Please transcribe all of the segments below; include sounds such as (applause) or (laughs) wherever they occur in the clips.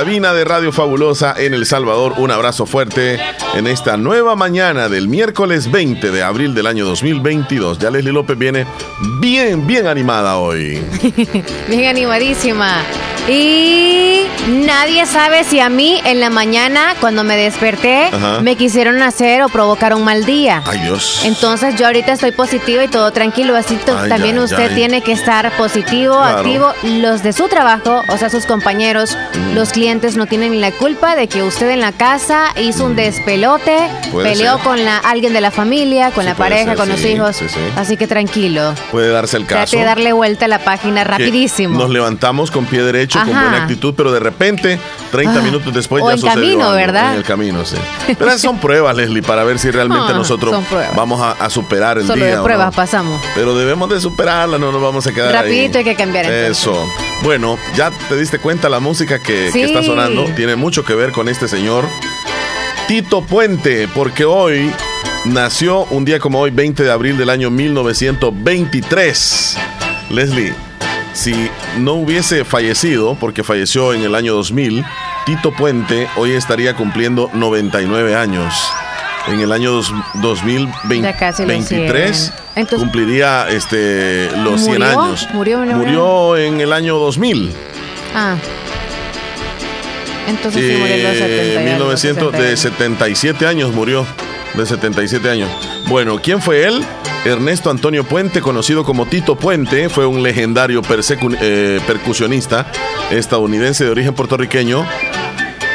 Cabina de Radio Fabulosa en El Salvador, un abrazo fuerte en esta nueva mañana del miércoles 20 de abril del año 2022. Ya Leslie López viene bien, bien animada hoy. (laughs) bien animadísima. Y nadie sabe si a mí en la mañana, cuando me desperté, me quisieron hacer o provocar un mal día. Ay, Dios. Entonces yo ahorita estoy positiva y todo tranquilo. Así también usted tiene que estar positivo, activo. Los de su trabajo, o sea, sus compañeros, los clientes no tienen ni la culpa de que usted en la casa hizo un despelote, peleó con la, alguien de la familia, con la pareja, con los hijos. Así que tranquilo. Puede darse el caso. Trate de darle vuelta a la página rapidísimo. Nos levantamos con pie derecho con buena actitud, pero de repente, 30 ah. minutos después ya en sucedió camino, ¿verdad? En el camino, sí. (laughs) Pero esas son pruebas, Leslie, para ver si realmente ah, nosotros vamos a, superar el Solo día. de pruebas pasamos. Pero debemos de superarla, no nos vamos a quedar Rapidito hay que cambiar. Eso. Bueno, ya te diste cuenta la música que, que está sonando tiene mucho que ver con este señor. Tito Puente, porque hoy nació un día como hoy, 20 de abril del año 1923. Leslie, si no hubiese fallecido, porque falleció en el año 2000, Tito Puente hoy estaría cumpliendo 99 años. En el año 2023 cumpliría este, los 100 años. Murió, murió en el año 2000. Ah. Entonces sí, murió los 1900, de 77 años murió. De 77 años. Bueno, ¿quién fue él? Ernesto Antonio Puente, conocido como Tito Puente, fue un legendario eh, percusionista estadounidense de origen puertorriqueño.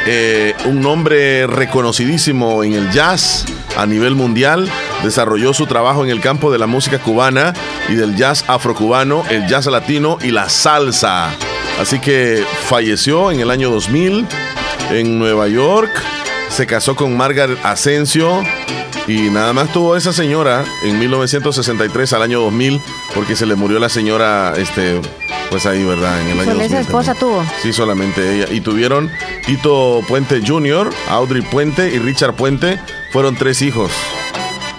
Eh, un nombre reconocidísimo en el jazz a nivel mundial. Desarrolló su trabajo en el campo de la música cubana y del jazz afrocubano, el jazz latino y la salsa. Así que falleció en el año 2000 en Nueva York. Se casó con Margaret Asensio y nada más tuvo esa señora en 1963 al año 2000 porque se le murió la señora, este, pues ahí, ¿verdad? En el año esa esposa tuvo? Sí, solamente ella. Y tuvieron Tito Puente Jr., Audrey Puente y Richard Puente. Fueron tres hijos.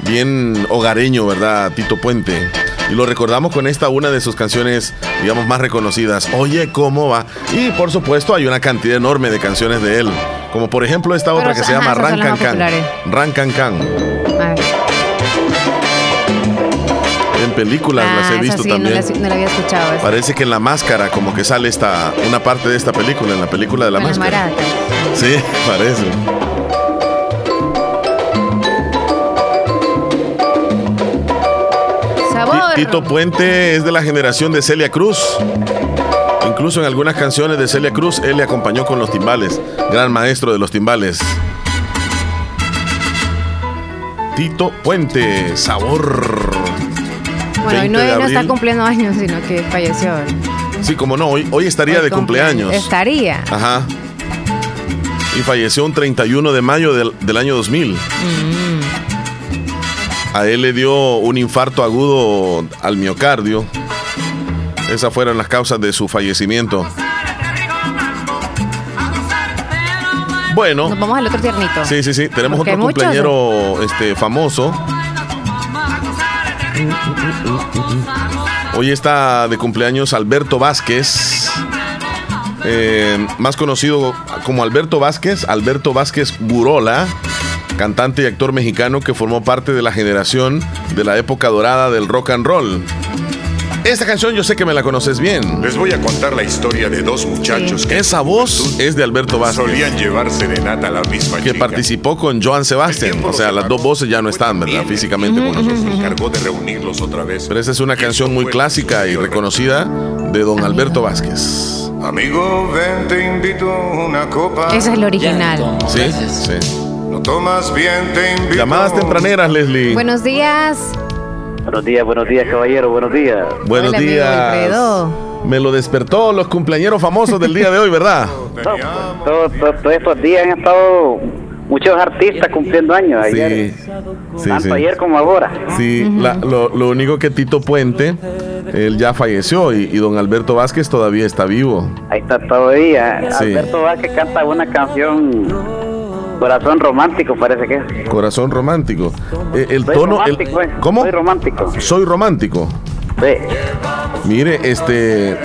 Bien hogareño, ¿verdad? Tito Puente. Y lo recordamos con esta, una de sus canciones, digamos, más reconocidas. Oye, ¿cómo va? Y por supuesto hay una cantidad enorme de canciones de él. Como por ejemplo esta otra que se llama Rancan Can. Rancan Can. En películas las he ah, visto también. No la, había escuchado. Parece que en la máscara, como que sale esta, una parte de esta película, en la película de la máscara. Sí, (laughs) parece. Tito Puente es de la generación de Celia Cruz. Incluso en algunas canciones de Celia Cruz, él le acompañó con los timbales. Gran maestro de los timbales. Tito Puente, sabor. Bueno, hoy no, está cumpliendo años, sino que falleció. Sí, como no, hoy, hoy estaría de cumpleaños. Estaría. Ajá. Y falleció un 31 de mayo del, año 2000. Mm. A él le dio un infarto agudo al miocardio esas fueron las causas de su fallecimiento. Bueno. Nos vamos al otro tiernito. Sí, sí, sí. Tenemos otro cumpleañero este, famoso. Hoy está de cumpleaños Alberto Vázquez. Eh, más conocido como Alberto Vázquez, Alberto Vázquez Burola, cantante y actor mexicano que formó parte de la generación de la época dorada del rock and roll. Esta canción yo sé que me la conoces bien. Les voy a contar la historia de dos muchachos que. Esa voz es de Alberto Vázquez. Solían llevar serenata a la misma Que participó con Joan Sebastián. O sea, las dos voces ya no están, ¿verdad? Físicamente con nosotros. Se encargó de reunirlos otra vez. Pero esa es una canción muy clásica y reconocida de don Alberto Vázquez. Amigo, ven, te invito una copa. Esa es la original. Sí, sí. No tomas bien, te invito. Llamadas tempraneras, Leslie. Buenos días. Buenos días, buenos días, caballero, buenos días. Buenos días. Me lo despertó los cumpleaños famosos del día de hoy, ¿verdad? (laughs) Todos estos días han estado muchos artistas cumpliendo años. Ayer, sí, tanto ayer como ahora. Sí, lo, único que Tito Puente, él ya falleció y, y, don Alberto Vázquez todavía está vivo. Ahí está todavía. Alberto Vázquez canta una canción Corazón romántico parece que es. Corazón romántico. Eh, el tono... Romántico, el, ¿Cómo? Soy romántico. Soy romántico. Sí. Mire, este...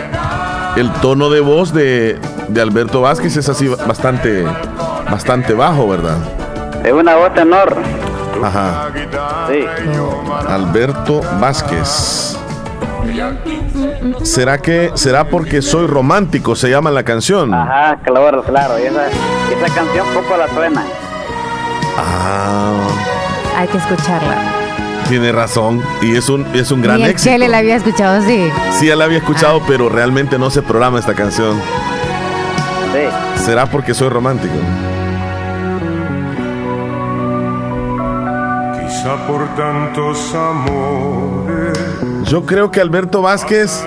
el tono de voz de, de Alberto Vázquez es así bastante, bastante bajo, ¿verdad? Es una voz tenor. Ajá. Sí. Alberto Vázquez. ¿Será que será porque soy romántico? Se llama la canción. Ajá, claro, claro. Esa, esa canción poco la suena. Ah. Hay que escucharla. Tiene razón. Y es un, es un gran el éxito. Chele la había escuchado, sí. Sí, ya la había escuchado, pero realmente no se programa esta canción. Sí. ¿Será porque soy romántico? Quizá por tantos amores. Yo creo que Alberto Vázquez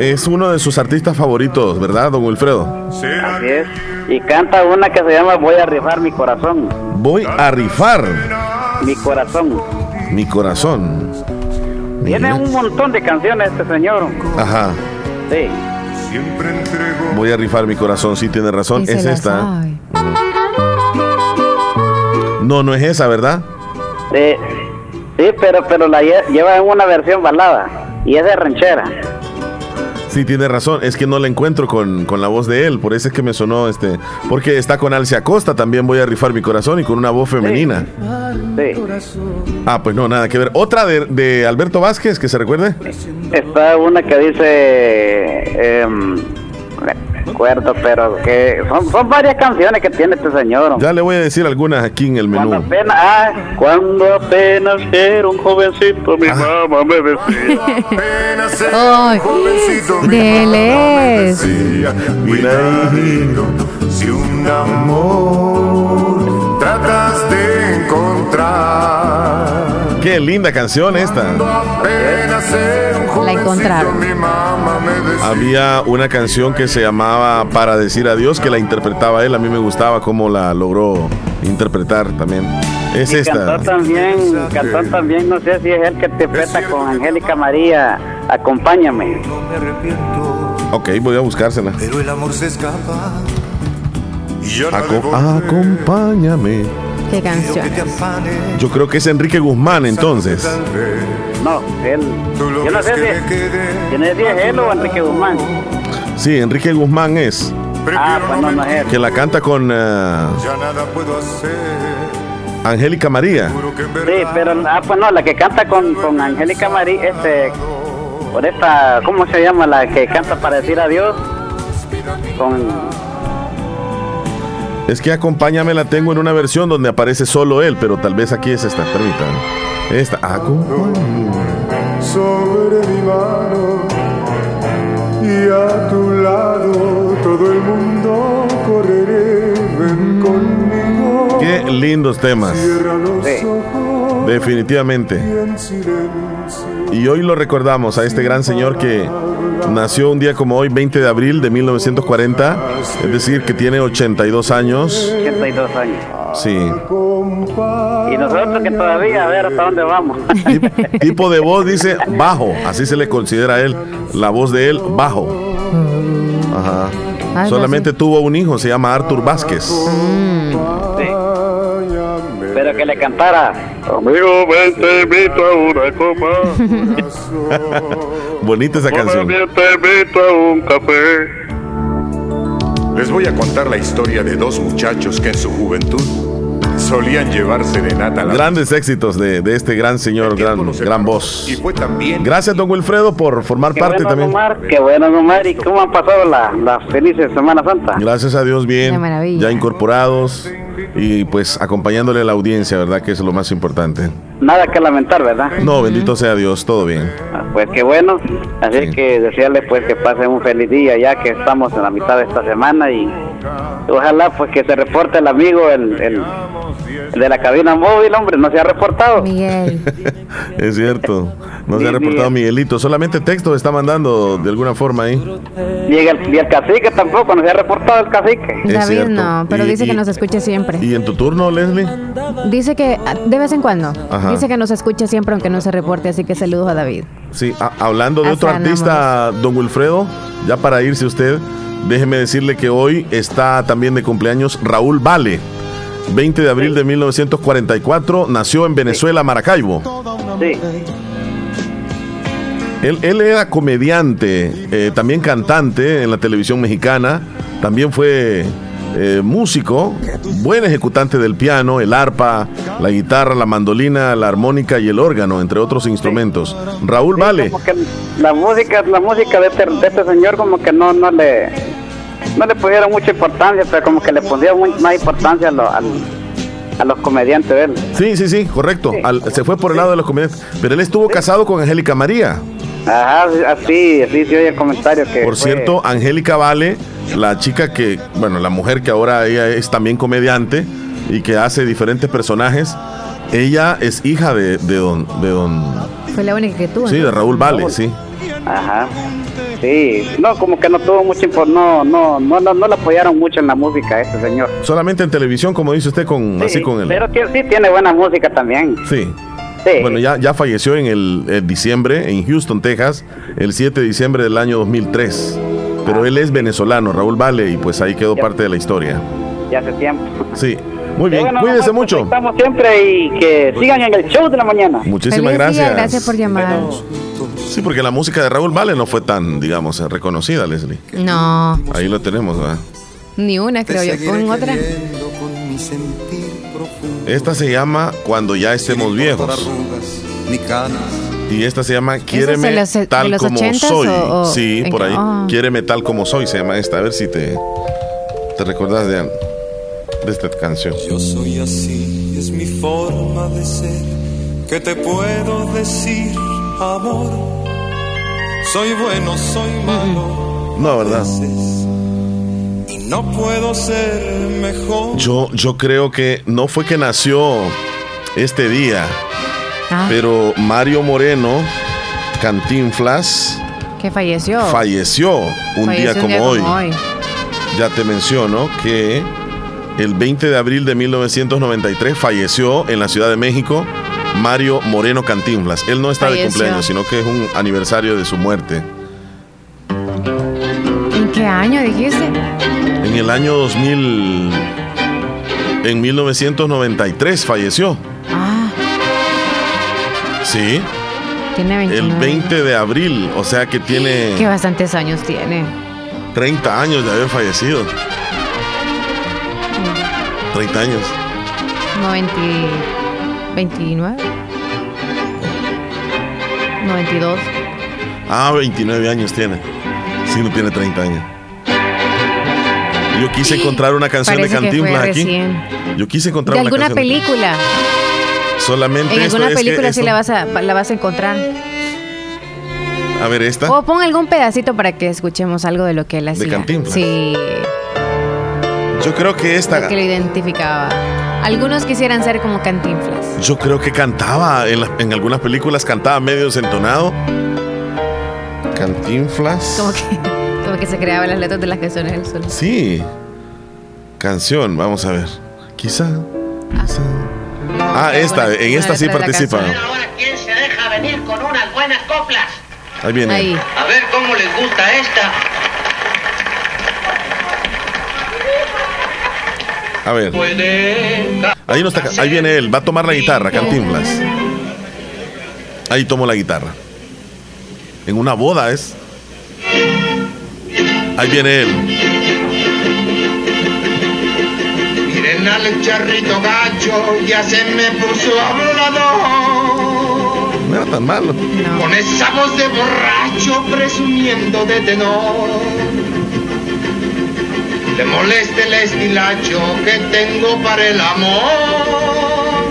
es uno de sus artistas favoritos, ¿verdad, don Wilfredo? ¿Será Así es. Y canta una que se llama Voy a rifar mi corazón. Voy a rifar Mi corazón. mi corazón. Tiene un montón de canciones este señor. Ajá. Sí. siempre entrego? Voy a rifar mi corazón, sí tiene razón. Y Es esta. sabe. No, no es esa, ¿verdad? Sí, sí pero, pero la lle- lleva en una versión balada. Y es de ranchera. Sí, tiene razón. Es que no la encuentro con, con la voz de él. Por eso es que me sonó este. Porque está con Alcia Costa. También voy a rifar mi corazón y con una voz femenina. Sí. Ah, pues no, nada que ver. Otra de, de Alberto Vázquez, que se recuerde. Está una que dice. em, me acuerdo, pero que son, son varias canciones que tiene este señor. Ya le voy a decir algunas aquí en el Cuando menú. apenas, ah, cuando apenas era un jovencito, mi mamá me decía. Apenas era Ay, un jovencito, mi de él mamá me es. decía, Cuidadito, si un amor tratas de encontrar. Qué linda canción esta. La encontraron. Había una canción que se llamaba Para decir adiós, que la interpretaba él. A mí me gustaba cómo la logró interpretar también. Es Y esta. cantó también, cantó también, no sé si es él que interpreta con Angélica María, Acompáñame. Ok, voy a buscársela. pero el amor se escapa. Y yo no acompáñame. Qué canción. Yo creo que es Enrique Guzmán entonces. No, él, yo no sé si, quede. quién es si es él o Enrique Guzmán. Sí, Enrique Guzmán es. Ah, pues no, no es él. Que la canta con Ya nada puedo hacer. Angélica María. Sí, pero, ah, pues no, la que canta con, con Angélica María, este, por esta, ¿cómo se llama? La que canta para decir adiós. Con, Es que Acompáñame la tengo en una versión donde aparece solo él, pero tal vez aquí es esta, permítanme. Esta, Acompáñame. sobre mi mano y a tu lado todo el mundo correré. Ven conmigo. Qué lindos temas, Cierra los Sí. Definitivamente. y hoy lo recordamos a este gran señor que nació un día como hoy, 20 de abril de 1940, es decir, que tiene 82 años. 82 años. Sí. Y nosotros que todavía, a ver hasta dónde vamos. Tip- tipo de voz dice bajo, así se le considera a él, la voz de él bajo. Ajá. Solamente tuvo un hijo, se llama Arthur Vázquez. Sí. Que le cantara. Amigo, ven, te invito a una copa. (laughs) Bonita esa canción. te invito a un café. Les voy a contar la historia de dos muchachos que en su juventud solían llevar serenata a la Grandes éxitos de, de este gran señor, gran, gran voz. Y fue también Gracias, don Wilfredo, por formar Qué parte bueno, también. Omar, qué bueno, Omar. ¿Y cómo han pasado la, la felices Semana Santa? Gracias a Dios, bien. Qué maravilla. Ya incorporados y pues acompañándole a la audiencia, ¿verdad? Que es lo más importante. Nada que lamentar, ¿verdad? No, bendito sea Dios, todo bien. Ah, Pues qué bueno. Así Sí. que desearles pues que pasen un feliz día ya que estamos en la mitad de esta semana y ojalá pues que se reporte el amigo, el, el- el de la cabina móvil, hombre, no se ha reportado. Miguel. (laughs) Es cierto. No se ha reportado. Miguelito. Solamente texto está mandando de alguna forma ahí. Y el, y el cacique tampoco, no se ha reportado el cacique. Es David cierto. no, pero Y- dice y- que nos escucha siempre. ¿Y en tu turno, Leslie? Dice que de vez en cuando. Ajá. Dice que nos escucha siempre aunque no se reporte, así que saludos a David. Sí, a- hablando de otro artista, don Wilfredo, ya para irse usted, déjeme decirle que hoy está también de cumpleaños Raúl Vale. 20 de abril de 1944, nació en Venezuela, Maracaibo. Sí. Él, él era comediante, eh, también cantante en la televisión mexicana, también fue eh, músico, buen ejecutante del piano, el arpa, la guitarra, la mandolina, la armónica y el órgano, entre otros instrumentos. Raúl Vale. la música, la música de este, de este, señor como que no, no le no le pusieron mucha importancia, pero como que le pusieron más importancia a, a los comediantes de él. Sí, sí, sí, correcto. se fue por el lado de los comediantes. Pero él estuvo casado con Angélica María. Ajá, así, así se oye el comentario que. Por cierto, Angélica Vale, la chica que, bueno, la mujer que ahora ella es también comediante y que hace diferentes personajes, ella es hija de, de don, de don. Fue la única que tuvo. Sí, de Raúl Vale, sí. Ajá. Sí, no, como que no tuvo mucho, no, no, no, no, no le apoyaron mucho en la música este señor. Solamente en televisión, como dice usted, con así con él. Pero sí tiene buena música también. Sí. Bueno, ya, ya falleció en el, diciembre, en Houston, Texas, el 7 de diciembre del año 2003. Pero él es venezolano, Raúl Vale, y pues ahí quedó parte de la historia. Ya hace tiempo. Sí. Muy bien, cuídese mucho. Estamos siempre y que sigan en el show de la mañana. Muchísimas gracias. gracias por llamar. Sí, porque la música de Raúl Vale no fue tan, digamos, reconocida, Leslie. No. Ahí lo tenemos, ¿verdad? Ni una, creo yo. ¿Con otra? Esta se llama Cuando ya estemos viejos. Y esta se llama Quiéreme tal como soy. sí, por ahí. Oh. Quiéreme tal como soy se llama esta. A ver si te, te recordás de, de esta canción. Yo soy así, es mi forma de ser. Que te puedo decir, amor? Soy bueno, soy malo. No, ¿verdad? no puedo ser mejor. Yo, yo creo que no fue que nació este día, ah. pero Mario Moreno, Cantinflas, que falleció. Falleció un, día, como, hoy. Ya te menciono que el 20 de abril de 1993 falleció en la Ciudad de México Mario Moreno Cantinflas. Él no está de cumpleaños, sino que es un aniversario de su muerte. ¿En qué año dijiste? En el año 2000, en 1993 falleció. Sí. Tiene 29. El 20 de abril, o sea que tiene... Que bastantes años tiene. 30 años de haber fallecido. 30 años. 90, 29. 92. Ah, 29 años tiene. Sí, no tiene 30 años. Yo quise encontrar una canción de Cantinflas aquí. Yo quise encontrar ¿De alguna película? Solamente En alguna película sí la vas, a, la vas a encontrar. A ver, esta. O pon algún pedacito para que escuchemos algo de lo que él hacía. De Cantinflas. Sí. Yo creo que esta. que lo identificaba. Algunos quisieran ser como Cantinflas. Yo creo que cantaba. En, en algunas películas cantaba medio desentonado. Cantinflas. Como que que se creaban las letras de las canciones del sol. Sí. Canción, vamos a ver. Quizá. Ah, esta, en esta sí participa. Ahora, ¿quién se deja venir con unas buenas coplas? Ahí viene. A ver cómo les gusta esta. A ver. Ahí, no está, ahí viene él, va a tomar la guitarra, Cantinflas. Ahí tomó la guitarra. En una boda es. Ahí viene él. Al charrito gacho, ya se me puso hablador. No era tan malo. Con esa voz de borracho presumiendo de tenor. Le moleste el estilacho que tengo para el amor.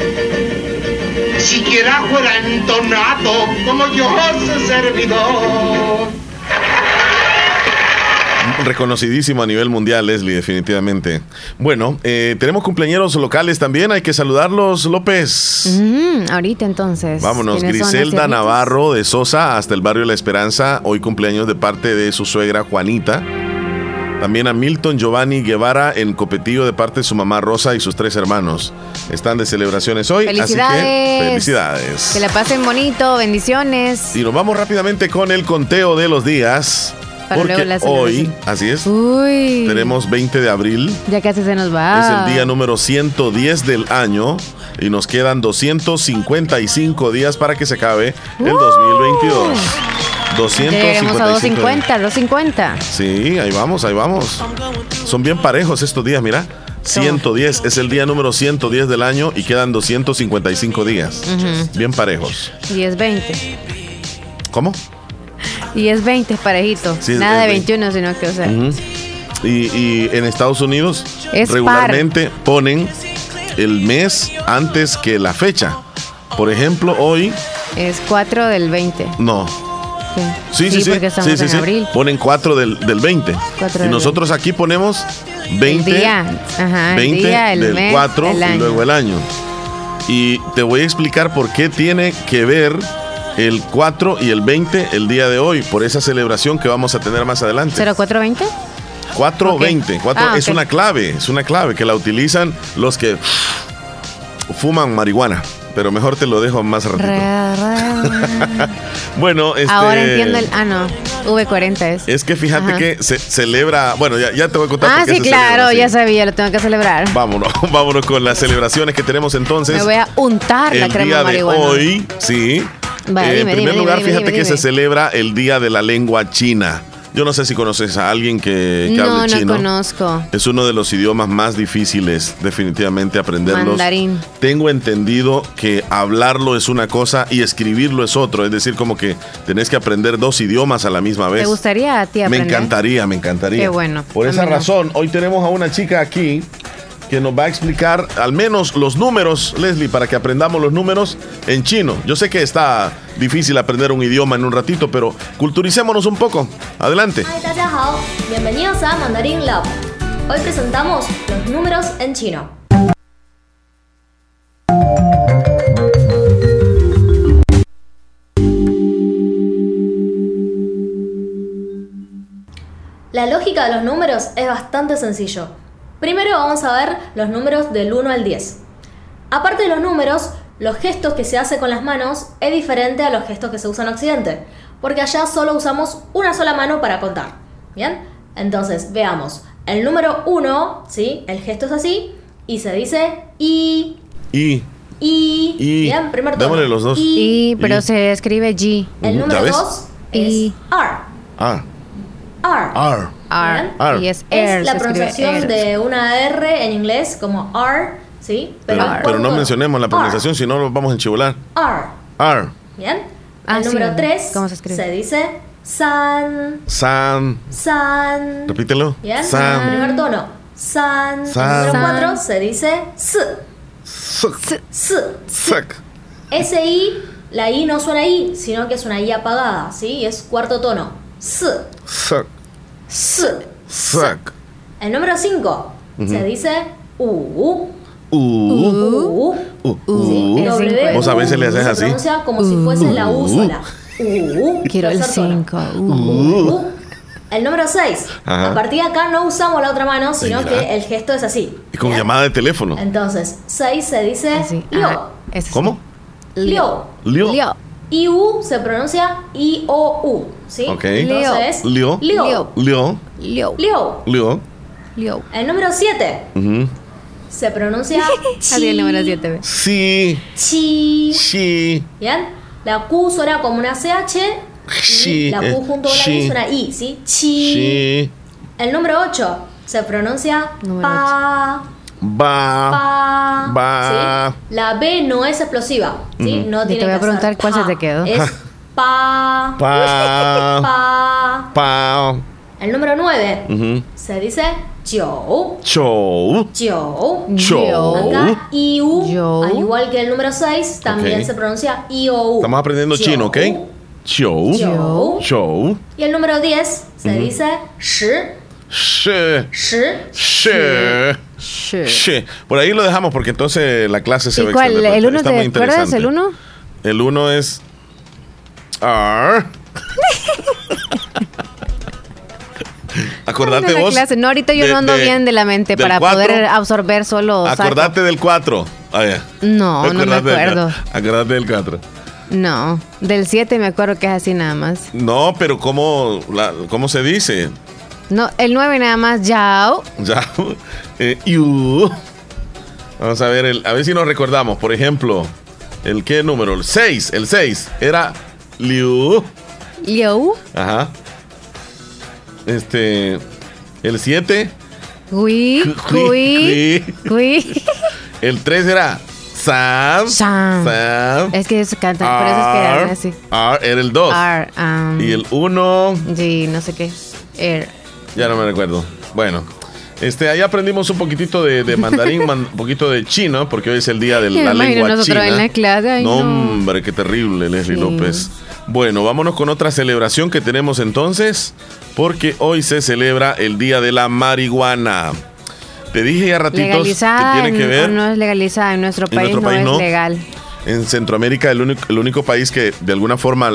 Siquiera fuera entonado como yo su servidor reconocidísimo a nivel mundial, Leslie, definitivamente. Bueno, eh, tenemos cumpleaños locales también, hay que saludarlos, López. Mm, ahorita entonces. Vámonos, Griselda Navarro de Sosa hasta el barrio La Esperanza, hoy cumpleaños de parte de su suegra Juanita. También a Milton Giovanni Guevara en Copetillo de parte de su mamá Rosa y sus tres hermanos. Están de celebraciones hoy, así que felicidades. Que la pasen bonito, bendiciones. Y nos vamos rápidamente con el conteo de los días. Porque hoy, así es, tenemos 20 de abril. Ya casi se nos va. Es el día número 110 del año y nos quedan 255 días para que se acabe el 2022. 255. a 250, 250. Sí, ahí vamos, ahí vamos. Son bien parejos estos días, mira. 110 es el día número 110 del año y quedan 255 días. Bien parejos. Y es 20. ¿Cómo? Y es 20 parejito. Nada de 21, sino que, o sea. y, en Estados Unidos regularmente ponen el mes antes que la fecha. Por ejemplo, hoy. Es 4 del 20. No. Sí, sí, sí. Porque estamos en abril. Ponen 4 del, del 20. y nosotros aquí ponemos 20. El día. Ajá, 20 del 4 y luego el año. Y te voy a explicar por qué tiene que ver el 4 y el 20 el día de hoy, por esa celebración que vamos a tener más adelante. ¿0420? 420. 4 ah, es una clave, es una clave que la utilizan los que fuman marihuana. Pero mejor te lo dejo más ratito. (laughs) bueno, este, Ahora entiendo el. Ah, no. V40 es. Es que fíjate que se celebra. Bueno, ya, te voy a contar. Ah, sí, claro, ya sabía, lo tengo que celebrar. Vámonos, (laughs) vámonos con las celebraciones que tenemos entonces. Me voy a untar la crema de marihuana. hoy, sí. Eh, en primer lugar, fíjate que se celebra el Día de la Lengua China. Yo no sé si conoces a alguien que, que no, hable chino. No, conozco. Es uno de los idiomas más difíciles, definitivamente, aprenderlos. Mandarín. Tengo entendido que hablarlo es una cosa y escribirlo es otro. Es decir, como que tenés que aprender dos idiomas a la misma vez. ¿Te gustaría a ti aprender? Me encantaría, me encantaría. Qué bueno. Por esa razón, hoy tenemos a una chica aquí que nos va a explicar al menos los números, Leslie, para que aprendamos los números en chino. Yo sé que está difícil aprender un idioma en un ratito, pero culturicémonos un poco. Adelante. Bienvenidos a Mandarin Lab. Hoy presentamos los números en chino. La lógica de los números es bastante sencillo. Primero vamos a ver los números del 1 al 10. Aparte de los números, los gestos que se hace con las manos es diferente a los gestos que se usan en Occidente, porque allá solo usamos una sola mano para contar. ¿Bien? Entonces, veamos. El número 1, ¿sí? El gesto es así y se dice I. I. I. Bien, primer tono. Démosle los dos. I, pero se escribe G. El número 2 es R. R. R. R. Y es, es la pronunciación de una R en inglés como R, ¿sí? Pero, pero, no mencionemos la pronunciación, si no nos vamos a enchivolar. R. R. Bien. Ah, el número 3 ¿Cómo se escribe? Se dice San. San. San. Repítelo. Bien. San. Primer tono. San. San. El número 4 se dice S. S. S. Ese I, la I no suena I, sino que es una I apagada, ¿sí? Es cuarto tono. S. S. Suck. El número 5 se dice U. U. U. U. Vos a veces le haces así. Se pronuncia como si fuese la U sola. U. Quiero el 5. El número 6. A partir de acá no usamos la otra mano, sino que el gesto es así. Es como llamada de teléfono. Entonces, 6 se dice Lio. ¿Cómo? Lio. Lio. IU se pronuncia I-O-U. ¿Sí? Ok. Entonces, Lio. Lio. Lio. Lio. Lio. Lio. El número 7 se pronuncia (laughs) Chi. el número 7. Sí. Chi. Chi. ¿Bien? La Q suena como una CH. Y la Q junto con la I suena I, ¿sí? Chi. El número 8 se pronuncia Pa. Va. Va. La B no es explosiva. ¿sí? No tiene te voy a preguntar cuál se te quedó. Es (laughs) pa. Pa. (laughs) Pa. Pa. El número 9 se dice Chou. Chou. Chou. Chou. Acá IU, al igual que el número 6, también se pronuncia IOU. Estamos aprendiendo chino, ¿ok? Chou. Chou. Chou. Y el número 10 se dice Shi. Shi. Shi. Shi. Por ahí lo dejamos porque entonces la clase se ¿Y va cuál? ¿El 1 te acuerdas? ¿El 1? El 1 es R. (laughs) Acordate vos. Clase. No, ahorita yo no ando bien de la mente para poder absorber solo. Acordate del 4. Ah, no, no me acuerdo. Acordate del 4. No, del 7 me acuerdo que es así nada más. No, pero ¿cómo, la, cómo se dice? No, el 9 nada más, yao. Yao. Eh, Vamos a ver, el, a ver si nos recordamos. Por ejemplo, ¿el qué número? El 6. El 6 era Liu. Yo. Ajá. Este. El 7. Cui. Cui. Cui. El 3 era Sam. Sam. Es que eso canta, por eso es que así. R era el 2. R. Um, y el 1. Sí, no sé qué. R. Ya no me recuerdo. Bueno. Este, ahí aprendimos un poquitito de, mandarín, (laughs) un poquito de chino, porque hoy es el día de la lengua nosotros china. En la clase, no, hombre, qué terrible, Leslie López. Bueno, vámonos con otra celebración que tenemos entonces, porque hoy se celebra el Día de la Marihuana. Te dije ya ratitos que tiene que ver. No es legalizada en nuestro país, no es legal. En Centroamérica el único, el único país que de alguna forma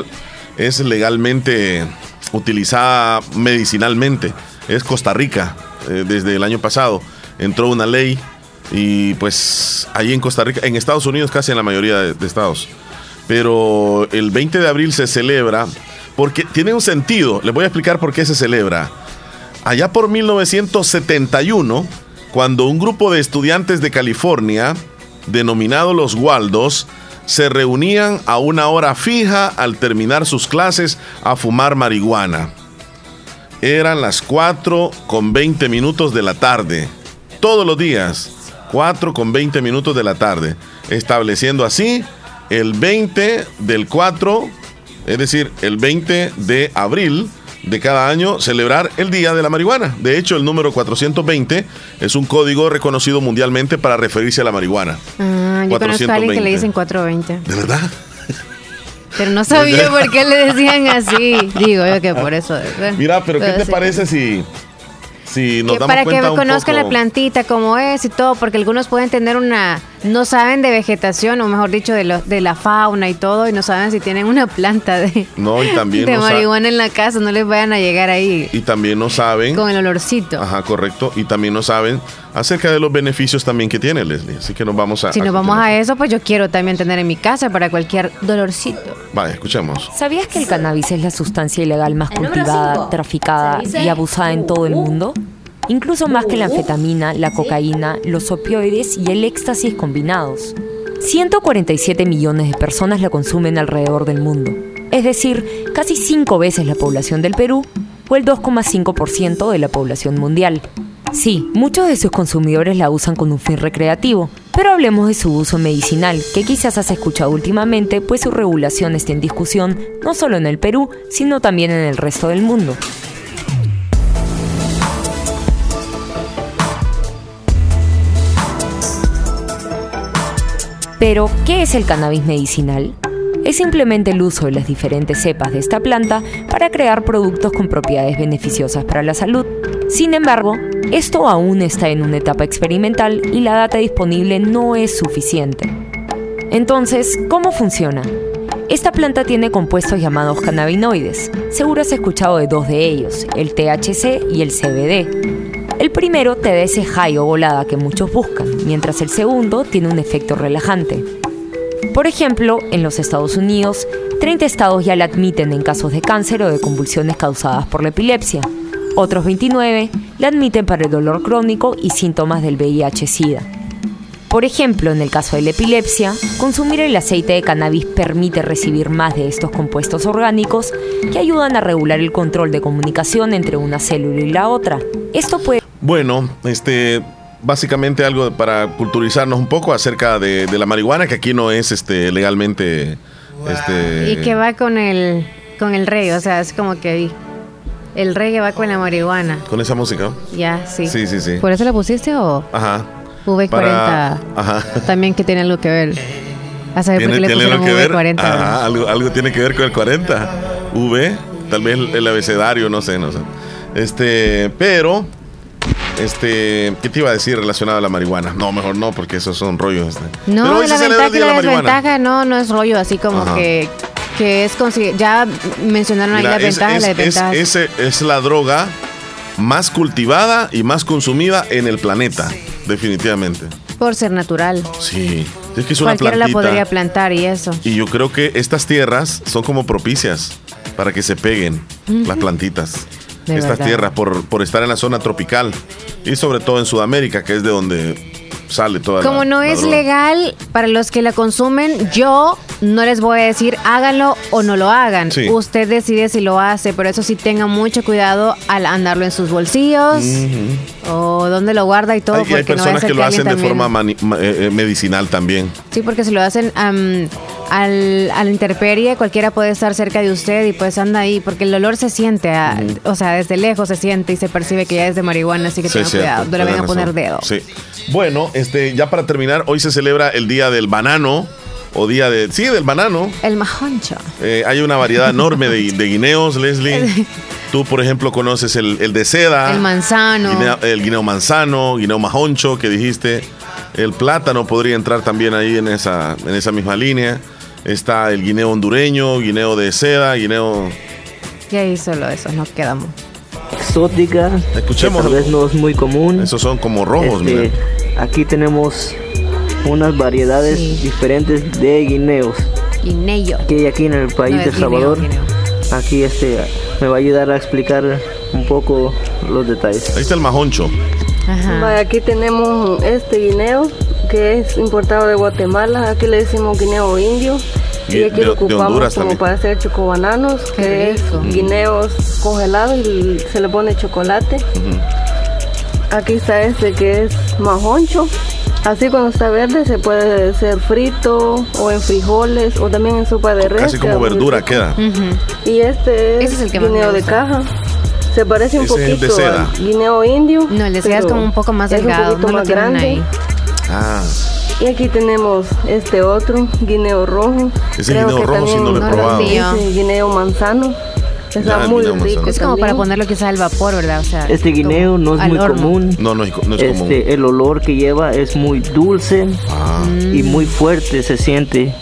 es legalmente utilizada medicinalmente es Costa Rica. Eh, desde el año pasado entró una ley y pues ahí en Costa Rica, en Estados Unidos casi en la mayoría de, estados. Pero el 20 de abril se celebra porque tiene un sentido. Les voy a explicar por qué se celebra. Allá por 1971, cuando un grupo de estudiantes de California, denominado los Waldos, se reunían a una hora fija al terminar sus clases a fumar marihuana. Eran las 4 con 20 minutos de la tarde. Todos los días, 4 con 20 minutos de la tarde. Estableciendo así el 20 del 4, es decir, el 20 de abril de cada año celebrar el Día de la Marihuana. De hecho, el número 420 es un código reconocido mundialmente para referirse a la marihuana. Ah, yo conozco a alguien que le dicen 420. ¿De verdad? Pero no sabía por qué le decían así. Digo yo que por eso. Mira, pero ¿qué te parece si si nos para que conozcan la plantita como es y todo, porque algunos pueden tener una, no saben de vegetación, o mejor dicho, de, lo, de la fauna y todo, y no saben si tienen una planta de, no, y también de marihuana en la casa, no les vayan a llegar ahí. Y también no saben. Con el olorcito. Ajá, correcto. Y también no saben acerca de los beneficios también que tiene, Leslie. Así que nos vamos a... Si nos vamos a eso, pues yo quiero también tener en mi casa para cualquier dolorcito. Vale, escuchemos. ¿Sabías que el cannabis es la sustancia ilegal más cultivada, traficada y abusada en todo el mundo? Incluso más que la anfetamina, la cocaína, los opioides y el éxtasis combinados. 147 millones de personas la consumen alrededor del mundo, es decir, casi cinco veces la población del Perú o el 2,5% de la población mundial. Sí, muchos de sus consumidores la usan con un fin recreativo, pero hablemos de su uso medicinal, que quizás has escuchado últimamente, pues su regulación está en discusión no solo en el Perú, sino también en el resto del mundo. Pero, ¿qué es el cannabis medicinal? Es simplemente el uso de las diferentes cepas de esta planta para crear productos con propiedades beneficiosas para la salud. Sin embargo, esto aún está en una etapa experimental y la data disponible no es suficiente. Entonces, ¿cómo funciona? Esta planta tiene compuestos llamados cannabinoides. Seguro has escuchado de dos de ellos, el THC y el CBD. El primero te da ese high o volada que muchos buscan, mientras el segundo tiene un efecto relajante. Por ejemplo, en los Estados Unidos, 30 estados ya la admiten en casos de cáncer o de convulsiones causadas por la epilepsia. Otros 29 la admiten para el dolor crónico y síntomas del VIH-Sida. Por ejemplo, en el caso de la epilepsia, consumir el aceite de cannabis permite recibir más de estos compuestos orgánicos que ayudan a regular el control de comunicación entre una célula y la otra. Esto puede bueno, este básicamente algo para culturizarnos un poco acerca de, la marihuana que aquí no es este legalmente este y que va con el con el reggae, o sea, es como que el reggae va con la marihuana. Con esa música. Ya, sí. Sí, sí, sí. ¿Por eso la pusiste o? Ajá. V40 ajá. también que tiene algo que ver. A saber por qué le pusieron V40. Ajá, algo, algo tiene que ver con el 40. V, tal vez el abecedario, no sé, no sé. Este, pero este, ¿qué te iba a decir relacionado a la marihuana? No, mejor no, porque esos son rollos. Este. No, la ventaja y la, desventaja no, no es rollo así como que, que es ya mencionaron ahí la ventaja y la desventaja. Es, es, la droga más cultivada y más consumida en el planeta, definitivamente. Por ser natural. Sí. Es que es una Cualquiera la podría plantar y eso. Y yo creo que estas tierras son como propicias para que se peguen las plantitas estas tierras por, por estar en la zona tropical y sobre todo en Sudamérica, que es de donde sale toda Como no es legal para los que la consumen, yo no les voy a decir háganlo o no lo hagan. Usted decide si lo hace, pero eso sí tenga mucho cuidado al andarlo en sus bolsillos o donde lo guarda y todo. Hay, hay personas que lo hacen de forma eh, eh, medicinal también. Sí, porque si lo hacen al, a la intemperie, cualquiera puede estar cerca de usted y pues anda ahí, porque el olor se siente, o sea, desde lejos se siente y se percibe que ya es de marihuana, así que tenga cuidado, no le van a poner dedo. Sí. Bueno, este, ya para terminar, hoy se celebra el Día del Banano o día de. Sí, del banano. El majoncho. Eh, hay una variedad enorme de, guineos, Leslie. Tú, por ejemplo, conoces el, de seda. El manzano. el guineo manzano, guineo majoncho que dijiste. El plátano podría entrar también ahí en esa, en esa misma línea. Está el guineo hondureño, guineo de seda, guineo. Y ahí solo eso, no quedamos. Exótica. Escuchemos. tal vez no es muy común. Esos son como rojos, este, Aquí tenemos unas variedades diferentes de guineos. Guineo. Que hay aquí en el país de Salvador. Aquí este me va a ayudar a explicar un poco los detalles. Ahí está el majoncho. aquí tenemos este guineo que es importado de Guatemala. Aquí le decimos guineo indio. Y aquí lo ocupamos como para hacer chocobananos, que es guineos congelados y se le pone chocolate. Aquí está este que es majoncho. Así cuando está verde se puede hacer frito o en frijoles o también en sopa de res. Casi como verdura queda. Y este es, el guineo de caja. Se parece un poquito al guineo indio. No, el de seda es como un poco más delgado. un poquito más grande. Ah. Y aquí tenemos este otro, guineo rojo. Ese guineo rojo sí no lo he probado. guineo manzano. Está muy rico. Es como para ponerlo quizás al vapor, ¿verdad? O sea, este guineo no es muy común. No, no es, no es este, común. El olor que lleva es muy dulce ah. y muy fuerte se siente.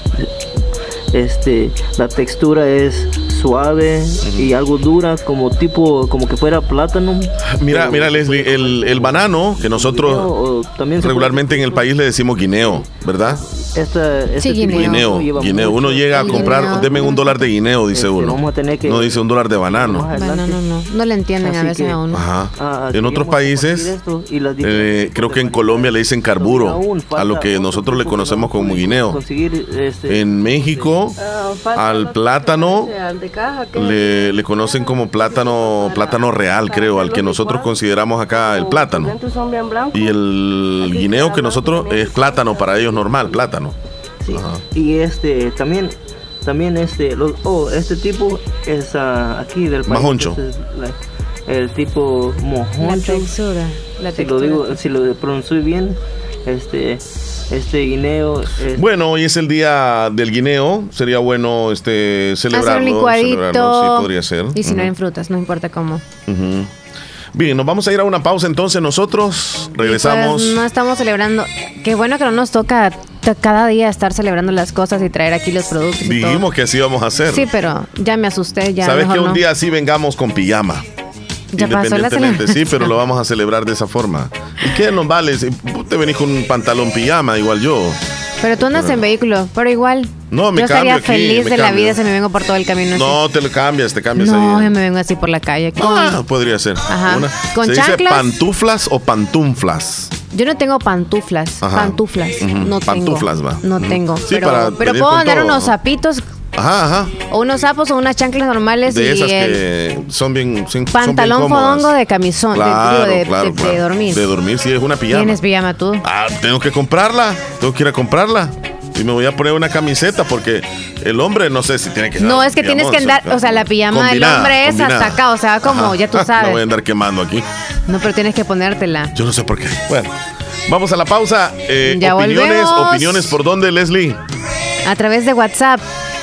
Este, la textura es suave y algo dura, como tipo, como que fuera plátano. Mira, mira Leslie, el, el banano que nosotros también regularmente en el país le decimos guineo, ¿verdad? Esta, este sí, guineo. Guineo, Uno llega a comprar, deme un dólar de guineo, dice este, uno. no dice un dólar de banano. No, no, no. No le entienden a veces a uno. Ajá. Ah, en otros países, eh, creo que en Colombia le dicen carburo, a lo que nosotros le conocemos como guineo. Este, en México, ah, al plátano le, le conocen como plátano, plátano real, creo, al que nosotros consideramos acá el plátano. Y el guineo que nosotros es plátano para ellos normal, plátano. Y este también también este los, oh, este tipo es uh, aquí del país. Majoncho. el tipo mojoncho. La textura, la si lo digo, si lo pronuncio bien, este este guineo. Bueno, hoy es el día del guineo. Sería bueno este celebrarlo. Hacer un licuadito. Sí, podría ser. Y si no hay frutas, no importa cómo. Bien, nos vamos a ir a una pausa entonces nosotros. Regresamos. Pues, no estamos celebrando. Qué bueno que no nos toca cada día estar celebrando las cosas y traer aquí los productos. Dijimos que así vamos a hacer. Sí, pero ya me asusté. Ya ¿Sabes que un día así vengamos con pijama? Ya pasó la Sí, pero lo vamos a celebrar de esa forma. ¿Y qué nos vale? Si te venís con un pantalón pijama, igual yo. Pero tú andas en vehículo, pero igual. No, me Yo estaría feliz de la vida si me vengo por todo el camino No, te lo cambias, te cambias no, ahí. yo me vengo así por la calle. Ah, podría ser. Ajá. ¿Con ¿Se dice pantuflas o pantunflas? Yo no tengo pantuflas. Pantuflas. No pantuflas, va. No tengo. pero, pero puedo andar unos zapitos Ajá, ajá. O unos sapos o unas chanclas normales de esas que son bien pantalón fodongo de camisón, de, de, dormir. De dormir, sí, es una pijama. ¿Tienes pijama tú? Ah, tengo que comprarla. Tengo que ir a comprarla. Y me voy a poner una camiseta porque el hombre no sé si tiene que No, es que tienes que andar, o sea, la pijama del hombre es hasta acá, o sea, como ya tú (laughs) sabes. No voy a andar quemando aquí. No, pero tienes que ponértela. Yo no sé por qué. Bueno, vamos a la pausa. Eh, ya opiniones, opiniones por dónde, Leslie? A través de WhatsApp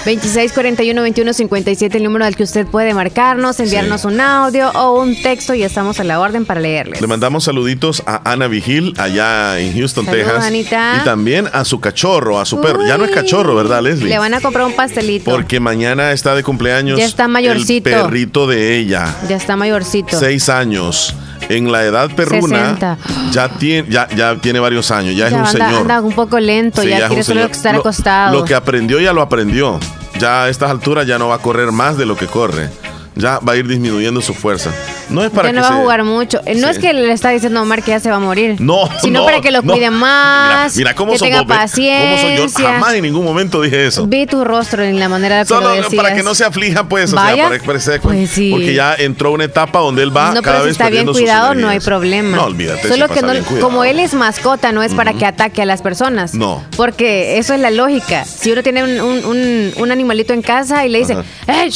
2641 2157 el número al que usted puede marcarnos, enviarnos un audio o un texto y estamos a la orden para leerle. Le mandamos saluditos a Ana Vigil allá en Houston, Texas. Y también a su cachorro, a su perro. Ya no es cachorro, ¿verdad, Leslie? Le van a comprar un pastelito. Porque mañana está de cumpleaños. Ya está mayorcito. El perrito de ella. Ya está mayorcito. Seis años en la edad perruna ya tiene ya, ya tiene varios años, ya, es un señor. Anda un poco lento, ya, quiere solo estar acostado. Lo que aprendió ya lo aprendió. Ya a estas alturas ya no va a correr más de lo que corre. Ya va a ir disminuyendo su fuerza. No es para ya no va a jugar mucho. No es que le está diciendo a Omar que ya se va a morir. (laughs) No, Sino para que lo cuide más. Mira, cómo que tenga paciencia. Yo jamás en ningún momento dije eso. Vi tu rostro en la manera de que Solo lo para que no se aflija, pues, o sea, para expresar. Pues sí. Porque ya entró una etapa donde él va no, cada pero vez si está bien cuidado, no hay problema. No, olvídate. Solo que no, como él es mascota, no es para que ataque a las personas. No. Porque eso es la lógica. Si uno tiene un, un, un animalito en casa y le dice, ¡eh!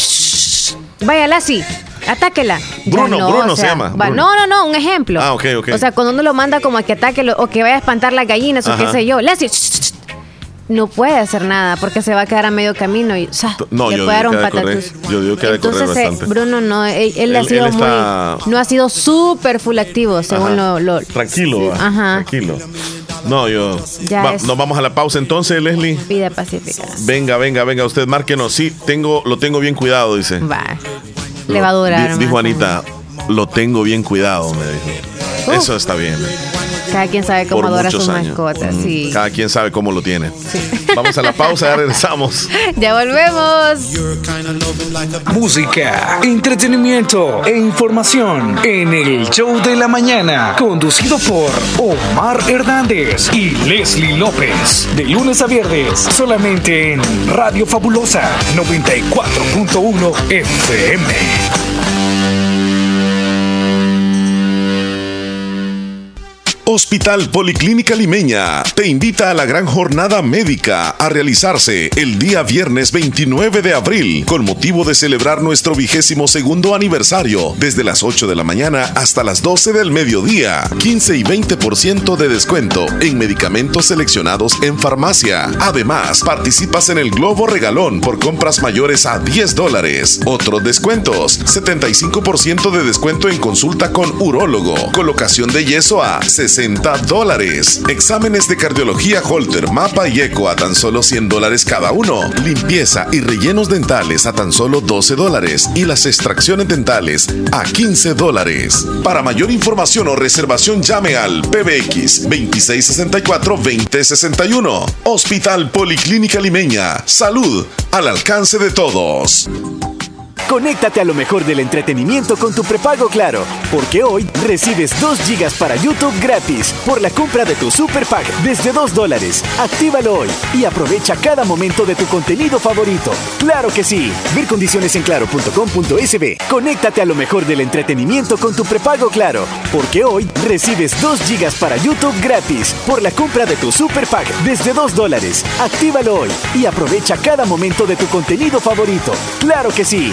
Vaya, Lassie, atáquela. Bruno, Bruno se llama. No, no, no, un ejemplo. Ah, ok, ok. O sea, cuando uno lo manda como a que ataque o que vaya a espantar las gallinas o qué sé yo, Lassie, no puede hacer nada porque se va a quedar a medio camino y no, le yo puede dar un patatús. Yo digo que ha de correr Entonces, bastante. Bruno no, él, ha sido muy, no ha sido súper full activo según lo, Tranquilo, Ajá. tranquilo. No, yo. Ya nos vamos a la pausa entonces, Leslie. Vida pacífica. Venga, venga, venga, usted márquenos. Sí, tengo, lo tengo bien cuidado, dice. Va. Le va a durar. Dijo Anita, lo tengo bien cuidado, me dijo. Eso está bien. Cada quien sabe cómo adora sus mascotas. Sí. Cada quien sabe cómo lo tiene. (laughs) Vamos a la pausa, ya regresamos. (laughs) ya volvemos. Música, entretenimiento e información en el show de la mañana, conducido por Omar Hernández y Leslie López. De lunes a viernes, solamente en Radio Fabulosa 94.1 FM. Hospital Policlínica Limeña te invita a la gran jornada médica a realizarse el día viernes 29 de abril con motivo de celebrar nuestro vigésimo segundo aniversario desde las 8 de la mañana hasta las 12 del mediodía. 15 y 20% de descuento en medicamentos seleccionados en farmacia. Además, participas en el Globo Regalón por compras mayores a 10 dólares. Otros descuentos, 75% de descuento en consulta con urólogo, colocación de yeso a 60 dólares. Exámenes de cardiología Holter, mapa y eco a tan solo 100 dólares cada uno. Limpieza y rellenos dentales a tan solo 12 dólares. Y las extracciones dentales a 15 dólares. Para mayor información o reservación llame al PBX 2664-2061. Hospital Policlínica Limeña. Salud al alcance de todos. Conéctate a lo mejor del entretenimiento con tu prepago Claro, porque hoy recibes 2 GB para YouTube gratis por la compra de tu Super Pack desde 2 dólares. Actívalo hoy y aprovecha cada momento de tu contenido favorito. ¡Claro que sí! Ver condiciones en claro.com.sb. Conéctate a lo mejor del entretenimiento con tu prepago Claro, porque hoy recibes 2 GB para YouTube gratis por la compra de tu Super Pack desde 2 dólares. Actívalo hoy y aprovecha cada momento de tu contenido favorito. ¡Claro que sí!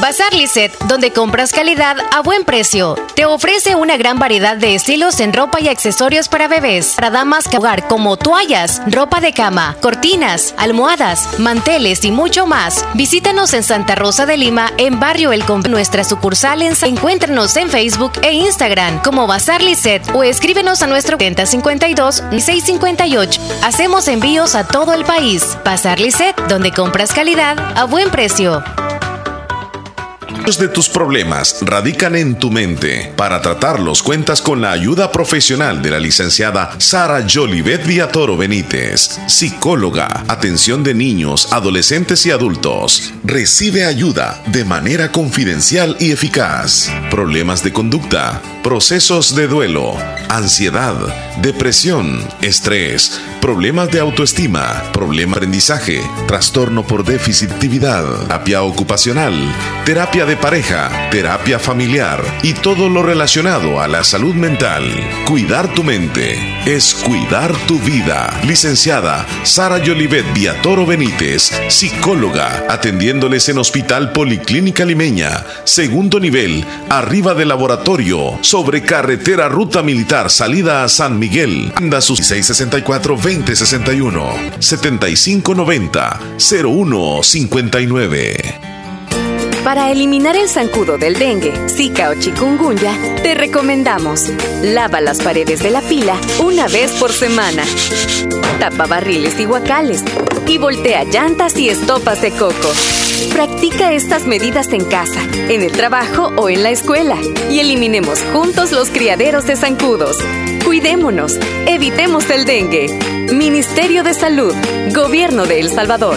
Bazar Lisset, donde compras calidad a buen precio. Te ofrece una gran variedad de estilos en ropa y accesorios para bebés, para damas que hogar como toallas, ropa de cama, cortinas, almohadas, manteles y mucho más. Visítanos en Santa Rosa de Lima, en Barrio El Con nuestra sucursal en Encuéntranos en Facebook e Instagram como Bazar Lisset o escríbenos a nuestro 7052 658. Hacemos envíos a todo el país. Bazar Lisset, donde compras calidad a buen precio de tus problemas radican en tu mente. Para tratarlos cuentas con la ayuda profesional de la licenciada Sara Jolivet Viatoro Benítez, psicóloga, atención de niños, adolescentes y adultos. Recibe ayuda de manera confidencial y eficaz. Problemas de conducta, procesos de duelo, ansiedad, depresión, estrés, problemas de autoestima, problema de aprendizaje, trastorno por déficit actividad, terapia ocupacional, terapia de pareja, terapia familiar y todo lo relacionado a la salud mental. Cuidar tu mente es cuidar tu vida. Licenciada Sara Yolivet Viatoro Benítez, psicóloga, atendiéndoles en Hospital Policlínica Limeña, segundo nivel, arriba del laboratorio, sobre carretera Ruta Militar, salida a San Miguel. Anda sus 664 2061 7590 0159. Para eliminar el zancudo del dengue, zika o chikungunya, te recomendamos lava las paredes de la pila una vez por semana. Tapa barriles y guacales y voltea llantas y estopas de coco. Practica estas medidas en casa, en el trabajo o en la escuela y eliminemos juntos los criaderos de zancudos. Cuidémonos, evitemos el dengue. Ministerio de Salud, Gobierno de El Salvador.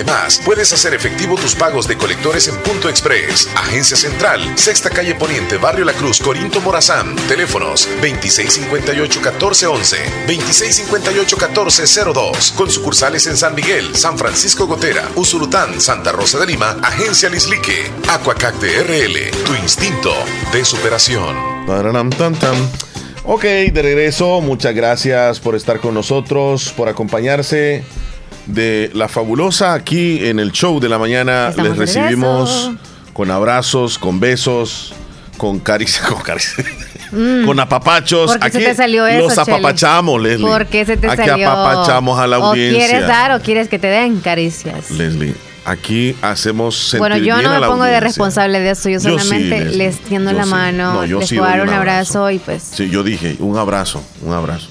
puedes hacer efectivo tus pagos de colectores en Punto Express, Agencia Central, Sexta Calle Poniente, Barrio La Cruz, Corinto Morazán. Teléfonos 2658-1411, 2658-1402. Con sucursales en San Miguel, San Francisco Gotera, Usulután, Santa Rosa de Lima, Agencia Lislique, Aquacac RL, tu instinto de superación. Ok, de regreso, muchas gracias por estar con nosotros, por acompañarse de la fabulosa aquí en el show de la mañana. Les recibimos con abrazos, con besos, con caricias, (laughs) con caricias. Mm. con apapachos. Aquí se te salió eso, los apapachamos, Leslie. ¿Por qué se te aquí apapachamos a la audiencia. ¿O quieres dar o quieres que te den caricias? Leslie, aquí hacemos sentir Bueno, yo bien no me pongo de audiencia. responsable de eso. Yo Yo sí, solamente Leslie. les tiendo Yo la sí. mano, No, yo les sí puedo dar un un abrazo y pues... Sí, yo dije, un abrazo, un abrazo.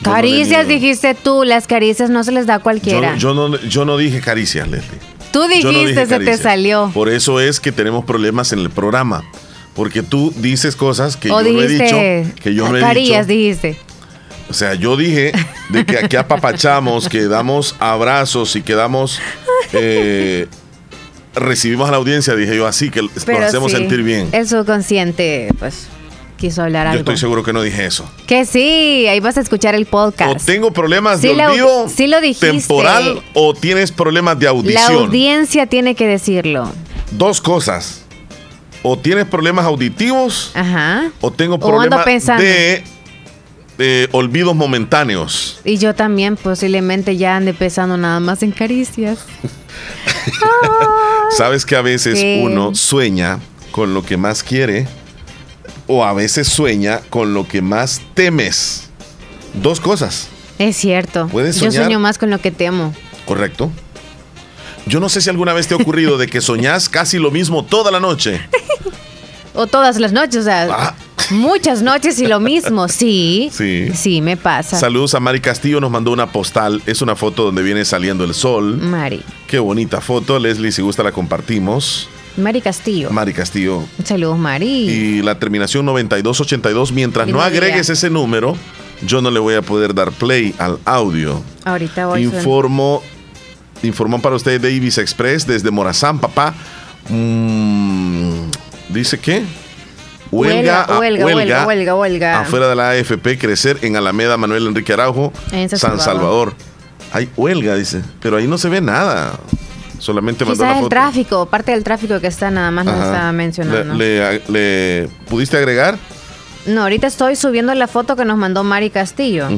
No Caricias dijiste tú, las caricias no se les da a cualquiera. Yo, yo no, yo no dije caricias, Leslie. tú dijiste, no dije se te salió. Por eso es que tenemos problemas en el programa. Porque tú dices cosas que o yo no he dicho. Que yo no he carillas dicho. dijiste. O sea, yo dije de que aquí apapachamos, que damos abrazos y que damos. (laughs) eh, recibimos a la audiencia, dije yo así, que nos Pero hacemos sí, sentir bien. El subconsciente, pues, quiso hablar Yo algo. estoy seguro que no dije eso. Que sí, ahí vas a escuchar el O podcast. tengo problemas Sí de lo- olvido sí lo dijiste. temporal o tienes problemas de La audición. audiencia tiene que decirlo. Dos cosas. O tienes problemas auditivos Ajá. o tengo O problemas de eh, olvidos momentáneos. Y yo también posiblemente ya ande pensando nada más en caricias. (laughs) Sabes que a veces Sí. uno sueña con lo que más quiere o a veces sueña con lo que más temes. Dos cosas, Es cierto. ¿Puedes Yo soñar? sueño más con lo que temo. ¿correcto? Yo no sé si alguna vez te ha ocurrido de que soñás casi lo mismo toda la noche. (laughs) O todas las noches, o sea, Ah. muchas noches y lo mismo. Sí. (laughs) Sí. Sí, me pasa. Saludos a Mari Castillo, nos mandó una postal. Es una foto donde viene saliendo el sol. Mari. Qué bonita foto, Leslie, si gusta la compartimos. Mari Castillo. Mari Castillo. Saludos, Mari. Y la terminación 9282, mientras no agregues día. ese número, yo no le voy a poder dar play al audio. Ahorita voy. Informo, informó para ustedes Davis Express desde Morazán, papá. Mm, Dice que Huelga, a- huelga, huelga, huelga, huelga. Afuera de la AFP, crecer en Alameda Manuel Enrique Araujo, En San San Salvador. Salvador. Hay huelga, dice, pero ahí no se ve nada. Solamente mandó Quizás el foto. tráfico, parte del tráfico que está nada más no Ajá. estaba mencionando. Le, le- le- ¿Pudiste agregar? No, ahorita estoy subiendo la foto que nos mandó Mari Castillo.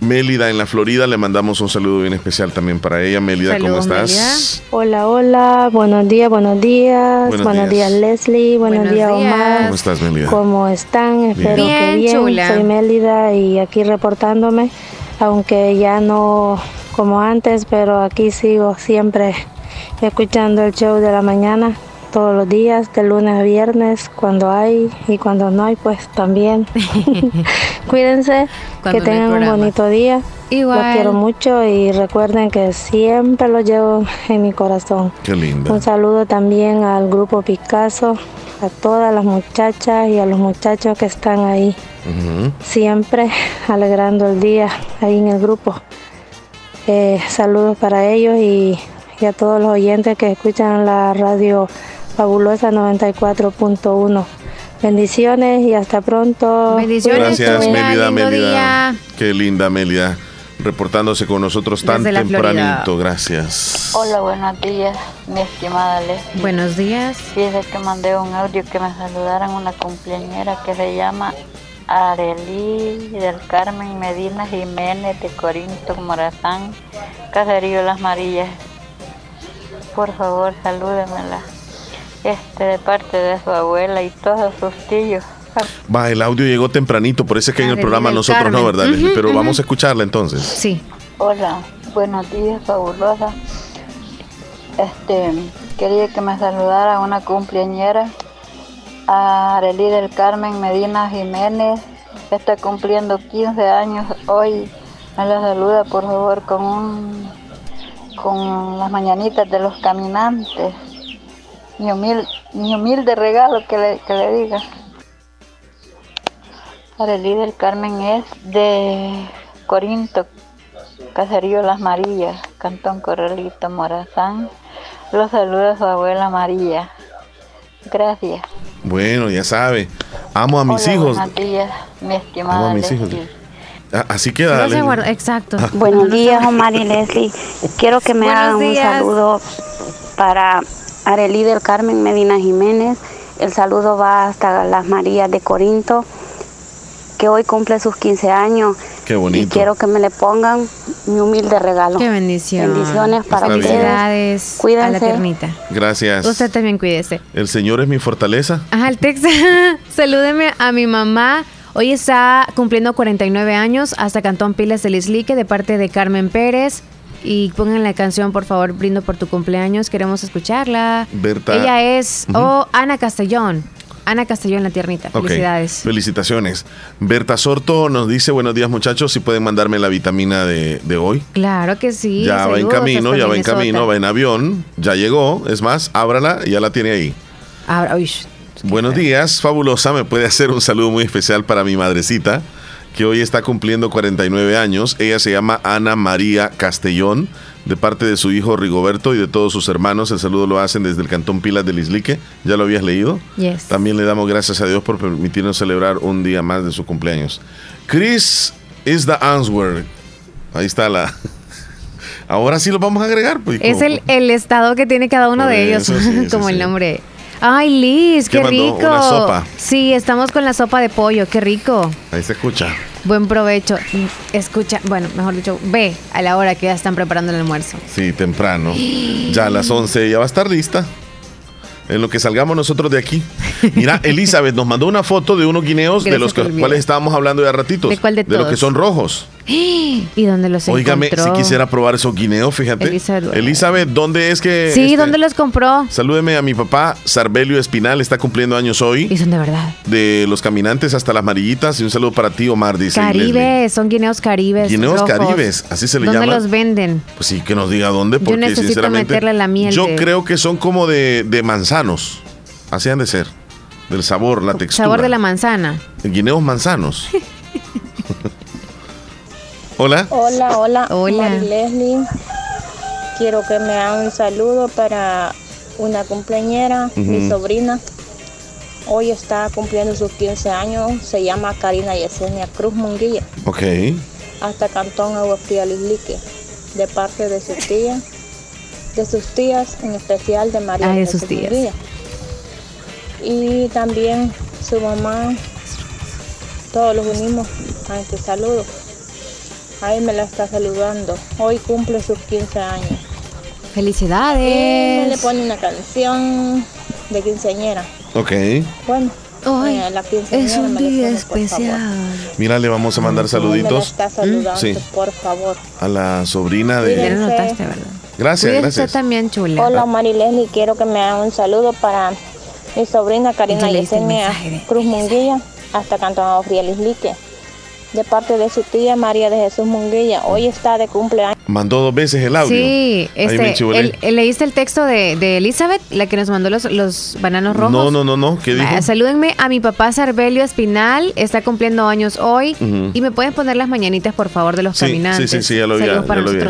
Mélida en la Florida, le mandamos un saludo bien especial también para ella. Mélida, ¿cómo estás? Hola, hola, buenos días, buenos días, Buenos buenos, días. días. Leslie, buenos, Buenos días días. Omar. ¿Cómo estás, Mélida? ¿Cómo están? Espero Bien, que bien. chula. Soy Mélida y aquí reportándome, aunque ya no como antes, pero aquí sigo siempre escuchando el show de la mañana todos los días, de lunes a viernes, cuando hay y cuando no hay, pues también. (laughs) (laughs) Cuídense, Cuando que tengan un bonito día. Igual. Los quiero mucho y recuerden que siempre los llevo en mi corazón. Qué linda. Un saludo también al grupo Picasso, a todas las muchachas y a los muchachos que están ahí, siempre alegrando el día ahí en el grupo. Eh, saludos para ellos y, y a todos los oyentes que escuchan la radio fabulosa 94.1. Bendiciones y hasta pronto. Bendiciones, Gracias, Mélida. día. Qué linda, Mélida. reportándose con nosotros tan tempranito. Gracias. Hola, buenos días, mi estimada Leslie. Buenos días. Fíjese que mandé un audio que me saludaran una cumpleañera que se llama Arelí del Carmen Medina Jiménez de Corinto Morazán, Caserío Las Marillas. Por favor, salúdemela. Este, de parte de su abuela y todos sus tíos. Va, el audio llegó tempranito, por eso es que en el programa nosotros no, ¿verdad? Pero vamos a escucharla entonces. Sí. Hola, buenos días, fabulosa. Este, quería que me saludara una cumpleañera, a Arely del Carmen Medina Jiménez, que está cumpliendo 15 años hoy. Me la saluda, por favor, con un, con las mañanitas de los caminantes. Mi humilde, mi humilde regalo que le, que le diga. Arely del Carmen es de Corinto, Caserío Las Marías, Cantón Corralito, Morazán. Los saluda su abuela María. Gracias. Bueno, ya sabe. Amo a mis hijos. Buenos días, mi estimada. Amo a mis hijos. Ah, así queda. Exacto. Buenos días, Omar y Leslie. Quiero que me hagan un saludo para Arely del Carmen Medina Jiménez. El saludo va hasta las Marías de Corinto que hoy cumple sus 15 años. Qué bonito. Y quiero que me le pongan mi humilde regalo. Qué bendición. Bendiciones para ustedes. Felicidades Cuídense. a la ternita. Gracias. Usted también cuídese. El Señor es mi fortaleza. Ajá, el texto. (laughs) Salúdeme a mi mamá. Hoy está cumpliendo 49 años hasta Cantón Pilas del Islique de parte de Carmen Pérez. Y pongan la canción, por favor, Brindo por tu cumpleaños. Queremos escucharla. Berta. Ella es oh, Ana Castellón. Ana Castellón, la tiernita. Felicidades. Felicitaciones. Berta Sorto nos dice, buenos días muchachos, si pueden mandarme la vitamina de, hoy. Claro que sí. Ya va en camino, ya va en camino, va en avión, ya llegó, es más, ábrala y ya la tiene ahí. Abra, uy, Buenos días, fabulosa, me puede hacer un saludo muy especial para mi madrecita, que hoy está cumpliendo 49 años. Ella se llama Ana María Castellón de parte de su hijo Rigoberto y de todos sus hermanos. El saludo lo hacen desde el Cantón Pilas del Islique. ¿Ya lo habías leído? Yes. También le damos gracias a Dios por permitirnos celebrar un día más de su cumpleaños. Chris is the answer. Ahí está la... (laughs) Ahora sí lo vamos a agregar. Pues, es el, el, estado que tiene cada uno de ellos, (laughs) como el nombre. Ay, Liz, qué, rico. Una sopa. Sí, estamos con la sopa de pollo, qué rico. Ahí se escucha. Buen provecho. Escucha, bueno, mejor dicho, ve a la hora que ya están preparando el almuerzo. Sí, temprano. Ya a las 11 ya va a estar lista. En lo que salgamos nosotros de aquí. Mira, (laughs) Elizabeth nos mandó una foto de unos guineos de los cuales estábamos hablando ya ratitos. ¿De cuál de De los que son rojos. (gasps) ¿Y dónde los Óigame, si quisiera probar esos guineos, fíjate. Elizabeth, ¿dónde es que...? Sí, este, ¿dónde los compró? Salúdeme a mi papá, Sarbelio Espinal, está cumpliendo años hoy. Y son de verdad. De los caminantes hasta las marillitas. Y un saludo para ti, Omar, dice Caribes, son guineos caribes. Guineos caribes, así se le llama. ¿Dónde los venden? Pues sí, que nos diga dónde, porque yo necesito sinceramente... meterle la miel Yo creo que son como de, de manzanos. Así han de ser. Del sabor, la textura. Sabor de la manzana. Guineos manzanos. (laughs) hola. Hola, hola. Hola. Leslie. Quiero que me hagan un saludo para una cumpleañera, mi sobrina. Hoy está cumpliendo sus 15 años. Se llama Karina Yesenia Cruz Munguilla. Ok. Hasta Cantón Agua Fría Lislique. De parte de sus tías. De sus tías, en especial de María. Ay, de sus tías. Munguilla y también su mamá. Todos los unimos a este saludo. Ahí me la está saludando. Hoy cumple sus 15 años. Felicidades. Y le pone una canción de quinceañera. Ok. Bueno. Hoy eh, es un día especial. Mira, le vamos a mandar saluditos. Me está saludando, sí. por favor. A la sobrina de. Ya lo notaste, ¿verdad? Gracias, Cuídense gracias. también, chula. Hola, Marilene, quiero que me hagan un saludo para mi sobrina Karina Yesenia Cruz Munguilla, hasta Cantón Frielis Lique de parte de su tía María de Jesús Munguilla. Hoy está de cumpleaños. Mandó dos veces el audio. Sí, este, el, ¿leíste el texto de, de, Elizabeth, la que nos mandó los, los bananos rojos? No, no, no, no. ¿Qué dijo? salúdenme a mi papá Sarbelio Espinal, está cumpliendo años hoy. Y me pueden poner las mañanitas, por favor, de los caminantes. Sí, sí, sí, ya lo, había,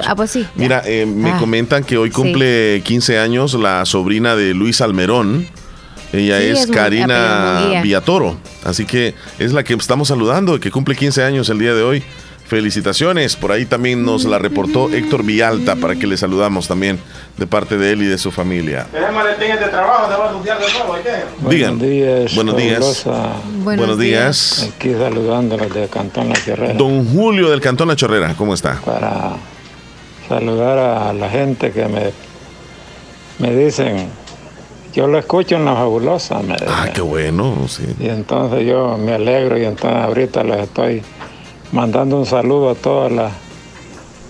Ah, pues sí. Mira, eh, me Ah. comentan que hoy cumple 15 años la sobrina de Luis Almerón. Ella Sí, es, Karina. Villatoro. Así que es la que estamos saludando, que cumple 15 años el día de hoy. Felicitaciones, por ahí también nos la reportó Héctor Villalta para que le saludamos también de parte de él y de su familia. Buenos días. Buenos días. Buenos, días. Aquí saludándolos del Cantón La Chorrera. Don Julio del Cantón La Chorrera, ¿cómo está? Para saludar a la gente que me, me dicen, yo lo escucho en La Fabulosa. Me ah, qué bueno, sí. Y entonces yo me alegro y entonces ahorita les estoy mandando un saludo a todas las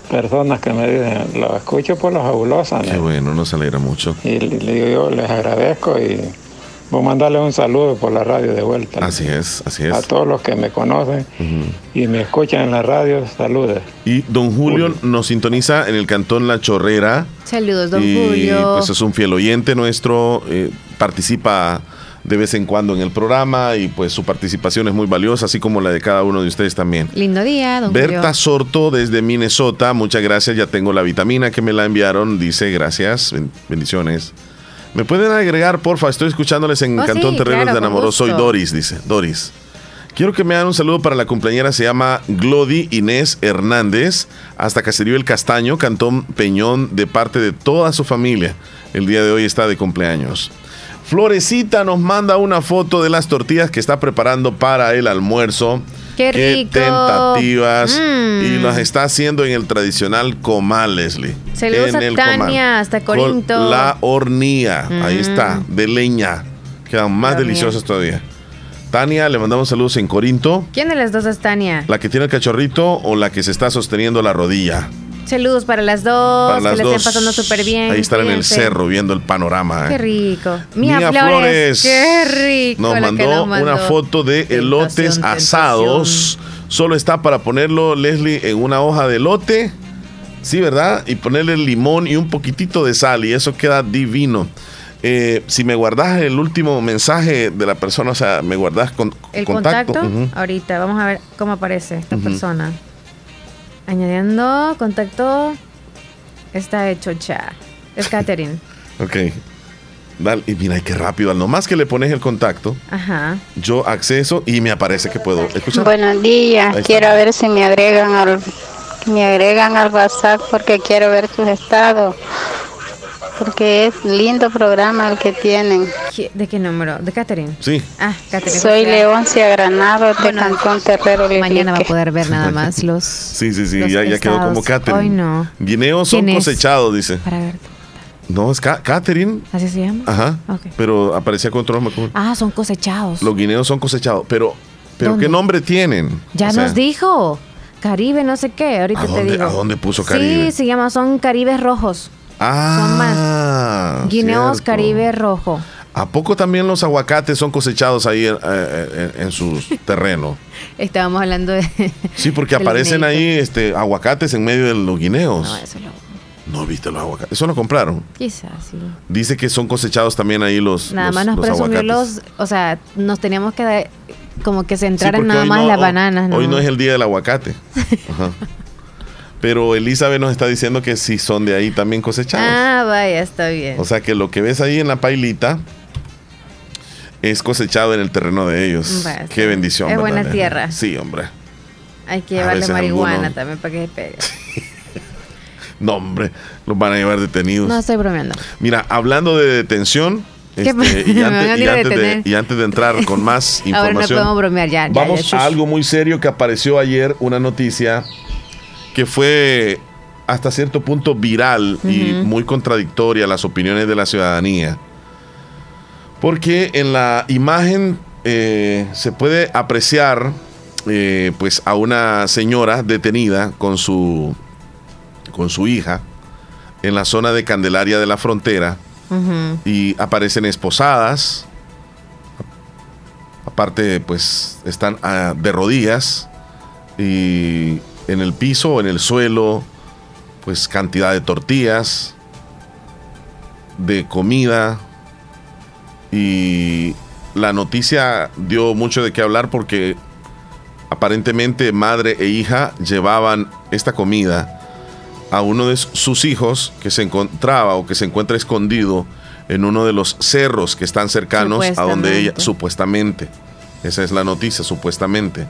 personas que me dicen, lo escucho por la fabulosa. Qué bueno, nos alegra mucho. Y le digo yo, les agradezco y voy a mandarles un saludo por la radio de vuelta. Así es, así es. A todos los que me conocen y me escuchan en la radio, saludes. Y don Julio, nos sintoniza en el cantón La Chorrera. Saludos, don y, Julio. Pues es un fiel oyente nuestro, eh, participa de vez en cuando en el programa y pues su participación es muy valiosa, así como la de cada uno de ustedes también. Lindo día, don Berta Sorto desde Minnesota, muchas gracias, ya tengo la vitamina que me la enviaron, dice gracias, bendiciones. ¿Me pueden agregar, porfa? Estoy escuchándoles en Oh, Cantón sí, Terrenos claro, de Enamoró. Soy. Doris, dice. Doris. Quiero que me hagan un saludo para la cumpleañera, se llama Glody Inés Hernández, hasta Caserío El Castaño, Cantón Peñón, de parte de toda su familia. El día de hoy está de cumpleaños. Florecita nos manda una foto de las tortillas que está preparando para el almuerzo. ¡Qué rico! tentativas. Mm. Y las está haciendo en el tradicional comal, Leslie. Saludos En a el Tania, comal. hasta Con Corinto. la hornilla. Ahí Mm. está, de leña. Quedan más deliciosas todavía. Tania, le mandamos saludos en Corinto. ¿Quién de las dos es Tania? La que tiene el cachorrito o la que se está sosteniendo la rodilla. Saludos para las dos, Para las que le dos. estén pasando súper bien. Ahí están en el cerro viendo el panorama. Qué rico. Mía, Mía Flores, Flores Qué rico. Nos mandó, nos mandó. una foto de elotes Tentación, asados. Solo está para ponerlo, Leslie, en una hoja de elote. Sí, ¿verdad? Y ponerle limón y un poquitito de sal y eso queda divino. Eh, si me guardas el último mensaje de la persona, o sea, me guardas con El contacto. ahorita, vamos a ver cómo aparece esta Ujú. persona. Añadiendo contacto, está hecho ya. Es Catherine. (laughs) Ok. Dale, y mira, qué rápido. Al nomás que le pones el contacto, Ajá. yo acceso y me aparece que puedo escuchar. Buenos días, quiero ver si me agregan al me agregan al WhatsApp porque quiero ver tus estados. Porque es lindo programa el que tienen. ¿Qué- ¿De qué número? ¿De Catherine? Sí. Ah, Catherine. Soy Leoncia Granado de Bueno, Cantón Terrero. Mañana va a poder ver nada más (laughs) los. Sí, sí, sí, ya, ya quedó como. Catherine. Hoy no. Guineos son cosechados, dice. Para ver. No, es Ca- Catherine. ¿Así se llama? Ajá. Ok. Pero aparecía con otro nombre. como- Ah, son cosechados. Los guineos son cosechados. Pero, pero ¿Dónde? ¿qué nombre tienen? Ya O sea, nos dijo. Caribe, no sé qué. Ahorita ¿A te digo. ¿A dónde puso Caribe? Sí, se llama, son caribes rojos. Ah. Guineos cierto. caribe rojo. ¿A poco también los aguacates son cosechados ahí eh, eh, en, en sus (laughs) terrenos? Estábamos hablando de. Sí, porque aparecen ahí este, aguacates en medio de los guineos. No, eso lo. No viste los aguacates. Eso lo compraron. Quizás, sí. Dice que son cosechados también ahí los. Nada los- más nos presumió los. O sea, nos teníamos que. dar- Como que Sí, centrar en porque nada más no- las hoy- bananas, ¿no? Hoy no es el día del aguacate. (laughs) Ajá. Pero Elizabeth nos está diciendo que sí son de ahí también cosechados. Ah, vaya, está bien. O sea que lo que ves ahí en la pailita es cosechado en el terreno de ellos. Qué bendición. es ¿verdad, buena tierra. Sí, hombre. Hay que llevarle marihuana algunos- también para que se pegue. (laughs) No, hombre, los van a llevar detenidos. No estoy bromeando. Mira, hablando de detención, ¿Qué este, y, (laughs) antes, y de, detener? y antes de entrar con más (laughs) Ahora no información, podemos bromear ya. vamos ya, a algo muy serio que apareció ayer, una noticia que fue hasta cierto punto viral y muy contradictoria a las opiniones de la ciudadanía. Porque en la imagen eh, se puede apreciar eh, pues a una señora detenida con su, con su hija en la zona de Candelaria de la Frontera y aparecen esposadas. Aparte, pues están ah, de rodillas y en el piso o en el suelo, pues cantidad de tortillas, de comida. Y la noticia dio mucho de qué hablar porque aparentemente madre e hija llevaban esta comida a uno de sus hijos que se encontraba o que se encuentra escondido en uno de los cerros que están cercanos a donde ella supuestamente, esa es la noticia, supuestamente.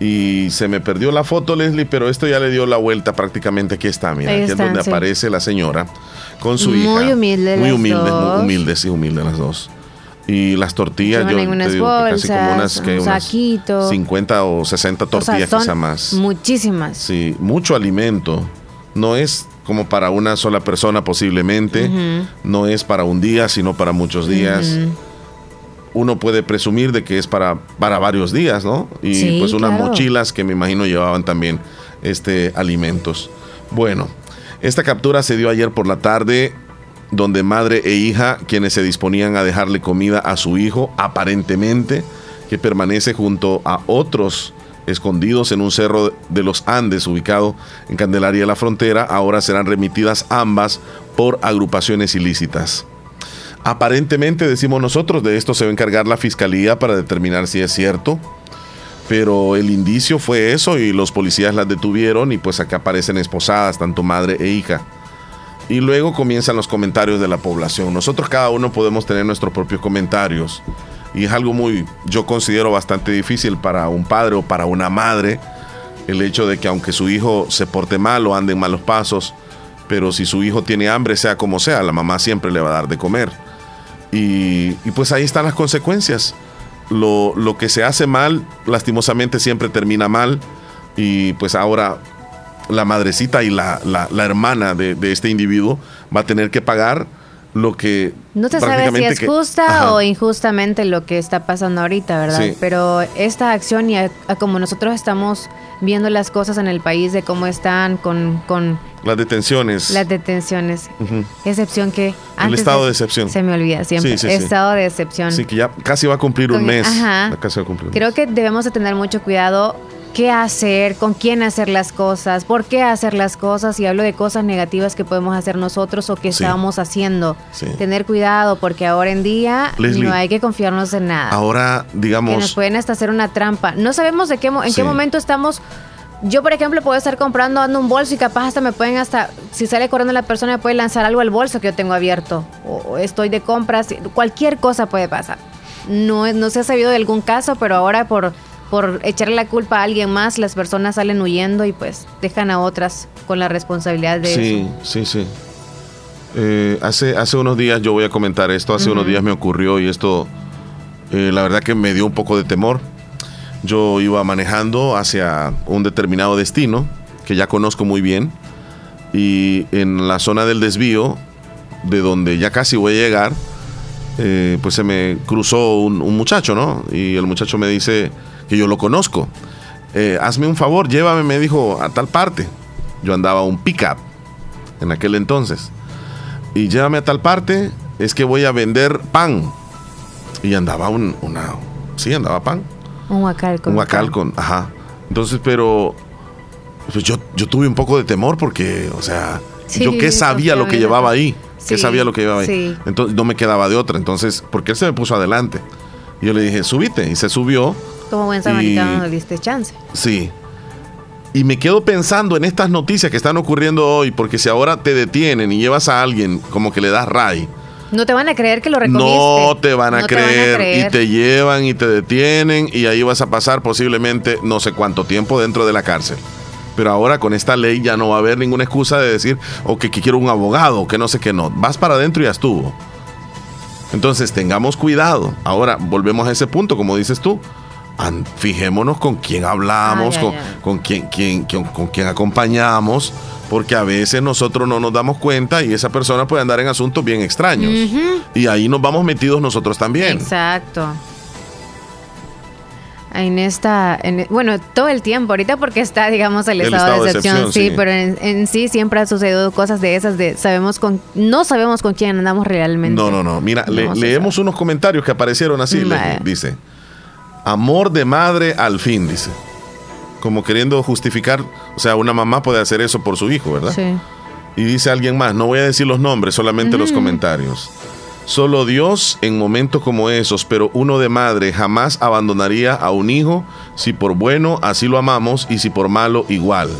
Y se me perdió la foto, Leslie, pero esto ya le dio la vuelta prácticamente. Aquí está, mira, aquí es donde aparece la señora con su hija. Muy humilde, Muy humilde, muy humilde, sí, humilde las dos. Y las tortillas, yo te digo casi como unas, que unas 50 o 60 tortillas, quizá más. Muchísimas. Sí, mucho alimento. No es como para una sola persona posiblemente. No es para un día, sino para muchos días. Uno puede presumir de que es para, para varios días, ¿no? Y pues unas mochilas que me imagino llevaban también este, alimentos. Bueno, esta captura se dio ayer por la tarde donde madre e hija, quienes se disponían a dejarle comida a su hijo, aparentemente, que permanece junto a otros escondidos en un cerro de los Andes ubicado en Candelaria de la Frontera, ahora serán remitidas ambas por agrupaciones ilícitas. Aparentemente, decimos nosotros, de esto se va a encargar la fiscalía para determinar si es cierto, pero el indicio fue eso y los policías las detuvieron y pues acá aparecen esposadas, tanto madre e hija y luego comienzan los comentarios de la población. Nosotros cada uno podemos tener nuestros propios comentarios y es algo muy, yo considero bastante difícil para un padre o para una madre el hecho de que aunque su hijo se porte mal o ande en malos pasos, pero si su hijo tiene hambre, sea como sea, la mamá siempre le va a dar de comer. Y, pues ahí están las consecuencias. Lo, lo que se hace mal, lastimosamente siempre termina mal. Y pues ahora la madrecita y la, la, hermana de, este individuo va a tener que pagar lo que... No se sabe si es justa o injustamente lo que está pasando ahorita, ¿verdad? Pero esta acción y como nosotros estamos viendo las cosas en el país de cómo están con... con las detenciones. Las detenciones. Excepción que... el estado de excepción. Se me olvida siempre. estado de excepción. Sí, que ya casi va a cumplir un mes. Ajá. Casi va a cumplir Creo que debemos de tener mucho cuidado qué hacer, con quién hacer las cosas, por qué hacer las cosas y hablo de cosas negativas que podemos hacer nosotros o que estamos haciendo. Tener cuidado porque ahora en día no hay que confiarnos en nada. Ahora, digamos... Que nos pueden hasta hacer una trampa. No sabemos de qué, en qué momento estamos... Yo, por ejemplo, puedo estar comprando ando un bolso y capaz hasta me pueden hasta, si sale corriendo la persona, me puede lanzar algo al bolso que yo tengo abierto. O estoy de compras, cualquier cosa puede pasar. No, no se ha sabido de algún caso, pero ahora por por echarle la culpa a alguien más, las personas salen huyendo y pues dejan a otras con la responsabilidad de sí, eso. Sí, sí, sí. Eh, hace, hace unos días yo voy a comentar esto, hace unos días me ocurrió y esto eh, la verdad que me dio un poco de temor. Yo iba manejando hacia un determinado destino que ya conozco muy bien y en la zona del desvío de donde ya casi voy a llegar, eh, pues se me cruzó un, un muchacho, ¿no? Y el muchacho me dice, que yo lo conozco. Eh, hazme un favor, llévame, me dijo, a tal parte. Yo andaba un pickup en aquel entonces. Y llévame a tal parte, es que voy a vender pan. Y andaba un, una, sí, andaba pan. Un huacal con. Un huacal con, ajá. Entonces, pero pues yo, yo tuve un poco de temor porque, o sea, yo qué sabía lo que llevaba ahí. ¿Qué sabía lo que llevaba ahí? Entonces no me quedaba de otra. Entonces, porque él se me puso adelante. Y yo le dije, subite. Y se subió. Como buen samaritano le diste chance. Sí. Y me quedo pensando en estas noticias que están ocurriendo hoy, porque si ahora te detienen y llevas a alguien como que le das ray. No te van a creer que lo recogiste. No te van a, creer, y te llevan y te detienen y ahí vas a pasar posiblemente no sé cuánto tiempo dentro de la cárcel. Pero ahora con esta ley ya no va a haber ninguna excusa de decir, o que, que quiero un abogado, que no sé qué no. Vas para adentro y ya estuvo. Entonces tengamos cuidado. Ahora volvemos a ese punto, como dices tú fijémonos con quién hablamos, con, con, quién, quién, con, quién acompañamos, porque a veces nosotros no nos damos cuenta y esa persona puede andar en asuntos bien extraños. Y ahí nos vamos metidos nosotros también. Exacto. En esta, bueno, todo el tiempo, ahorita porque está, digamos, el, estado, de excepción, sí, pero en, sí siempre ha sucedido cosas de esas, de sabemos con, no sabemos con quién andamos realmente. No, no, no, mira, leemos unos comentarios que aparecieron así, dice. Amor de madre al fin, dice. Como queriendo justificar, o sea, una mamá puede hacer eso por su hijo, ¿verdad? Sí. Y dice alguien más, no voy a decir los nombres, solamente los comentarios. Solo Dios en momentos como esos, pero uno de madre jamás abandonaría a un hijo si por bueno así lo amamos y si por malo igual.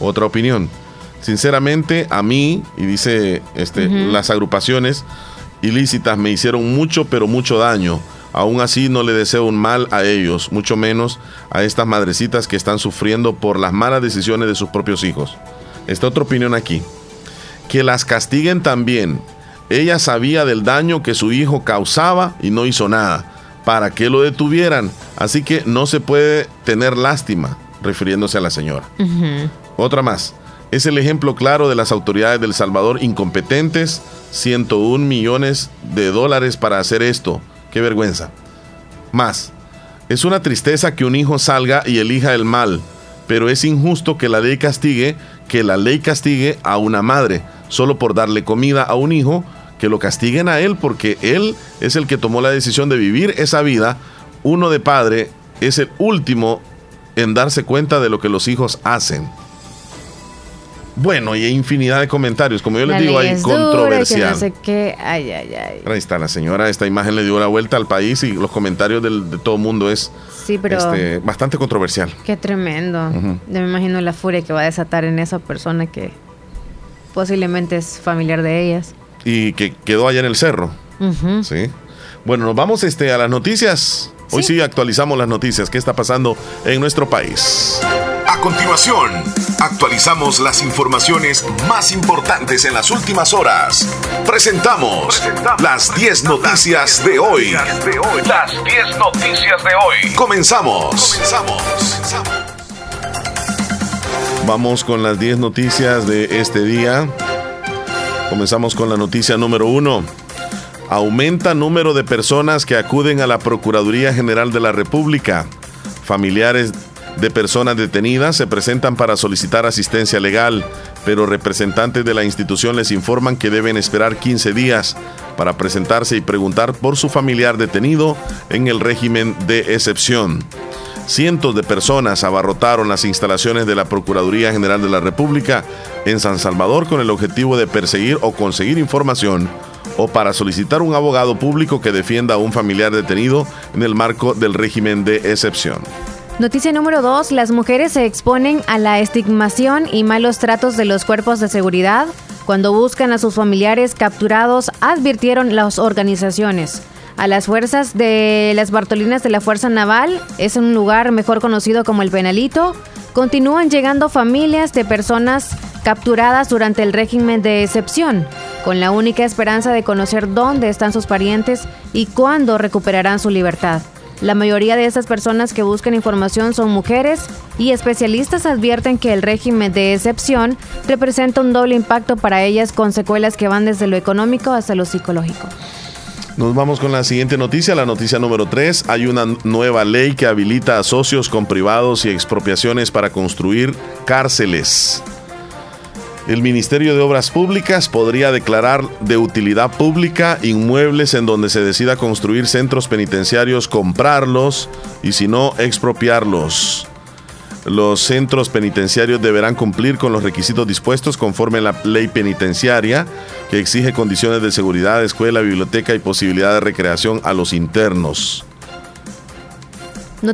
Otra opinión. Sinceramente, a mí, y dice este, las agrupaciones ilícitas me hicieron mucho, pero mucho daño Aún así no le deseo un mal a ellos, mucho menos a estas madrecitas que están sufriendo por las malas decisiones de sus propios hijos. Esta otra opinión aquí. Que las castiguen también. Ella sabía del daño que su hijo causaba y no hizo nada. Para que lo detuvieran. Así que no se puede tener lástima, refiriéndose a la señora. Otra más. Es el ejemplo claro de las autoridades del Salvador incompetentes. 101 millones de dólares para hacer esto. Qué vergüenza. Más. Es una tristeza que un hijo salga y elija el mal, pero es injusto que la ley castigue, que la ley castigue a una madre solo por darle comida a un hijo, que lo castiguen a él porque él es el que tomó la decisión de vivir esa vida. Uno de padre es el último en darse cuenta de lo que los hijos hacen. Bueno, y hay infinidad de comentarios, como yo les digo, hay controversial. Ay, ay, ay. Ahí está la señora, esta imagen le dio la vuelta al país y los comentarios de todo el mundo es este, bastante controversial. Qué tremendo. Yo me imagino la furia que va a desatar en esa persona que posiblemente es familiar de ellas. Y que quedó allá en el cerro. Sí. Bueno, nos vamos este, a las noticias. Hoy sí actualizamos las noticias. ¿Qué está pasando en nuestro país? A continuación, actualizamos las informaciones más importantes en las últimas horas. Presentamos, las 10 noticias, de hoy. Las 10 noticias de hoy. Comenzamos. Comenzamos. Vamos con las 10 noticias de este día. Comenzamos con la noticia número 1. Aumenta número de personas que acuden a la Procuraduría General de la República. Familiares de personas detenidas se presentan para solicitar asistencia legal, pero representantes de la institución les informan que deben esperar 15 días para presentarse y preguntar por su familiar detenido en el régimen de excepción. Cientos de personas abarrotaron las instalaciones de la Procuraduría General de la República en San Salvador con el objetivo de perseguir o conseguir información o para solicitar un abogado público que defienda a un familiar detenido en el marco del régimen de excepción. Noticia número 2. Las mujeres se exponen a la estigmación y malos tratos de los cuerpos de seguridad cuando buscan a sus familiares capturados, advirtieron las organizaciones. A las fuerzas de las Bartolinas de la Fuerza Naval, es un lugar mejor conocido como el Penalito, continúan llegando familias de personas capturadas durante el régimen de excepción, con la única esperanza de conocer dónde están sus parientes y cuándo recuperarán su libertad. La mayoría de esas personas que buscan información son mujeres y especialistas advierten que el régimen de excepción representa un doble impacto para ellas con secuelas que van desde lo económico hasta lo psicológico. Nos vamos con la siguiente noticia, la noticia número 3. Hay una nueva ley que habilita a socios con privados y expropiaciones para construir cárceles. El Ministerio de Obras Públicas podría declarar de utilidad pública inmuebles en donde se decida construir centros penitenciarios, comprarlos y si no, expropiarlos. Los centros penitenciarios deberán cumplir con los requisitos dispuestos conforme a la ley penitenciaria, que exige condiciones de seguridad, escuela, biblioteca y posibilidad de recreación a los internos.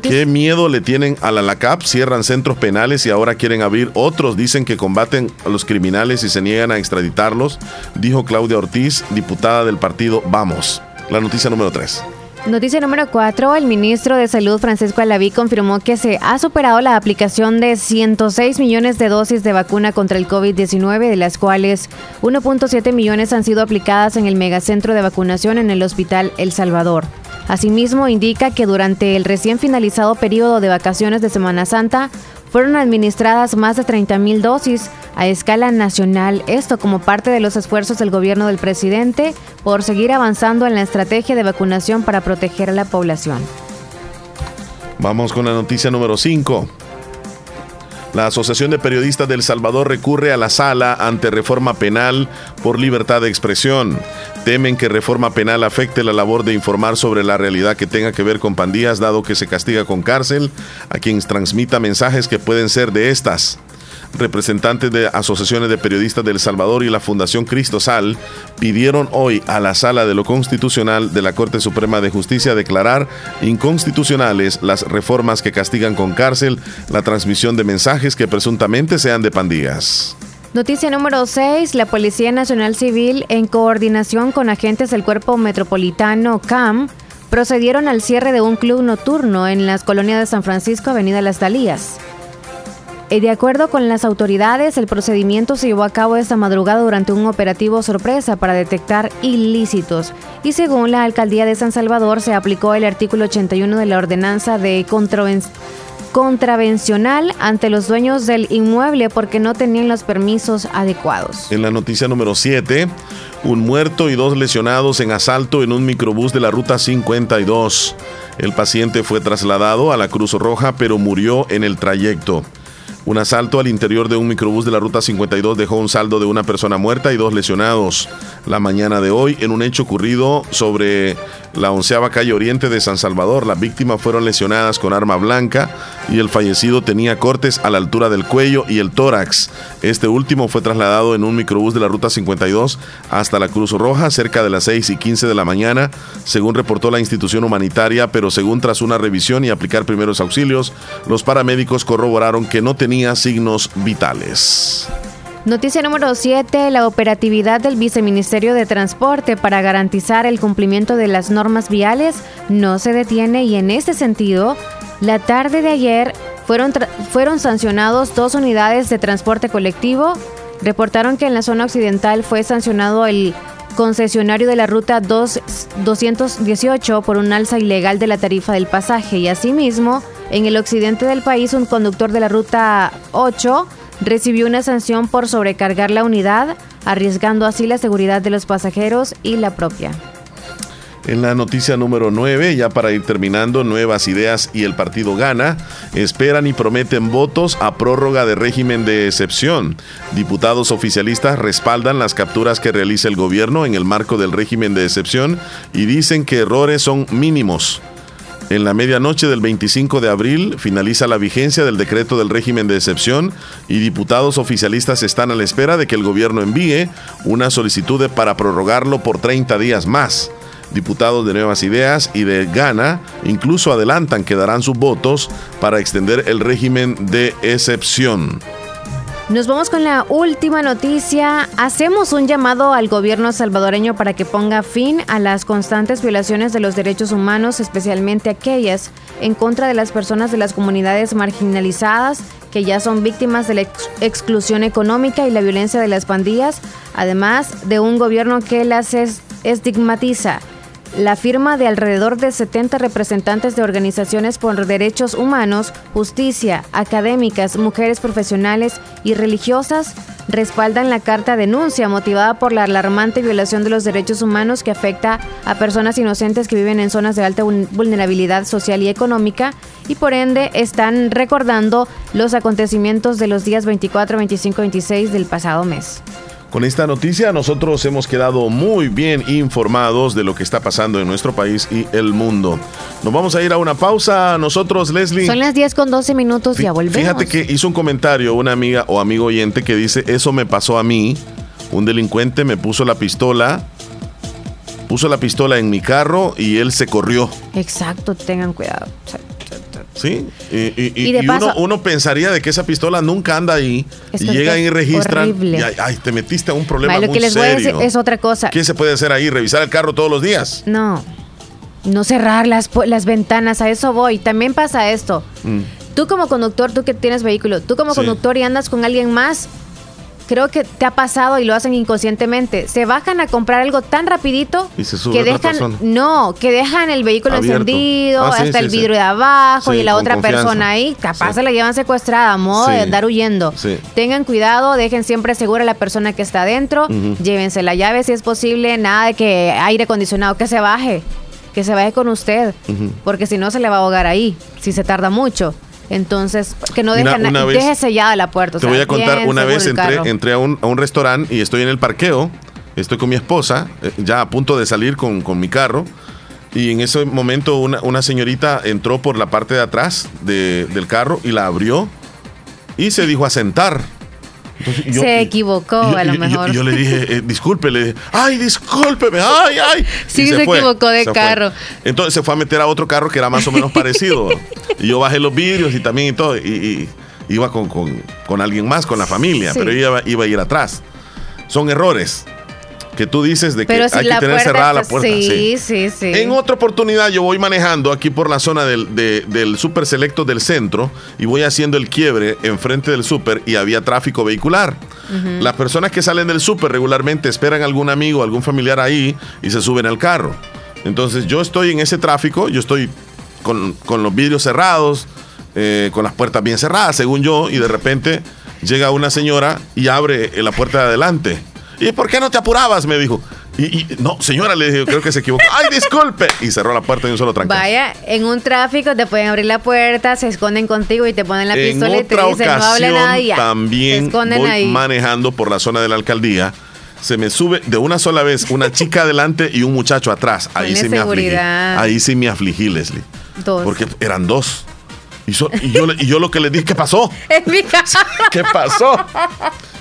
¿Qué miedo le tienen a la LACAP? Cierran centros penales y ahora quieren abrir otros. Dicen que combaten a los criminales y se niegan a extraditarlos, dijo Claudia Ortiz, diputada del partido Vamos. La noticia número 3. Noticia número 4. El ministro de Salud, Francisco Alaví, confirmó que se ha superado la aplicación de 106 millones de dosis de vacuna contra el COVID-19, de las cuales 1.7 millones han sido aplicadas en el megacentro de vacunación en el Hospital El Salvador. Asimismo, indica que durante el recién finalizado periodo de vacaciones de Semana Santa fueron administradas más de 30.000 dosis a escala nacional, esto como parte de los esfuerzos del gobierno del presidente por seguir avanzando en la estrategia de vacunación para proteger a la población. Vamos con la noticia número 5. La Asociación de Periodistas del Salvador recurre a la sala ante reforma penal por libertad de expresión. Temen que reforma penal afecte la labor de informar sobre la realidad que tenga que ver con pandillas, dado que se castiga con cárcel a quienes transmita mensajes que pueden ser de estas representantes de asociaciones de periodistas del Salvador y la Fundación Cristo Sal pidieron hoy a la Sala de lo Constitucional de la Corte Suprema de Justicia declarar inconstitucionales las reformas que castigan con cárcel la transmisión de mensajes que presuntamente sean de pandillas. Noticia número 6. La Policía Nacional Civil, en coordinación con agentes del Cuerpo Metropolitano CAM, procedieron al cierre de un club nocturno en las colonias de San Francisco, Avenida Las Dalías. Eh, de acuerdo con las autoridades, el procedimiento se llevó a cabo esta madrugada durante un operativo sorpresa para detectar ilícitos y según la alcaldía de San Salvador se aplicó el artículo 81 de la ordenanza de contravencional ante los dueños del inmueble porque no tenían los permisos adecuados. En la noticia número 7, un muerto y dos lesionados en asalto en un microbús de la ruta 52. El paciente fue trasladado a la Cruz Roja pero murió en el trayecto. Un asalto al interior de un microbús de la Ruta 52 dejó un saldo de una persona muerta y dos lesionados. La mañana de hoy, en un hecho ocurrido sobre la onceava calle Oriente de San Salvador, las víctimas fueron lesionadas con arma blanca y el fallecido tenía cortes a la altura del cuello y el tórax. Este último fue trasladado en un microbús de la Ruta 52 hasta la Cruz Roja cerca de las 6 y 15 de la mañana, según reportó la institución humanitaria, pero según tras una revisión y aplicar primeros auxilios, los paramédicos corroboraron que no tenía signos vitales. Noticia número 7. La operatividad del Viceministerio de Transporte para garantizar el cumplimiento de las normas viales no se detiene y en este sentido, la tarde de ayer fueron, fueron sancionados dos unidades de transporte colectivo. Reportaron que en la zona occidental fue sancionado el concesionario de la ruta 2, 218 por un alza ilegal de la tarifa del pasaje y asimismo en el occidente del país un conductor de la ruta 8 recibió una sanción por sobrecargar la unidad, arriesgando así la seguridad de los pasajeros y la propia. En la noticia número 9, ya para ir terminando, Nuevas Ideas y el partido gana, esperan y prometen votos a prórroga de régimen de excepción. Diputados oficialistas respaldan las capturas que realiza el gobierno en el marco del régimen de excepción y dicen que errores son mínimos. En la medianoche del 25 de abril finaliza la vigencia del decreto del régimen de excepción y diputados oficialistas están a la espera de que el gobierno envíe una solicitud para prorrogarlo por 30 días más. Diputados de Nuevas Ideas y de Gana incluso adelantan que darán sus votos para extender el régimen de excepción. Nos vamos con la última noticia. Hacemos un llamado al gobierno salvadoreño para que ponga fin a las constantes violaciones de los derechos humanos, especialmente aquellas en contra de las personas de las comunidades marginalizadas que ya son víctimas de la exclusión económica y la violencia de las pandillas, además de un gobierno que las estigmatiza la firma de alrededor de 70 representantes de organizaciones por derechos humanos, justicia, académicas, mujeres profesionales y religiosas respaldan la carta denuncia motivada por la alarmante violación de los derechos humanos que afecta a personas inocentes que viven en zonas de alta vulnerabilidad social y económica y por ende están recordando los acontecimientos de los días 24, 25 y 26 del pasado mes. Con esta noticia nosotros hemos quedado muy bien informados de lo que está pasando en nuestro país y el mundo. Nos vamos a ir a una pausa nosotros, Leslie. Son las 10 con 12 minutos, ya volvemos. Fíjate que hizo un comentario una amiga o amigo oyente que dice, eso me pasó a mí. Un delincuente me puso la pistola, puso la pistola en mi carro y él se corrió. Exacto, tengan cuidado. Sí, y, uno, pensaría de que esa pistola nunca anda ahí y llegan y registran y ay, te metiste a un problema lo que les voy a decir es otra cosa. ¿Qué se puede hacer ahí? ¿Revisar el carro todos los días? No, no cerrar las, las ventanas, a eso voy. También pasa esto. Mm. Tú como conductor, tú que tienes vehículo, tú como conductor y andas con alguien más, creo que te ha pasado y lo hacen inconscientemente. Se bajan a comprar algo tan rapidito que dejan no, que dejan el vehículo encendido, ah, hasta el vidrio de abajo y la otra persona ahí, capaz se la llevan secuestrada a modo de andar huyendo. Tengan cuidado, dejen siempre segura a la persona que está adentro, llévense la llave si es posible, nada de que aire acondicionado que se baje, que se baje con usted, porque si no se le va a ahogar ahí, si se tarda mucho. Entonces, que no deje, deje sellada la puerta. Te voy a contar, una vez entré, entré a un, a un restaurante y estoy en el parqueo, estoy con mi esposa, eh, ya a punto de salir con, con mi carro. Y en ese momento una, una, señorita entró por la parte de atrás de, del carro y la abrió y se dijo a sentar se equivocó, a lo mejor. Yo, le dije, eh, disculpe, le dije, ay, discúlpeme, ay, ay. (laughs) Sí, se, equivocó de carro. Entonces se fue a meter a otro carro que era más o menos (laughs) parecido. y yo bajé los vidrios y también y todo. Y, iba con, con, con, alguien más, con la familia, pero ella iba, iba, a ir atrás. Son errores. Que tú dices de que hay que tener cerrada la puerta. Sí, sí, sí, En otra oportunidad yo voy manejando aquí por la zona del, del super selecto del centro y voy haciendo el quiebre enfrente del super y había tráfico vehicular. Las personas que salen del super regularmente esperan a algún amigo, algún familiar ahí y se suben al carro. Entonces yo estoy en ese tráfico, yo estoy con, los vidrios cerrados, eh, con las puertas bien cerradas, según yo, y de repente llega una señora y abre la puerta de adelante ¿Y por qué no te apurabas? Me dijo. Y, no, señora, le dije, creo que se equivocó. ¡Ay, disculpe! Y cerró la puerta de un solo trancazo. Vaya, en un tráfico te pueden abrir la puerta, se esconden contigo y te ponen la pistola y te dicen no hable nadie. También voy manejando por la zona de la alcaldía. Se me sube de una sola vez una chica adelante y un muchacho atrás. Ahí sí me afligí. Ahí sí me afligí, Leslie. Dos. Porque eran dos. Y, yo, y yo lo que le dije, ¿qué pasó? (laughs) En mi casa. ¿Qué pasó?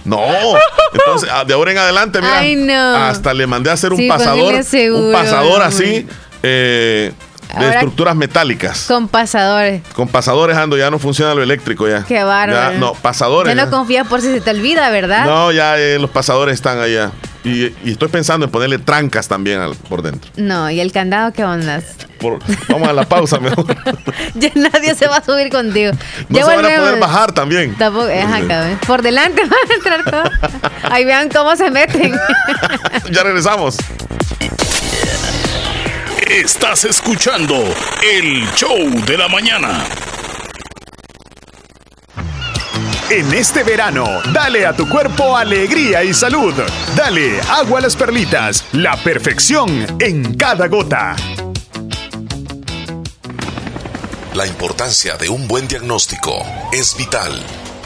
No, entonces ah, de ahora en adelante, mira, hasta le mandé a hacer un pasador, un pasador así eh, de estructuras metálicas. Con pasadores. Con pasadores ando, ya no funciona lo eléctrico ya. Qué bárbaro. no, pasadores. Ya no confías por si se te olvida, ¿verdad? No, ya eh, los pasadores están allá. Y, estoy pensando en ponerle trancas también por dentro. No, ¿y el candado qué onda? vamos a la pausa mejor. (laughs) ya nadie se va a subir contigo. No se van a poder bajar también. Tampoco, es acá, ¿eh? Por delante (laughs) van a entrar todos. Ahí vean cómo se meten. (laughs) ya regresamos. Estás escuchando el show de la mañana. En este verano, dale a tu cuerpo alegría y salud. Dale agua a las perlitas, la perfección en cada gota. La importancia de un buen diagnóstico es vital.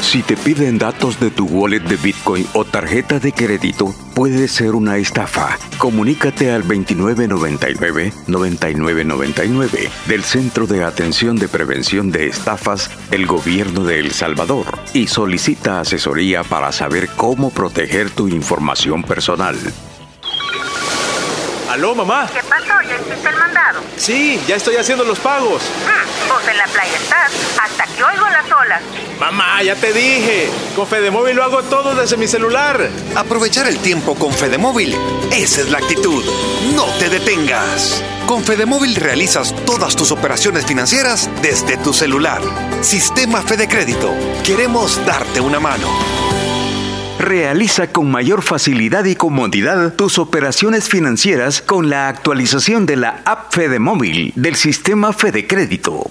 Si te piden datos de tu wallet de Bitcoin o tarjeta de crédito, puede ser una estafa. Comunícate al 2999-9999 del Centro de Atención de Prevención de Estafas del Gobierno de El Salvador y solicita asesoría para saber cómo proteger tu información personal. ¿Aló, mamá? ¿Qué pasó? ¿Ya hiciste el mandado? Sí, ya estoy haciendo los pagos. Mm, vos en la playa estás, hasta que oigo las olas. Mamá, ya te dije. Con Fedemóvil lo hago todo desde mi celular. Aprovechar el tiempo con Fedemóvil. Esa es la actitud. No te detengas. Con Fedemóvil realizas todas tus operaciones financieras desde tu celular. Sistema Fede Crédito. Queremos darte una mano. Realiza con mayor facilidad y comodidad tus operaciones financieras con la actualización de la app Fede Móvil del sistema Fede Crédito.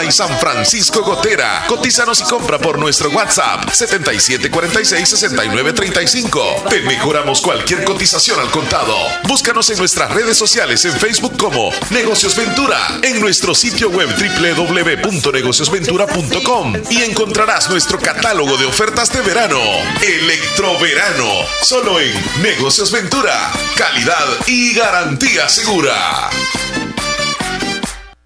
y San Francisco Gotera. Cotízanos y compra por nuestro WhatsApp 7746-6935. Te mejoramos cualquier cotización al contado. Búscanos en nuestras redes sociales en Facebook como Negocios Ventura, en nuestro sitio web www.negociosventura.com y encontrarás nuestro catálogo de ofertas de verano. Electroverano, solo en Negocios Ventura. Calidad y garantía segura.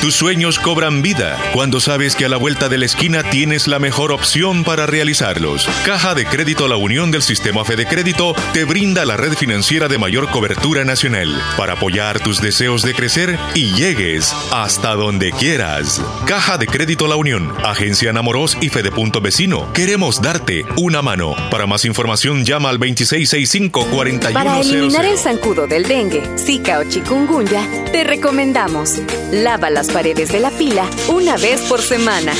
Tus sueños cobran vida cuando sabes que a la vuelta de la esquina tienes la mejor opción para realizarlos. Caja de Crédito La Unión del Sistema Fede Crédito te brinda la red financiera de mayor cobertura nacional para apoyar tus deseos de crecer y llegues hasta donde quieras. Caja de Crédito La Unión, Agencia Namoros y Fede Punto Vecino. Queremos darte una mano. Para más información llama al 2665-4100. Para eliminar el zancudo del dengue, zika o chikungunya, te recomendamos lava las paredes de la pila una vez por semana.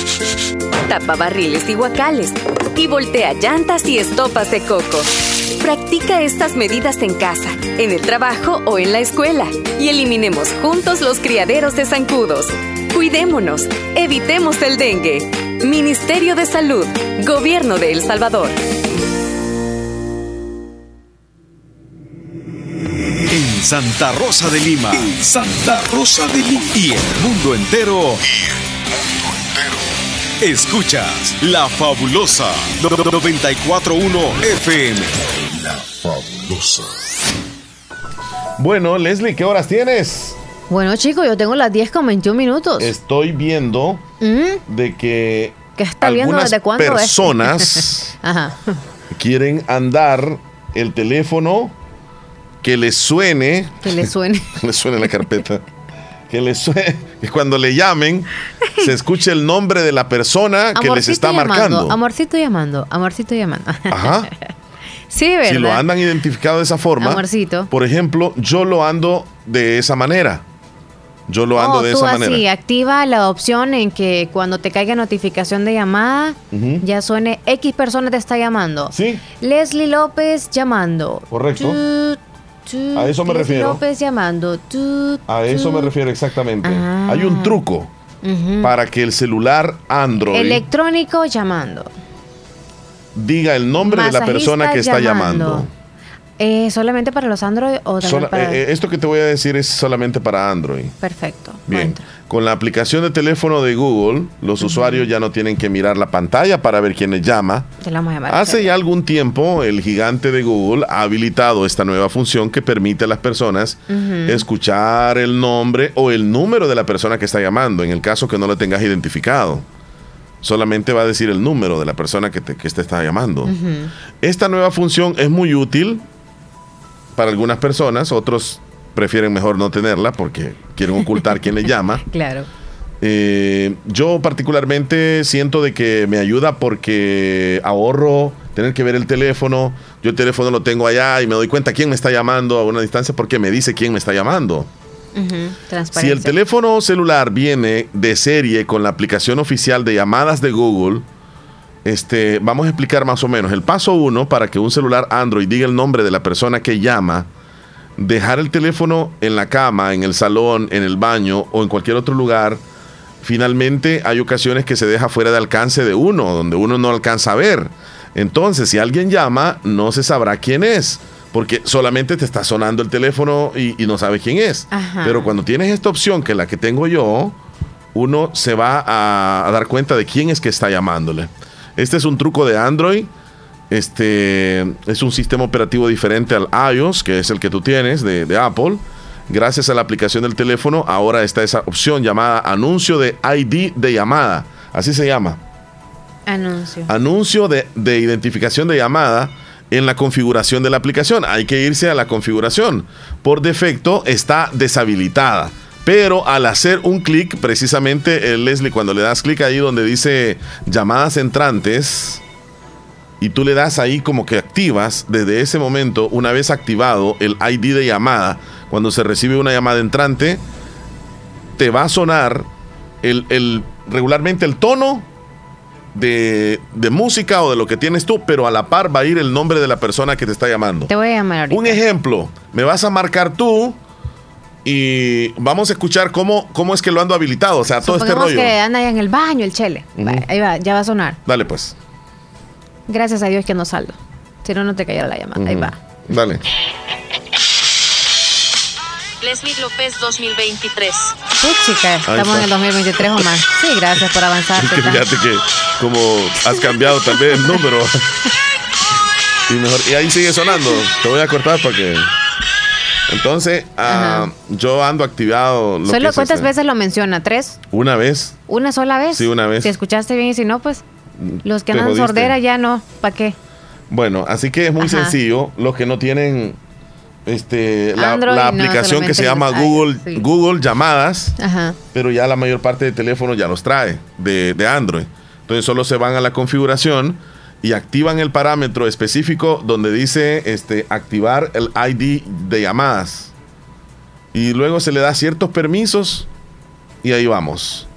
Tapa barriles y guacales y voltea llantas y estopas de coco. Practica estas medidas en casa, en el trabajo o en la escuela y eliminemos juntos los criaderos de zancudos. Cuidémonos, evitemos el dengue. Ministerio de Salud, Gobierno de El Salvador. Santa Rosa de Lima. Santa Rosa de Lima. Y el mundo entero. Escuchas La Fabulosa 941 FM. La Fabulosa. Bueno, Leslie, ¿qué horas tienes? Bueno, chicos, yo tengo las 10 con 21 minutos. Estoy viendo ¿Mm? de que ¿Qué está viendo algunas desde cuándo es? personas (laughs) Ajá. quieren andar el teléfono que les suene, Que le suene. (laughs) le suene la carpeta, que les suene, que cuando le llamen se escuche el nombre de la persona que les está llamando, marcando. Amorcito llamando, amorcito llamando. Ajá. (laughs) sí, ¿verdad? Si lo andan identificado de esa forma, Amorcito. por ejemplo, yo lo ando de esa manera. Yo lo ando Oh, de tú esa así, manera. activa la opción en que cuando te caiga notificación de llamada, ya suene X persona te está llamando. Sí. Leslie López llamando. Correcto. Tut, A eso me refiero. López llamando. Tut, A eso me refiero exactamente. Ah. Hay un truco Ujú. para que el celular Android Electrónico llamando. diga el nombre de la persona que está Masajista llamando. Eh, ¿Solamente para los Android o también Sola- para...? eh, eh, esto que te voy a decir es solamente para Android. Perfecto. Bien, con la aplicación de teléfono de Google, los usuarios ya no tienen que mirar la pantalla para ver quién les llama. Te la. Hace ya algún tiempo, el gigante de Google ha habilitado esta nueva función que permite a las personas escuchar el nombre o el número de la persona que está llamando, en el caso que no lo tengas identificado. Solamente va a decir el número de la persona que te, que te está llamando. Esta nueva función es muy útil para algunas personas, otros prefieren mejor no tenerla porque quieren ocultar quién le llama. (laughs) Claro. Eh, yo particularmente siento de que me ayuda porque ahorro tener que ver el teléfono. Yo el teléfono lo tengo allá y me doy cuenta quién me está llamando a una distancia porque me dice quién me está llamando. Si el teléfono celular viene de serie con la aplicación oficial de llamadas de Google, este, vamos a explicar más o menos. El paso uno para que un celular Android diga el nombre de la persona que llama, dejar el teléfono en la cama, en el salón, en el baño o en cualquier otro lugar. Finalmente hay ocasiones que se deja fuera de alcance de uno, donde uno no alcanza a ver. Entonces, si alguien llama, no se sabrá quién es. porque solamente te está sonando el teléfono y, no sabes quién es. Pero cuando tienes esta opción, que es la que tengo yo, uno se va a, dar cuenta de quién es que está llamándole. Este es un truco de Android. Este es un sistema operativo diferente al iOS, que es el que tú tienes de, de Apple. Gracias a la aplicación del teléfono, ahora está esa opción llamada anuncio de ID de llamada. Así se llama. Anuncio. Anuncio de, de identificación de llamada en la configuración de la aplicación. Hay que irse a la configuración. Por defecto está deshabilitada. Pero al hacer un clic, precisamente, eh, Leslie, cuando le das clic ahí donde dice llamadas entrantes, y tú le das ahí como que activas, desde ese momento, una vez activado el ID de llamada, cuando se recibe una llamada entrante, te va a sonar el, el regularmente el tono de, música o de lo que tienes tú, pero a la par va a ir el nombre de la persona que te está llamando. Te voy a llamar ahorita. Un ejemplo, me vas a marcar tú y vamos a escuchar cómo, cómo es que lo ando habilitado, o sea, todo este rollo. que anda ahí en el baño, el chele. Ahí va, ya va a sonar. Dale pues. Gracias a Dios que no saldo. Si no, no te cayera la llamada. Ahí va. Dale. Leslie López 2023. Sí, chica, estamos en el 2023 o más. Sí, gracias por avanzar. Es que fíjate que como has cambiado también el número. (laughs) y, ahí sigue sonando. Te voy a cortar para que... Entonces, ah, yo ando activado. ¿Solo cuántas veces lo menciona? ¿Tres? Una vez. ¿Una sola vez? Sí, una vez. Si escuchaste bien y si no, pues los que andan sordera ya no. ¿Para qué? Bueno, así que es muy sencillo. Los que no tienen este, la, aplicación que se llama Google, Google Llamadas, pero ya la mayor parte de teléfonos ya los trae de, Android. Entonces solo se van a la configuración y activan el parámetro específico donde dice este, activar el ID de llamadas. Y luego se le da ciertos permisos y ahí vamos.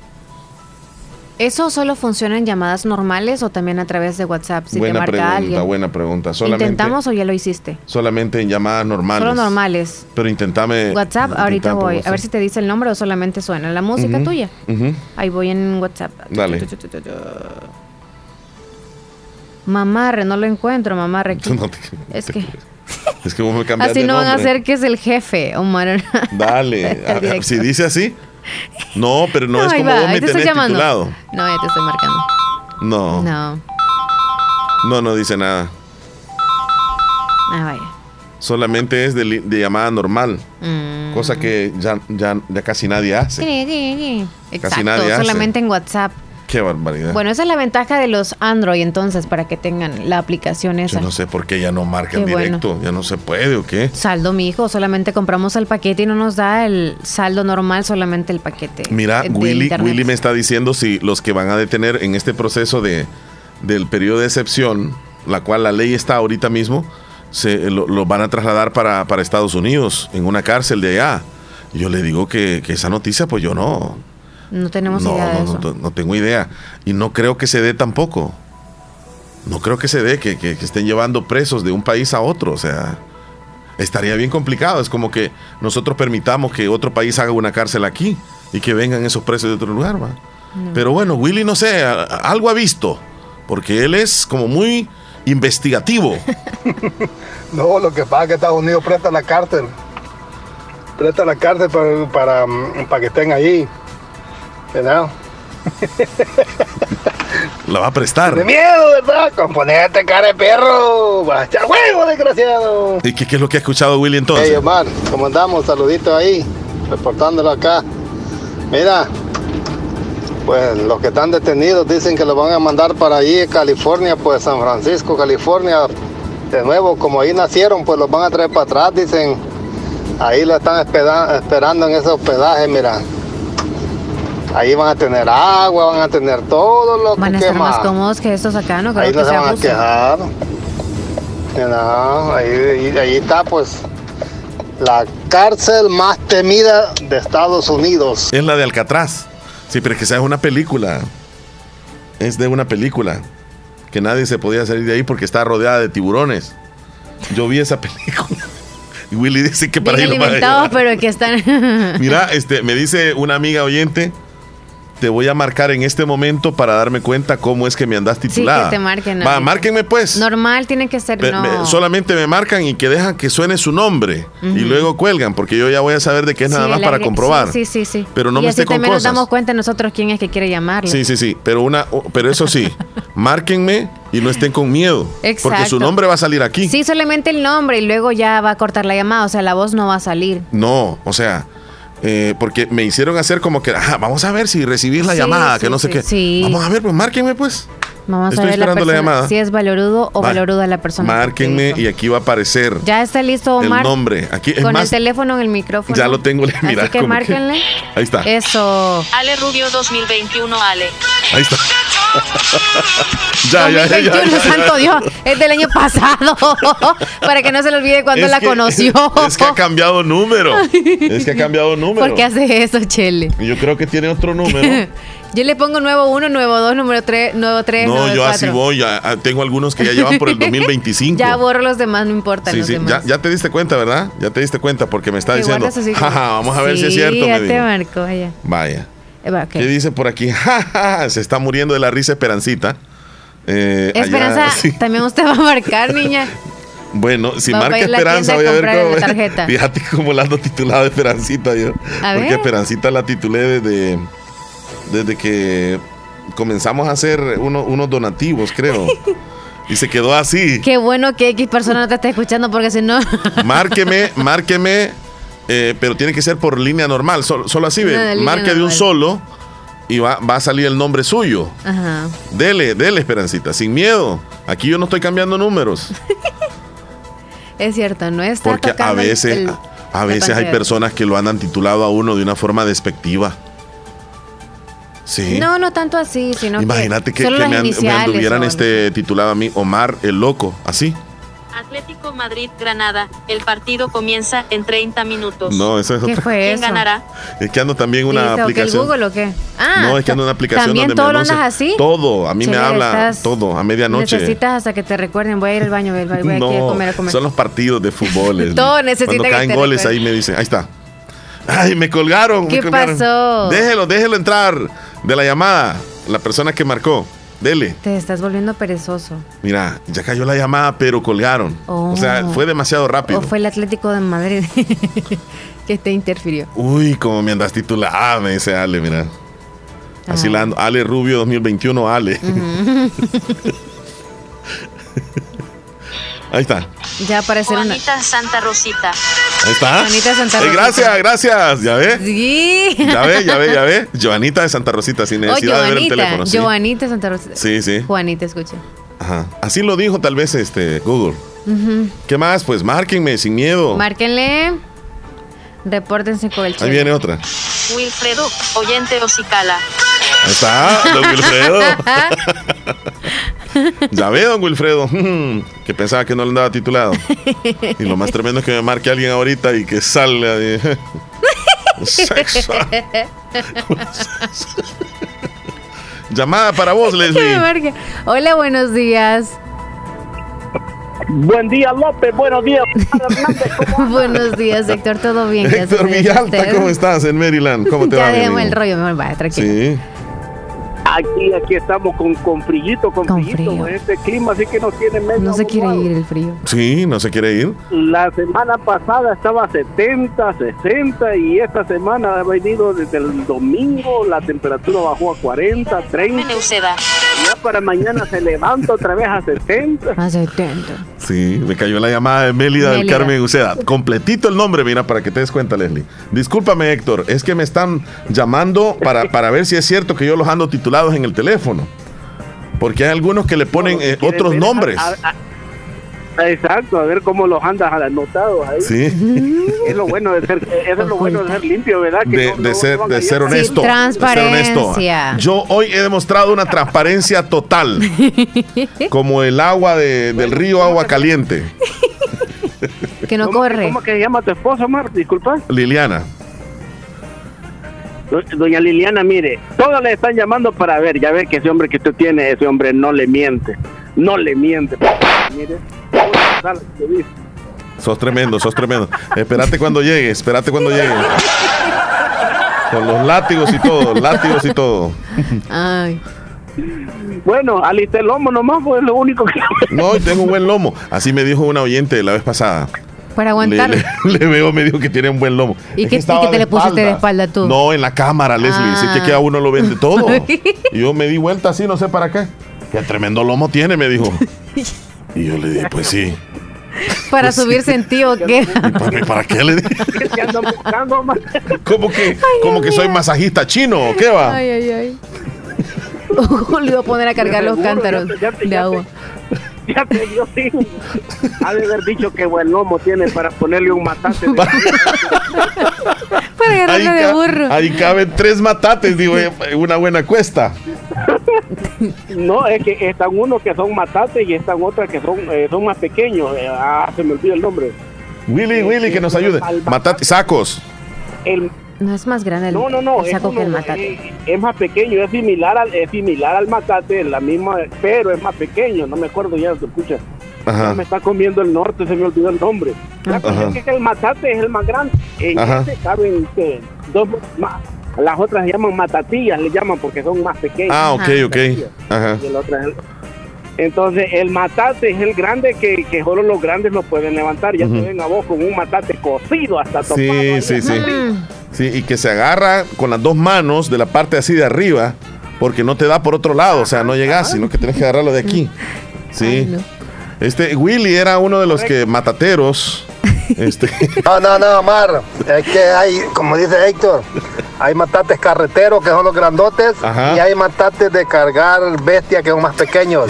¿Eso solo funciona en llamadas normales o también a través de WhatsApp? Si buena te marca pregunta, buena pregunta. ¿Intentamos o ya lo hiciste? Solamente en llamadas normales. Solo normales. Pero intentame. WhatsApp, ahorita voy. A ver si te dice el nombre o solamente suena la música tuya. Ahí voy en WhatsApp. Dale. Mamarre, no lo encuentro, mamarre. (laughs) es que. (laughs) Es que vos me cambiaste Así no van a hacer que es el jefe, Omar. (laughs) Dale. Ah, si dice así. No, pero no, es como vos me tenés titulado. No, ya te estoy marcando. No. No. No, no dice nada. Ah, vaya. Solamente es de, llamada normal. Mm. Cosa que ya, ya, ya, casi nadie hace. Sí, sí, sí. Exacto, casi nadie solamente en WhatsApp. Qué barbaridad. Bueno, esa es la ventaja de los Android entonces, para que tengan la aplicación esa. Yo no sé por qué ya no marcan directo, ya no se puede o qué. Saldo, mi hijo, solamente compramos el paquete y no nos da el saldo normal, solamente el paquete. Mira, Willy, Willy me está diciendo si los que van a detener en este proceso de, del periodo de excepción, la cual la ley está ahorita mismo, se lo, van a trasladar para, para, Estados Unidos, en una cárcel de allá. Yo le digo que, que esa noticia, pues yo no, no tenemos idea de eso. No, no, tengo idea. Y no creo que se dé tampoco. No creo que se dé que, que, estén llevando presos de un país a otro. O sea, estaría bien complicado. Es como que nosotros permitamos que otro país haga una cárcel aquí y que vengan esos presos de otro lugar. ¿va? Pero bueno, Willy no sé, algo ha visto. Porque él es como muy investigativo. (laughs) no, lo que pasa es que Estados Unidos presta la cárcel. Presta la cárcel para, para, para que estén ahí. La va a prestar. De miedo, ¿verdad? Componente cara de perro. Va a echar huevo, desgraciado. ¿Y qué, es lo que ha escuchado Willy entonces? Hey, Omar, ¿cómo andamos? Saludito ahí, reportándolo acá. Mira, pues los que están detenidos dicen que lo van a mandar para allí, California, pues San Francisco, California. De nuevo, como ahí nacieron, pues los van a traer para atrás, dicen. Ahí lo están esperando en ese hospedaje, mira. Ahí van a tener agua, van a tener todo lo van que Van a estar más cómodos que estos acá, ¿no? Creo ahí no se, van a quejar. No, ahí, ahí está pues la cárcel más temida de Estados Unidos. Es la de Alcatraz. Sí, pero es que esa es una película. Es de una película. Que nadie se podía salir de ahí porque está rodeada de tiburones. Yo vi esa película. (laughs) Y Willy dice que para Bien ir alimentados, pero que están. (laughs) Mira, este, me dice una amiga oyente te voy a marcar en este momento para darme cuenta cómo es que me andas titulada. Sí, que te marquen. Va, márquenme pues. Normal tiene que ser no. solamente me marcan y que dejan que suene su nombre y luego cuelgan, porque yo ya voy a saber de qué es nada más para comprobar. Sí, sí, sí. Pero no me esté con también nos damos cuenta nosotros quién es que quiere llamarle. Sí, sí, sí. Pero una, pero eso sí, (laughs) márquenme y no estén con miedo. Exacto. Porque su nombre va a salir aquí. Sí, solamente el nombre y luego ya va a cortar la llamada, o sea, la voz no va a salir. No, o sea, eh, porque me hicieron hacer como que, vamos a ver si recibís la llamada, que no sé qué. Vamos a ver, pues márquenme pues. Vamos a ver la, llamada. si es valorudo o valoruda la persona. Márquenme y aquí va a aparecer. Ya está listo Omar. El nombre. Aquí, con el teléfono en el micrófono. Ya lo tengo, mira. Así que márquenle. Ahí está. Eso. Ale Rubio 2021, Ale. Ahí está. Ya, (laughs) 2021, ya, ya, ya, santo Dios. Es del año pasado. (laughs) Para que no se le olvide cuando la conoció. Es que ha cambiado número. Es que ha cambiado (laughs) número. ¿Por qué hace eso, Chele? Yo creo que tiene otro número. Yo le pongo nuevo 1, nuevo 2, número 3, nuevo 3. No, yo así voy. Ya, tengo algunos que ya llevan por el 2025. ya borro los demás, no importa. Sí, sí, Ya, ya, te diste cuenta, ¿verdad? Ya te diste cuenta porque me está diciendo. Jaja, vamos a ver si es cierto. Ya te marcó, ya. Vaya. Eh, ¿Qué dice por aquí? (laughs) Se está muriendo de la risa Esperancita. Eh, Esperanza, (laughs) también usted va a marcar, niña. Bueno, si marca Esperanza, voy a ver cómo. (laughs) Fíjate cómo la ando titulado Esperancita yo. porque Esperancita la titulé desde desde que comenzamos a hacer unos donativos, creo. Y se quedó así. Qué bueno que X persona no te está escuchando porque si no... márqueme, márqueme, eh, pero tiene que ser por línea normal, solo, así, ve. Marque de un solo y va, va, a salir el nombre suyo. Ajá. Dele, dele, Esperancita, sin miedo. Aquí yo no estoy cambiando números. (laughs) es cierto, no está Porque a veces, a veces hay personas que lo han titulado a uno de una forma despectiva. No, no tanto así, sino Imagínate que, me, anduvieran este titulado a mí Omar el Loco, así. Atlético Madrid Granada. El partido comienza en 30 minutos. No, eso es ¿Qué fue ¿Quién ganará? Es que ando también una aplicación. ¿El Google o qué? Ah, no, es que ando una aplicación ¿También donde todo lo andas así? Todo, a mí me habla todo, a medianoche. Necesitas hasta que te recuerden, voy a ir al baño, voy, a ir a comer a comer. Son los partidos de fútbol. (laughs) todo necesita Cuando caen goles ahí me dicen, ahí está. Ay, me colgaron. ¿Qué pasó? Déjelo, déjelo entrar de la llamada, la persona que marcó. Dele. Te estás volviendo perezoso. Mira, ya cayó la llamada, pero colgaron. O sea, oh. fue demasiado rápido. O fue el Atlético de Madrid (laughs) que te interfirió. Uy, cómo me andas titulada, me dice Ale, mira. Así la ando. Ale Rubio 2021, Ale. (laughs) Ahí está. Ya apareció Juanita Santa Rosita. Ahí está. Juanita Santa Rosita. gracias, gracias. ¿Ya ve? Sí. Ya ve, ya ve, ya ve. (laughs) Joanita de Santa Rosita, sin necesidad de ver el teléfono. ¿sí? Joanita Santa Rosita. Sí, sí. Juanita, escucha. Ajá. Así lo dijo tal vez este Google. ¿Qué más? Pues márquenme sin miedo. Márquenle. Repórtense con el chat. Ahí viene otra. Wilfredo, oyente Ocicala. Ahí está, don Wilfredo. (laughs) ya ve, don Wilfredo, que pensaba que no le andaba titulado. Y lo más tremendo es que me marque alguien ahorita y que salga de... (laughs) Llamada para vos, Leslie. Hola, buenos días. Buen día, López. Buenos días, (laughs) Buenos días, Héctor. ¿Todo bien? Héctor Villalta, ¿cómo estás en Maryland? ¿Cómo te va? Ya el rollo, mejor va, tranquilo. Sí. Aquí, aquí estamos con, con frillito, con, con frío. Este clima así que nos tiene medio No se quiere ir el frío. Sí, no se quiere ir. La semana pasada estaba 70, 60 y esta semana ha venido desde el domingo, la temperatura bajó a 40, 30. Ya para mañana se levanta otra vez a 70. A 70. Sí, me cayó la llamada de Mélida, del Carmen Uceda. Completito el nombre, mira, para que te des cuenta, Leslie. Discúlpame, Héctor, es que me están llamando para, para ver si es cierto que yo los ando titulados en el teléfono. Porque hay algunos que le ponen eh, otros nombres. Exacto, a ver cómo los andas anotados ahí. Sí. (laughs) Es lo bueno de ser, eso es lo bueno de ser limpio, ¿verdad? de, ser, de ser honesto. transparencia. Yo hoy he demostrado una transparencia total. (laughs) como el agua de, del río, agua caliente. que no corre. ¿Cómo que se llama tu esposa, Mar? Disculpa. Liliana. Doña Liliana, mire, todos le están llamando para ver, ya ve que ese hombre que usted tiene, ese hombre no le miente, no le miente. Mire, Sos tremendo, sos tremendo. espérate cuando llegue, espérate cuando llegue. Con los látigos y todo, látigos y todo. Ay. Bueno, aliste el lomo nomás, pues lo único que. No, tengo un buen lomo. Así me dijo una oyente la vez pasada. Para aguantar. (laughs) Le, veo, me dijo que tiene un buen lomo. ¿Y qué, te le pusiste de espalda tú? No, en la cámara, Leslie. Sí que, que a uno lo vende todo. (laughs) y yo me di vuelta así, no sé para qué. Qué tremendo lomo tiene, me dijo. (laughs) Y yo le dije, pues sí. Para pues subir sentido, (laughs) ¿qué? Para, ¿Para, qué le dije? (laughs) ¿Cómo que, como que soy masajista chino o qué va? Ay, ay, ay. (laughs) le iba a poner a cargar los cántaros de agua. Ya te dio sí. Ha de haber dicho que buen lomo tiene para ponerle un matate. Para agarrarlo de burro. Ahí caben tres matates, digo, eh, una buena cuesta. No, es que están unos que son matates y están otras que son, eh, son más pequeños. Eh, ah, se me olvidó el nombre. Willy, Willy, que nos ayude. Matate, sacos. El, no es más grande el, no, no, no, saco que el matate. Es, más pequeño, es similar al, es similar al matate, la misma, pero es más pequeño, no me acuerdo ya, se me está comiendo el norte, se me olvidó el nombre. Es que el matate es el más grande. En este caben dos más. Las otras se llaman matatillas, le llaman porque son más pequeñas. Ah, ok, ok. Ajá. Y el otro es el, entonces, el matate es el grande que, que solo los grandes lo pueden levantar. Ya se ven a vos con un matate cocido hasta topado. Sí, sí, sí. Sí, y que se agarra con las dos manos de la parte así de arriba, porque no te da por otro lado, o sea, no llegas, sino que tienes que agarrarlo de aquí. Sí. Este, Willy era uno de los que matateros. (laughs) Este. No, no, no, Mar. Es que hay, como dice Héctor, hay matates carreteros que son los grandotes y hay matates de cargar bestias que son más pequeños.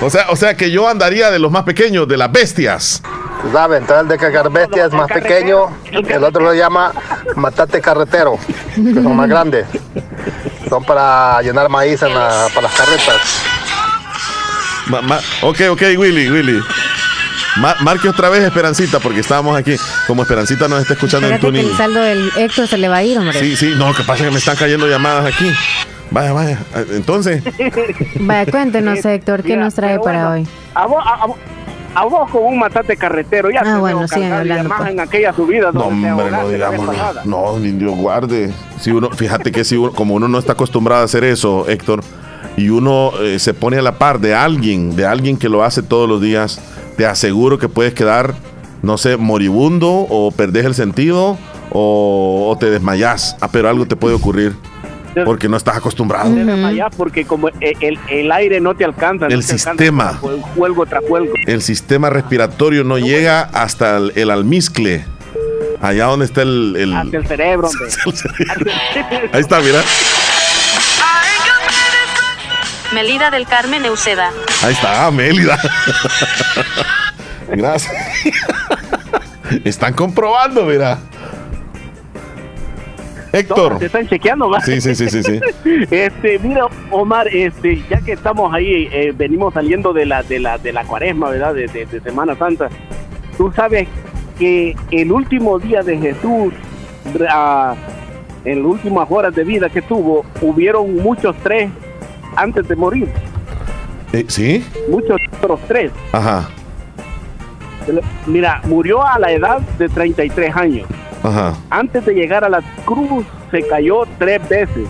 O sea, o sea que yo andaría de los más pequeños, de las bestias. ¿Saben? Entonces el de cargar bestias es más pequeño, el otro lo llama matate carretero, que son más grandes. Son para llenar maíz para las carretas. Ok, ok, Willy, Willy. marque otra vez Esperancita, porque estábamos aquí. Como Esperancita nos está escuchando en tu el saldo del Héctor se le va a ir, hombre. Sí, sí, no, lo que pasa es que me están cayendo llamadas aquí. Vaya, vaya. Entonces. (laughs) Vaya, cuéntenos, Héctor, ¿qué nos trae para hoy? A vos, a, vos con un matate carretero, ya ah, bueno, sí, hablando, más pues. en aquella subida. No, hombre, no digamos. No, ni Dios guarde. Si uno, fíjate que si como uno no está acostumbrado a hacer eso, Héctor, y uno eh, se pone a la par de alguien, de alguien que lo hace todos los días, te aseguro que puedes quedar, no sé, moribundo o perdés el sentido o, o te desmayás. Ah, pero algo te puede ocurrir. Porque no estás acostumbrado. porque como el, el, aire no te alcanza. El sistema. tras El sistema respiratorio no llega hasta el, el, almizcle. Allá donde está el... el... Hasta el cerebro, (laughs) (laughs) Ahí está, mira. Melida del Carmen Euseda. Ahí está, Melida. Gracias. Están comprobando, mira. Héctor. te están chequeando, ¿va? Sí, sí, sí, sí, sí. (laughs) Este, mira, Omar, este, ya que estamos ahí, eh, venimos saliendo de la, de la, de la cuaresma, ¿verdad? De, Semana Santa. Tú sabes que el último día de Jesús, en las últimas horas de vida que tuvo, hubieron muchos tres antes de morir. Eh, ¿Sí? Muchos otros tres. Ajá. Mira, murió a la edad de 33 años. Antes de llegar a la cruz se cayó tres veces.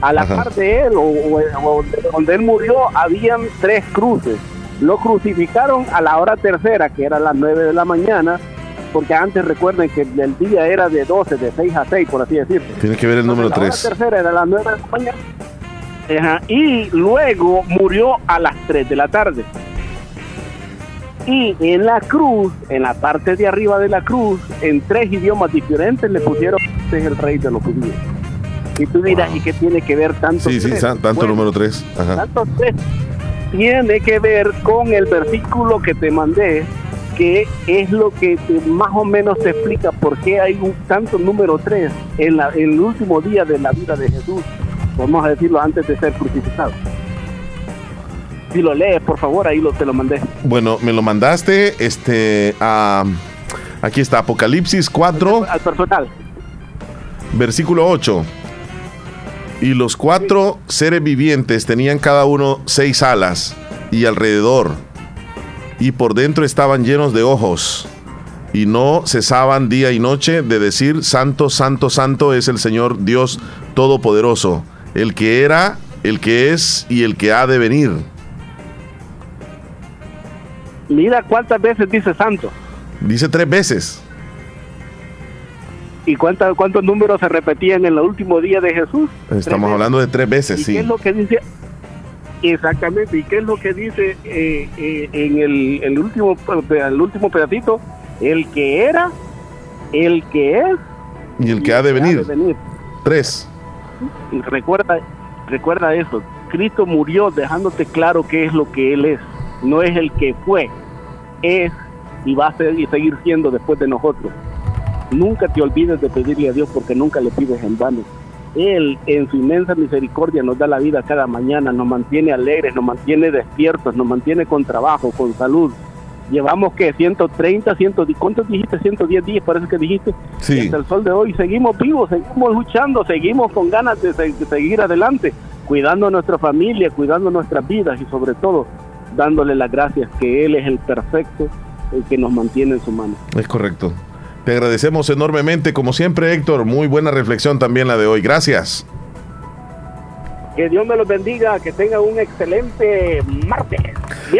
A la par de él, o, donde él murió, habían tres cruces. Lo crucificaron a la hora tercera, que era las nueve de la mañana, porque antes recuerden que el día era de 12, de 6 a 6, por así decirlo. Tiene que ver el número 3. La tercera era a las 9 de la mañana. Y luego murió a las 3 de la tarde. Y en la cruz, en la parte de arriba de la cruz, en tres idiomas diferentes le pusieron este es el rey de los judíos. Y tú dirás, ¿y qué tiene que ver tanto? Sí, sí, tanto número tres. Tanto tres. Tiene que ver con el versículo que te mandé, que es lo que más o menos te explica por qué hay un tanto número tres en, la, en el último día de la vida de Jesús, vamos a decirlo antes de ser crucificado si lo lees, por favor, ahí lo, te lo mandé. Bueno, me lo mandaste, este, a, aquí está, Apocalipsis 4. Al personal. Versículo 8. Y los cuatro seres vivientes tenían cada uno seis alas y alrededor, y por dentro estaban llenos de ojos, y no cesaban día y noche de decir, Santo, Santo, Santo es el Señor Dios Todopoderoso, el que era, el que es y el que ha de venir. Mira cuántas veces dice Santo. Dice tres veces. ¿Y cuántos números se repetían en el último día de Jesús? Estamos hablando de tres veces, sí. ¿Qué es lo que dice? Exactamente. ¿Y qué es lo que dice eh, eh, en el, el, último, el último pedacito? El que era, el que es y el que, ha, de venir. Tres. Recuerda, recuerda eso. Cristo murió dejándote claro qué es lo que Él es. No es el que fue, es y va a ser, y seguir siendo después de nosotros. Nunca te olvides de pedirle a Dios porque nunca le pides en vano. Él en su inmensa misericordia nos da la vida cada mañana, nos mantiene alegres, nos mantiene despiertos, nos mantiene con trabajo, con salud. Llevamos que 130, 110, ¿cuántos dijiste? 110 días parece que dijiste. Sí. hasta el sol de hoy seguimos vivos, seguimos luchando, seguimos con ganas de, de seguir adelante, cuidando a nuestra familia, cuidando nuestras vidas y sobre todo dándole las gracias que Él es el perfecto, el que nos mantiene en su mano. Es correcto. Te agradecemos enormemente, como siempre, Héctor. Muy buena reflexión también la de hoy. Gracias. Que Dios me los bendiga, que tenga un excelente martes.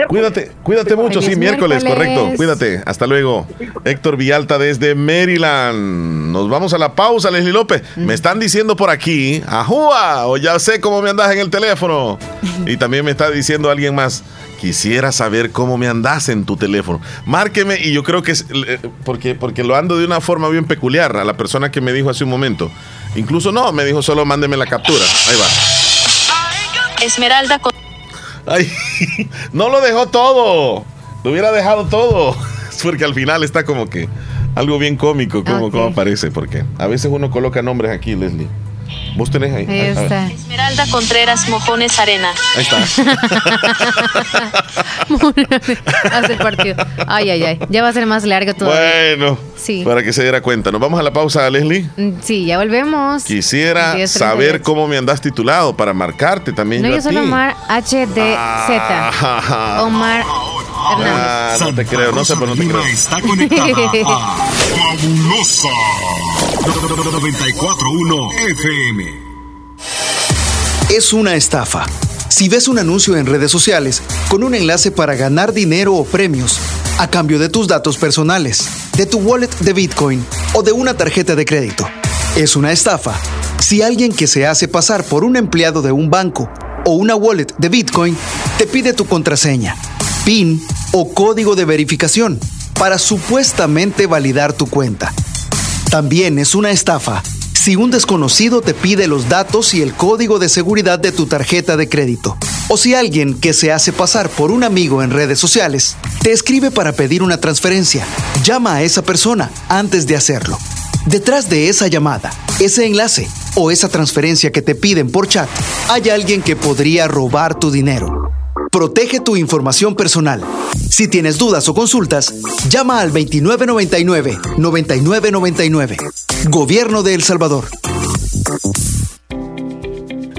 Cuídate, cuídate mucho, sí, miércoles, correcto. Cuídate, hasta luego. Héctor Villalta desde Maryland. Nos vamos a la pausa, Leslie López. Me están diciendo por aquí, ajúa, o ya sé cómo me andas en el teléfono. (laughs) Y también me está diciendo alguien más, Quisiera saber cómo me andas en tu teléfono. Márqueme y yo creo que es eh, porque, porque lo ando de una forma bien peculiar a la persona que me dijo hace un momento. Incluso no, me dijo solo mándeme la captura. Ahí va. Esmeralda con... Ay, (laughs) no lo dejó todo. Lo hubiera dejado todo. (laughs) Porque al final está como que algo bien cómico, como, como aparece. Porque a veces uno coloca nombres aquí, Leslie. Vos tenés ahí. Ahí está. Esmeralda Contreras Mojones Arena. Ahí está. (laughs) Hace partido. Ay, ay, ay. Ya va a ser más largo todo. Bueno. Sí. Para que se diera cuenta. ¿Nos vamos a la pausa, Leslie? Mm, sí, ya volvemos. Quisiera saber cómo me andas titulado para marcarte también. No, yo, yo soy Omar HDZ. Ah, Omar. Ah, no te creo, no sé, pero no te creo. Está conectada a Fabulosa 941 FM. Es una estafa. Si ves un anuncio en redes sociales con un enlace para ganar dinero o premios a cambio de tus datos personales, de tu wallet de Bitcoin o de una tarjeta de crédito, es una estafa. Si alguien que se hace pasar por un empleado de un banco o una wallet de Bitcoin te pide tu contraseña, PIN o código de verificación para supuestamente validar tu cuenta. También es una estafa si un desconocido te pide los datos y el código de seguridad de tu tarjeta de crédito. O si alguien que se hace pasar por un amigo en redes sociales te escribe para pedir una transferencia, llama a esa persona antes de hacerlo. Detrás de esa llamada, ese enlace o esa transferencia que te piden por chat, hay alguien que podría robar tu dinero. Protege tu información personal. Si tienes dudas o consultas, llama al 2999-9999. Gobierno de El Salvador.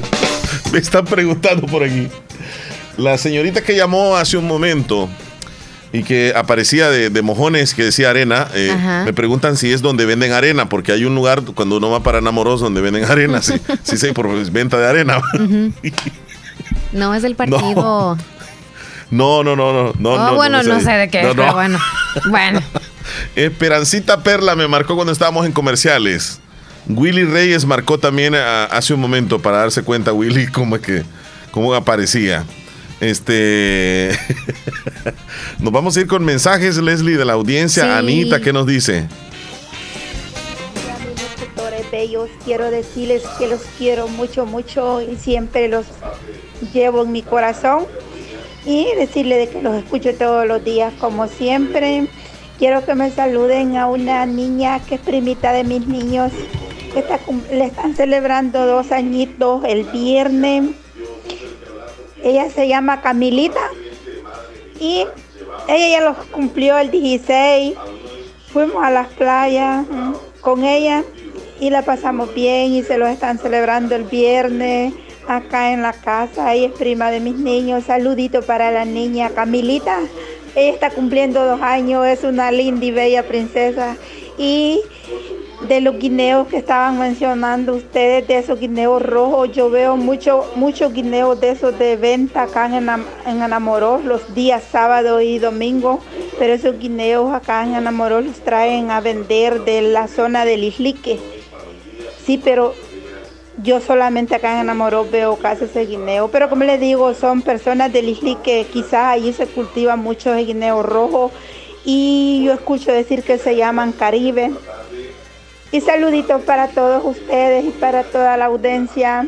(laughs) Me están preguntando por aquí. La señorita que llamó hace un momento y que aparecía de, mojones que decía arena, eh, me preguntan si es donde venden arena, porque hay un lugar cuando uno va para enamoros donde venden arena, sí, (laughs) sí, sí por venta de arena. no, es del (laughs) partido. No, no, no, no. no, oh, bueno, no sé, de qué, pero bueno. Bueno. Esperancita Perla me marcó cuando estábamos en comerciales. Willy Reyes marcó también hace un momento para darse cuenta, Willy, cómo es que cómo aparecía. Este (laughs) nos vamos a ir con mensajes, Leslie, de la audiencia. Anita, ¿qué nos dice? bellos, quiero decirles que los quiero mucho, mucho y siempre los llevo en mi corazón y decirles de que los escucho todos los días como siempre. Quiero que me saluden a una niña que es primita de mis niños le están celebrando dos añitos el viernes. Ella se llama Camilita y ella ya los cumplió el 16. Fuimos a las playas con ella y la pasamos bien y se los están celebrando el viernes acá en la casa. Ella es prima de mis niños. Saludito para la niña Camilita. Ella está cumpliendo dos años, es una linda y bella princesa. Y de los guineos que estaban mencionando ustedes, de esos guineos rojos. Yo veo muchos mucho guineos de esos de venta acá en, en Anamorós los días sábado y domingo, pero esos guineos acá en Anamorós los traen a vender de la zona del Islique. Sí, pero yo solamente acá en Anamorós veo casi ese guineo, pero como les digo, son personas del Islique, quizás allí se cultiva mucho el guineo rojo y yo escucho decir que se llaman Caribe y saluditos para todos ustedes y para toda la audiencia.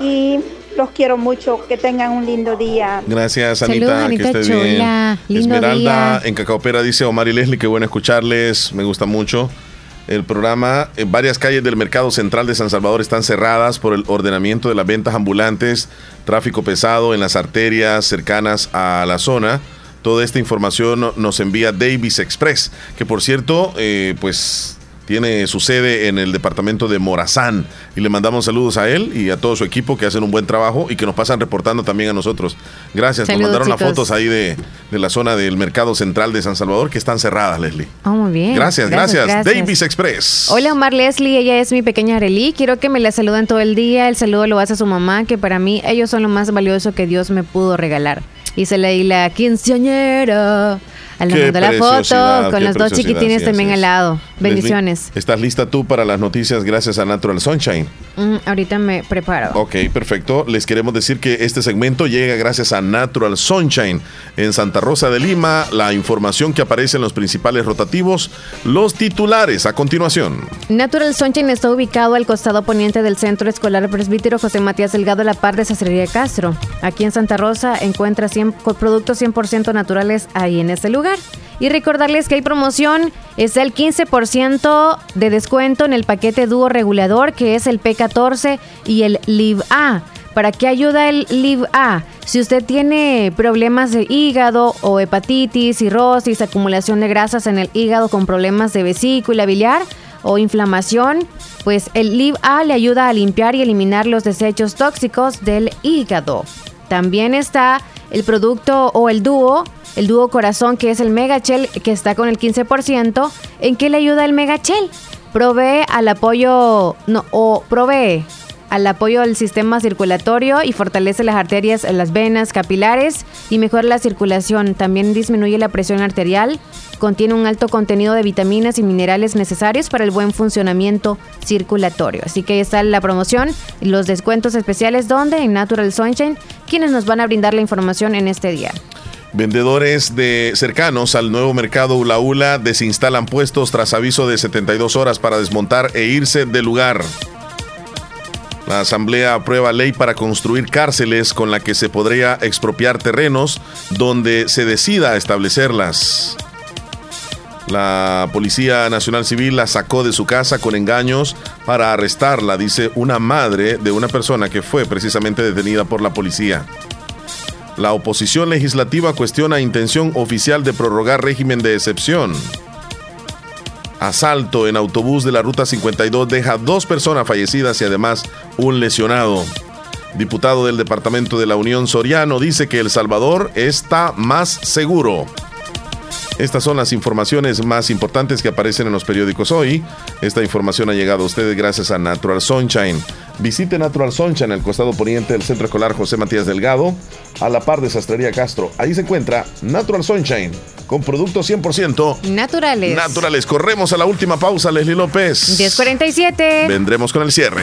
Y los quiero mucho. Que tengan un lindo día. Gracias, Anita. que estés bien. Esmeralda en Cacaopera dice Omar y Leslie, qué bueno escucharles. Me gusta mucho el programa. En varias calles del mercado central de San Salvador están cerradas por el ordenamiento de las ventas ambulantes, tráfico pesado en las arterias cercanas a la zona. Toda esta información nos envía Davis Express, que por cierto, eh, pues tiene su sede en el departamento de Morazán. Y le mandamos saludos a él y a todo su equipo que hacen un buen trabajo y que nos pasan reportando también a nosotros. Gracias. nos mandaron las fotos ahí de, la zona del mercado central de San Salvador que están cerradas, Leslie. Oh, muy bien. Gracias, gracias. Davis Express. Hola, Omar Leslie. Ella es mi pequeña Arely. Quiero que me la saluden todo el día. El saludo lo hace a su mamá, que para mí ellos son lo más valioso que Dios me pudo regalar. Y se leí la quinceañera. Al la foto con los dos chiquitines también al lado. Bendiciones. ¿Estás lista tú para las noticias gracias a Natural Sunshine? Mm, ahorita me preparo. Ok, perfecto. Les queremos decir que este segmento llega gracias a Natural Sunshine en Santa Rosa de Lima. La información que aparece en los principales rotativos, los titulares a continuación. Natural Sunshine está ubicado al costado poniente del Centro Escolar Presbítero José Matías Delgado, la par de Sacería Castro. Aquí en Santa Rosa encuentra 100 productos 100% naturales ahí en ese lugar Y recordarles que hay promoción, está el 15% de descuento en el paquete dúo regulador que es el P14 y el LIV A. ¿Para qué ayuda el LIV A? Si usted tiene problemas de hígado o hepatitis, cirrosis, acumulación de grasas en el hígado con problemas de vesícula biliar o inflamación, pues el LIV A le ayuda a limpiar y eliminar los desechos tóxicos del hígado. También está el producto o el dúo, el dúo corazón que es el Megachel que está con el 15%. ¿En qué le ayuda el Megachel? Provee al apoyo, o provee al apoyo del sistema circulatorio y fortalece las arterias, las venas capilares y mejora la circulación. También disminuye la presión arterial. Contiene un alto contenido de vitaminas y minerales necesarios para el buen funcionamiento circulatorio. Así que ahí está la promoción los descuentos especiales donde en Natural Sunshine, quienes nos van a brindar la información en este día. Vendedores de cercanos al nuevo mercado Ula Ula desinstalan puestos tras aviso de 72 horas para desmontar e irse del lugar. La Asamblea aprueba ley para construir cárceles con la que se podría expropiar terrenos donde se decida establecerlas. La Policía Nacional Civil la sacó de su casa con engaños para arrestarla, dice una madre de una persona que fue precisamente detenida por la policía. La oposición legislativa cuestiona intención oficial de prorrogar régimen de excepción. Asalto en autobús de la Ruta 52 deja dos personas fallecidas y además un lesionado. Diputado del Departamento de la Unión Soriano dice que El Salvador está más seguro. Estas son las informaciones más importantes que aparecen en los periódicos hoy. Esta información ha llegado a ustedes gracias a Natural Sunshine. Visite Natural Sunshine en el costado poniente del Centro Escolar José Matías Delgado, a la par de Sastrería Castro. Ahí se encuentra Natural Sunshine con productos 100% naturales. Naturales. Corremos a la última pausa, Leslie López. 1047. Vendremos con el cierre.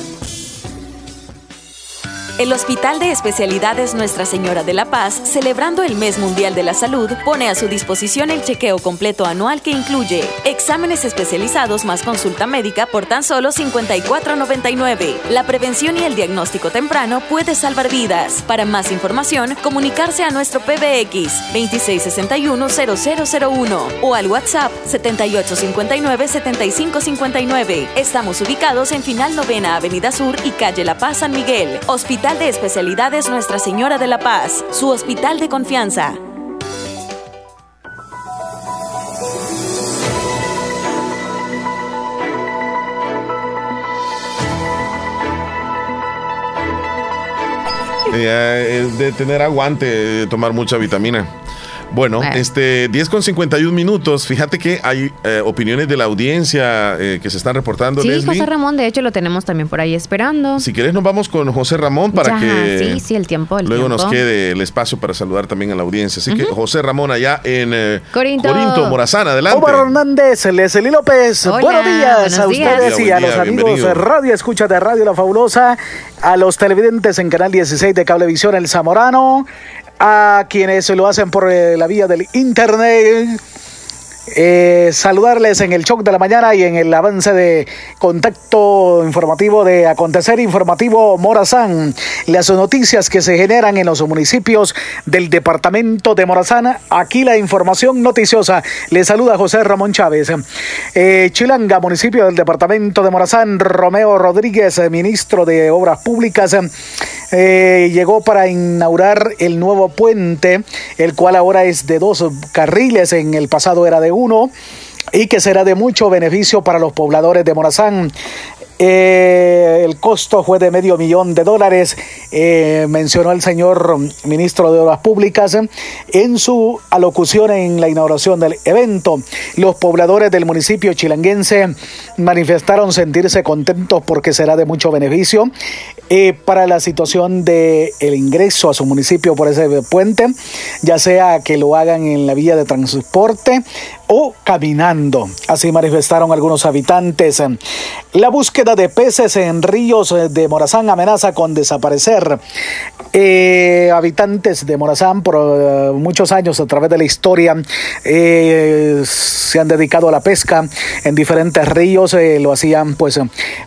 El Hospital de Especialidades Nuestra Señora de la Paz, celebrando el Mes Mundial de la Salud, pone a su disposición el chequeo completo anual que incluye exámenes especializados más consulta médica por tan solo 54.99. La prevención y el diagnóstico temprano puede salvar vidas. Para más información, comunicarse a nuestro PBX 2661-0001 o al WhatsApp 7859-7559. Estamos ubicados en Final Novena Avenida Sur y Calle La Paz San Miguel. Hospital de Especialidades Nuestra Señora de la Paz, su hospital de confianza. Eh, es de tener aguante, de tomar mucha vitamina. Bueno, este 10 con 51 minutos. Fíjate que hay eh, opiniones de la audiencia eh, que se están reportando. Sí, José Ramón, de hecho lo tenemos también por ahí esperando. Si quieres nos vamos con José Ramón para que sí, sí, el tiempo, luego nos quede el espacio para saludar también a la audiencia. Así que José Ramón allá en eh, Corinto. Corinto, Morazán, adelante. Omar Hernández, Leslie López. buenos días a ustedes y a los amigos de Radio Escucha de Radio La Fabulosa, a los televidentes en Canal 16 de Cablevisión El Zamorano, a quienes lo hacen por eh, la vía del internet eh, saludarles en el shock de la mañana y en el avance de contacto informativo de Acontecer Informativo Morazán. Las noticias que se generan en los municipios del departamento de Morazán. Aquí la información noticiosa. Le saluda José Ramón Chávez. Eh, Chilanga, municipio del departamento de Morazán. Romeo Rodríguez, ministro de Obras Públicas, eh, llegó para inaugurar el nuevo puente, el cual ahora es de dos carriles. En el pasado era de uno y que será de mucho beneficio para los pobladores de Morazán. Eh, el costo fue de medio millón de dólares, eh, mencionó el señor ministro de Obras Públicas en su alocución en la inauguración del evento. Los pobladores del municipio chilanguense manifestaron sentirse contentos porque será de mucho beneficio eh, para la situación de el ingreso a su municipio por ese puente, ya sea que lo hagan en la vía de transporte o caminando. Así manifestaron algunos habitantes. La búsqueda de peces en ríos de Morazán amenaza con desaparecer. Eh, habitantes de Morazán por eh, muchos años a través de la historia eh, se han dedicado a la pesca en diferentes ríos, lo hacían pues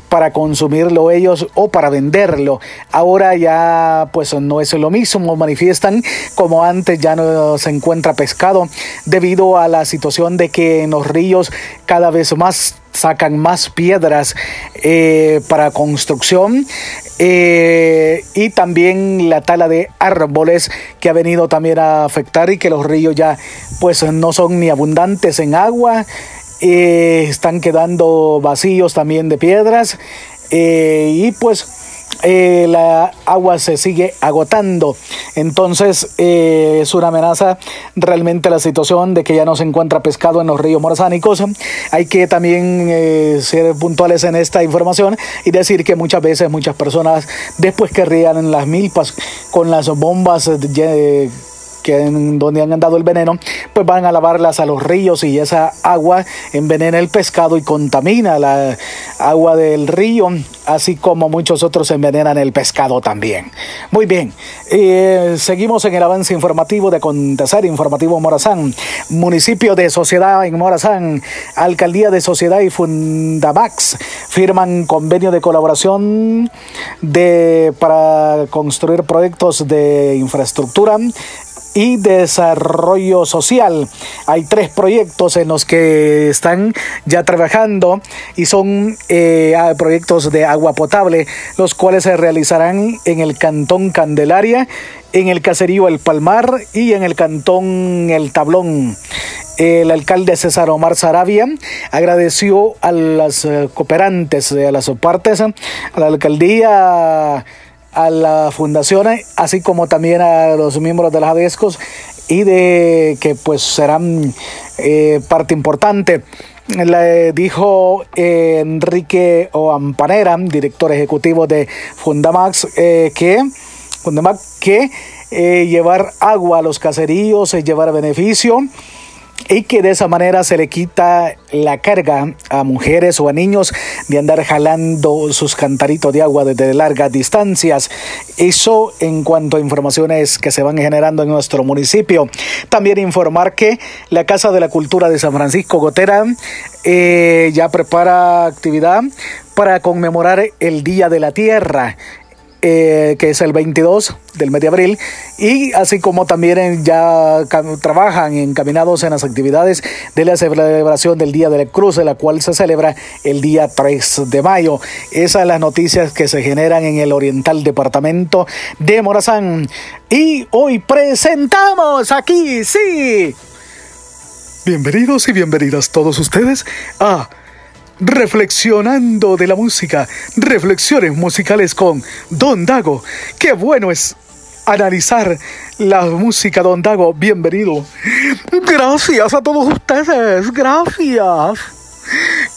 para consumirlo ellos o para venderlo. Ahora ya pues no es lo mismo, manifiestan como antes ya no se encuentra pescado debido a la situación de que en los ríos cada vez más sacan más piedras eh, para construcción eh, y también la tala de árboles que ha venido también a afectar y que los ríos ya pues no son ni abundantes en agua eh, están quedando vacíos también de piedras y pues eh, la agua se sigue agotando. Entonces eh, es una amenaza realmente la situación de que ya no se encuentra pescado en los ríos morazánicos. Hay que también eh, ser puntuales en esta información y decir que muchas veces muchas personas después que rían las milpas con las bombas que en donde han dado el veneno, pues van a lavarlas a los ríos y esa agua envenena el pescado y contamina la agua del río, así como muchos otros envenenan el pescado también. Muy bien, eh, seguimos en el avance informativo de Acontecer Informativo Morazán, municipio de Sociedad en Morazán, Alcaldía de Sociedad y Fundamax firman convenio de colaboración de, para construir proyectos de infraestructura y desarrollo social. Hay tres proyectos en los que están ya trabajando y son eh, proyectos de agua potable, los cuales se realizarán en el Cantón Candelaria, en el caserío El Palmar y en el Cantón El Tablón. El alcalde César Omar Sarabia agradeció a las eh, cooperantes, a las partes, a la alcaldía a la fundación, así como también a los miembros de las ADESCOS y de que pues serán eh, parte importante. Le dijo eh, Enrique Oampanera, director ejecutivo de Fundamax, eh, que, Fundamax, que llevar agua a los caseríos es llevar beneficio y que de esa manera se le quita la carga a mujeres o a niños de andar jalando sus cantaritos de agua desde largas distancias. Eso en cuanto a informaciones que se van generando en nuestro municipio. También informar que la Casa de la Cultura de San Francisco Gotera eh, ya prepara actividad para conmemorar el Día de la Tierra. Eh, que es el 22 del mes de abril, y así como también ya trabajan encaminados en las actividades de la celebración del Día de la Cruz, de la cual se celebra el día 3 de mayo. Esas son las noticias que se generan en el Oriental Departamento de Morazán. Y hoy presentamos aquí, sí. Bienvenidos y bienvenidas todos ustedes a reflexionando de la música, reflexiones musicales con Don Dago. Qué bueno es analizar la música, don Dago, bienvenido. Gracias a todos ustedes, gracias.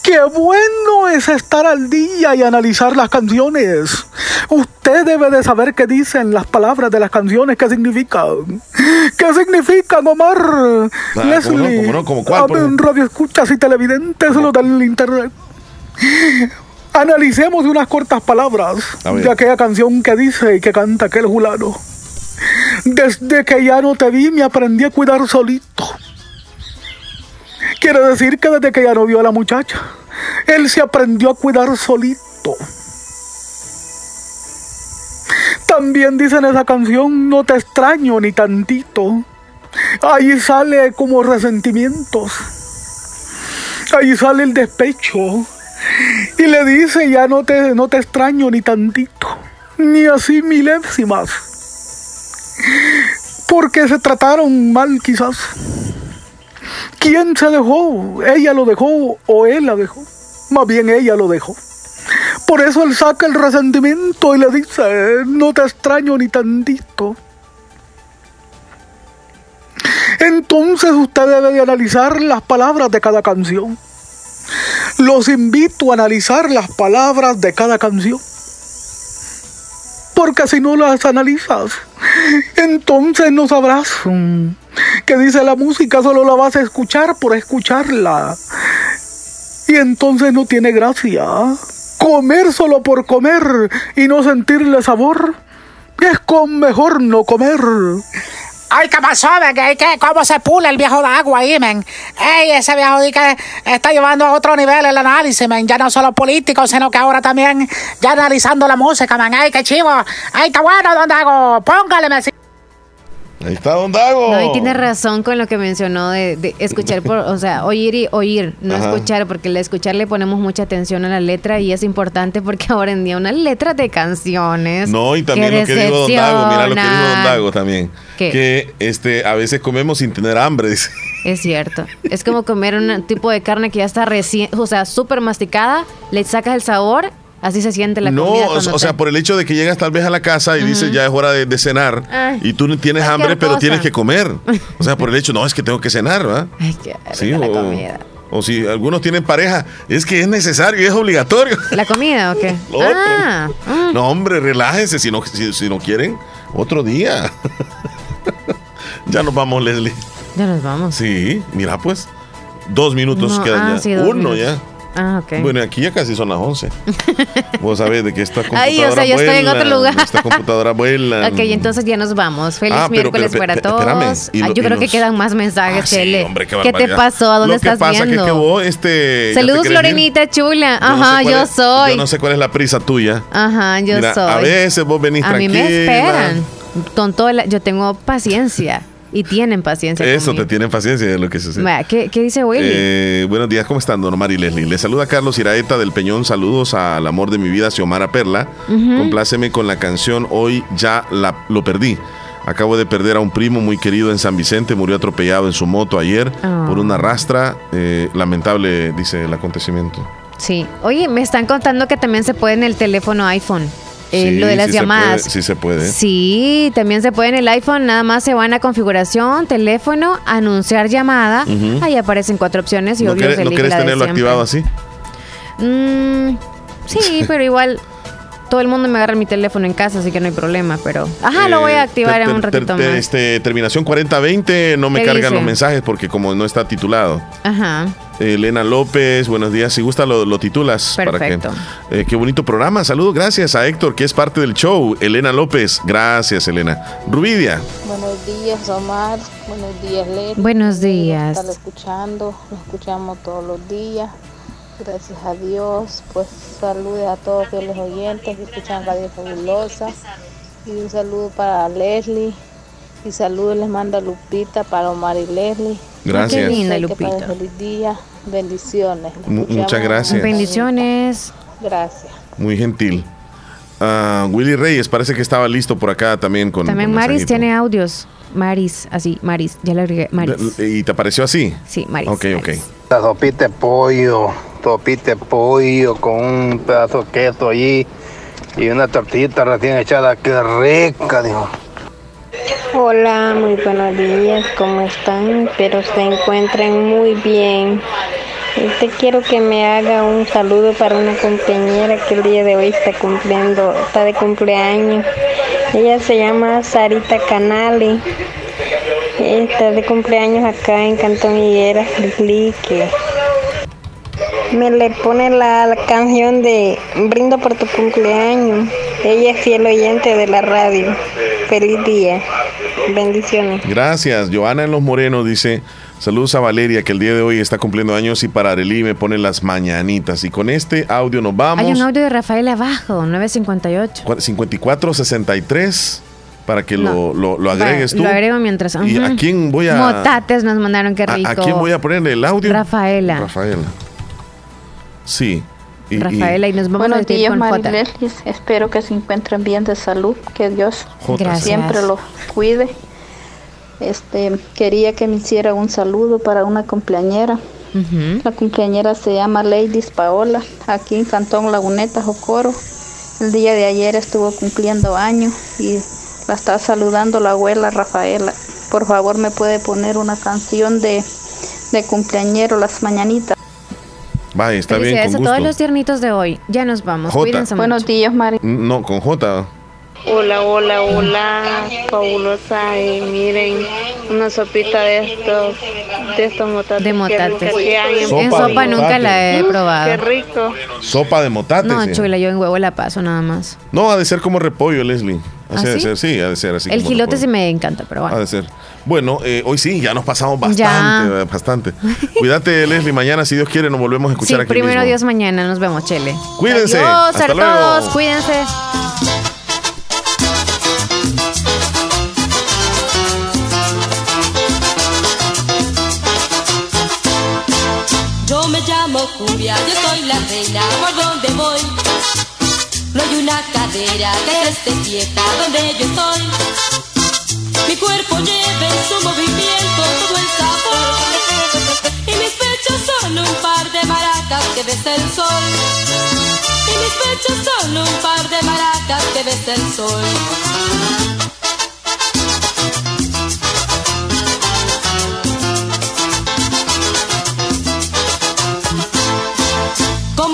Qué bueno es estar al día y analizar las canciones. Usted debe de saber qué dicen las palabras de las canciones, qué significan. ¿Qué significan, Omar? Ah, Leslie, ¿cómo no? ¿Cómo cuál, radio escuchas y televidentes, lo del internet. Analicemos unas cortas palabras de aquella canción que dice y que canta aquel julano. Desde que ya no te vi me aprendí a cuidar solito. Quiere decir que desde que ya no vio a la muchacha, él se aprendió a cuidar solito. También dice en esa canción, no te extraño ni tantito. Ahí sale como resentimientos. Ahí sale el despecho. Y le dice, ya no te, no te extraño ni tantito. Ni así milésimas. Porque se trataron mal quizás. ¿Quién se dejó? ¿Ella lo dejó o él la dejó? Más bien ella lo dejó. Por eso él saca el resentimiento y le dice, no te extraño ni tantito. Entonces usted debe de analizar las palabras de cada canción. Los invito a analizar las palabras de cada canción. Porque si no las analizas, entonces no sabrás que dice la música, solo la vas a escuchar por escucharla. Y entonces no tiene gracia. Comer solo por comer y no sentirle sabor es con mejor no comer. Ay, ¿qué pasó, men? ¿Qué, ¿Cómo se pula el viejo de agua ahí, men? Ey, ese viejo que está llevando a otro nivel el análisis, men. Ya no solo político, sino que ahora también ya analizando la música, men. Ay, qué chivo. Ay, está bueno, don Dago. Póngale, men. Ahí está Don Dago. No, y tiene razón con lo que mencionó de, escuchar, por, o sea, oír y oír, no escuchar, porque al escuchar le ponemos mucha atención a la letra y es importante porque (laughs) ahora en día una letra de canciones. No, y también lo que dijo Don Dago, mira lo que dijo Don Dago también. Que este, a veces comemos sin tener hambre. (laughs) Es cierto. Es como comer un tipo de carne que ya está recién, o sea, súper masticada, le sacas el sabor Así se siente la comida. No, o sea, por el hecho de que llegas tal vez a la casa y dices ya es hora de, cenar y tú tienes hambre, pero tienes que comer. O sea, por el hecho, no, es que tengo que cenar, ¿verdad? Ay, qué sí, o, la comida. O si algunos tienen pareja, es que es necesario y es obligatorio. ¿La comida o qué? (laughs) ah, mm. No, hombre, relájense si no, si, no quieren. Otro día. (laughs) ya nos vamos, Leslie. Ya nos vamos. Sí, mira pues. Dos minutos quedan ah, ya. Uno ya. Ah. Bueno, aquí ya casi son las 11. (laughs) Vos sabés de que esta computadora Ay, o sea, yo estoy en otro lugar. Esta computadora vuela. (laughs) ok, entonces ya nos vamos. Feliz ah, miércoles para todos. yo creo que quedan más mensajes, ah, sí, hombre, qué, ¿Qué te pasó? ¿A dónde lo estás pasa viendo? Que, que vos, este, Saludos, Lorenita chula. Ajá, yo, soy. Yo no sé cuál es la prisa tuya. Ajá, yo soy. A veces vos venís a tranquila. A mí me esperan. Con yo tengo paciencia. Y tienen paciencia. Eso, te tienen paciencia de lo que sucede. ¿Qué, ¿Qué, dice Willy? Eh, buenos días, ¿cómo están, Don Omar y Leslie? Les saluda Carlos Iraeta del Peñón. Saludos al amor de mi vida, Xiomara Perla. Compláceme con la canción Hoy ya la, lo perdí. Acabo de perder a un primo muy querido en San Vicente. Murió atropellado en su moto ayer por una rastra. Eh, lamentable, dice el acontecimiento. Sí. Oye, me están contando que también se puede en el teléfono iPhone. Eh, lo de las llamadas. sí se puede. Sí, también se puede en el iPhone, nada más se van a configuración, teléfono, anunciar llamada, ahí aparecen cuatro opciones y ¿No obvio ¿No quieres tenerlo activado así? Mm, sí, (laughs) pero igual todo el mundo me agarra mi teléfono en casa, así que no hay problema, pero... Ajá, lo voy a eh, activar en un ratito más. Este, terminación 4020, no me cargan los mensajes porque como no está titulado. Ajá. Elena López, buenos días. Si gusta, lo, titulas. Perfecto. Para eh, qué bonito programa. Saludos, gracias a Héctor, que es parte del show. Elena López, gracias, Elena. Rubidia. Buenos días, Omar. Buenos días, Elena. Buenos días. Estar escuchando, lo escuchamos todos los días. Gracias a Dios. Pues saludos a todos los oyentes que escuchan Radio Fabulosa. Y un saludo para Leslie. Y saludos les manda Lupita para Omar y Leslie. Gracias. Qué linda, Lupita. Feliz día. Bendiciones. muchas gracias. Bendiciones. Gracias. Muy gentil. Uh, Willy Reyes parece que estaba listo por acá también con. También Maris tiene audios. Maris, así, Maris, ya le agregué, Maris. ¿Y te apareció así? Sí, Maris. Ok, ok. La sopita de pollo, sopita pollo con un pedazo de queso allí y una tortita recién echada, qué rica, dijo. Hola, muy buenos días, ¿cómo están? Espero se encuentren muy bien. Te quiero que me haga un saludo para una compañera que el día de hoy está cumpliendo, está de cumpleaños. Ella se llama Sarita Canali. Está de cumpleaños acá en Cantón Higuera, Lique. Me le pone la, canción de Brindo por tu cumpleaños. Ella es fiel oyente de la radio. Feliz día. Bendiciones. Gracias. Joana en Los Morenos dice, saludos a Valeria que el día de hoy está cumpliendo años y para Arely me pone las mañanitas. Y con este audio nos vamos. Hay un audio de Rafael abajo, 958. 5463 para que lo, lo, agregues tú. Lo agrego mientras. ¿Y a quién voy a...? Motates nos mandaron, qué rico. ¿A, quién voy a poner el audio? Rafaela. Rafaela. Sí. Rafaela, y nos vamos Buenos a días, María Leslie. Espero que se encuentren bien de salud, que Dios siempre los cuide. Este, quería que me hiciera un saludo para una cumpleañera. La cumpleañera se llama Ladies Paola, aquí en Cantón Laguneta, Jocoro. El día de ayer estuvo cumpliendo años y la está saludando la abuela Rafaela. Por favor, me puede poner una canción de, de cumpleañero, las mañanitas. Vaya, está bien. Con todos los tiernitos de hoy. Ya nos vamos. Cuídense Buenos días, Mari. No, con J. Hola, hola, hola, fabulosa. Y miren, una sopita de estos, de estos motates. De motates. en sopa nunca la he probado. Qué rico. Sopa de motates. No, chula, yo en huevo la paso nada más. No, ha de ser como repollo, Leslie. ¿Ah, de ser, sí, ha de ser así. El gilote sí me encanta, pero bueno. Ha de ser. Bueno, eh, hoy sí, ya nos pasamos bastante, bastante. Cuídate, Leslie. Mañana, si Dios quiere, nos volvemos a escuchar sí, aquí. Primero Dios mañana, nos vemos, Chele. Cuídense. Adiós, Hasta luego. todos, cuídense. Yo soy la reina, por donde voy. No hay una cadera que esté quieta donde yo estoy. Mi cuerpo lleva en su movimiento todo el sabor. Y mis pechos son un par de maracas que besa el sol. Y mis pechos son un par de maracas que besa el sol.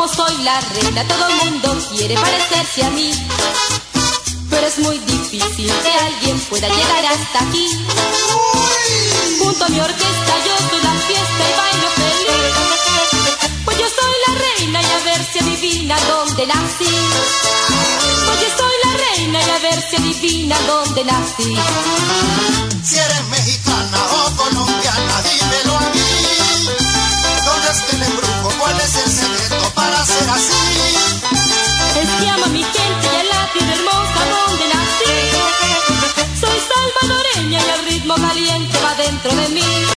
Como soy la reina, todo el mundo quiere parecerse a mí pero es muy difícil que alguien pueda llegar hasta aquí. Junto a mi orquesta yo soy la fiesta y bailo feliz. Pues yo soy la reina y a ver si adivina dónde nací. Pues yo soy la reina y a ver si adivina dónde nací. Si eres será así.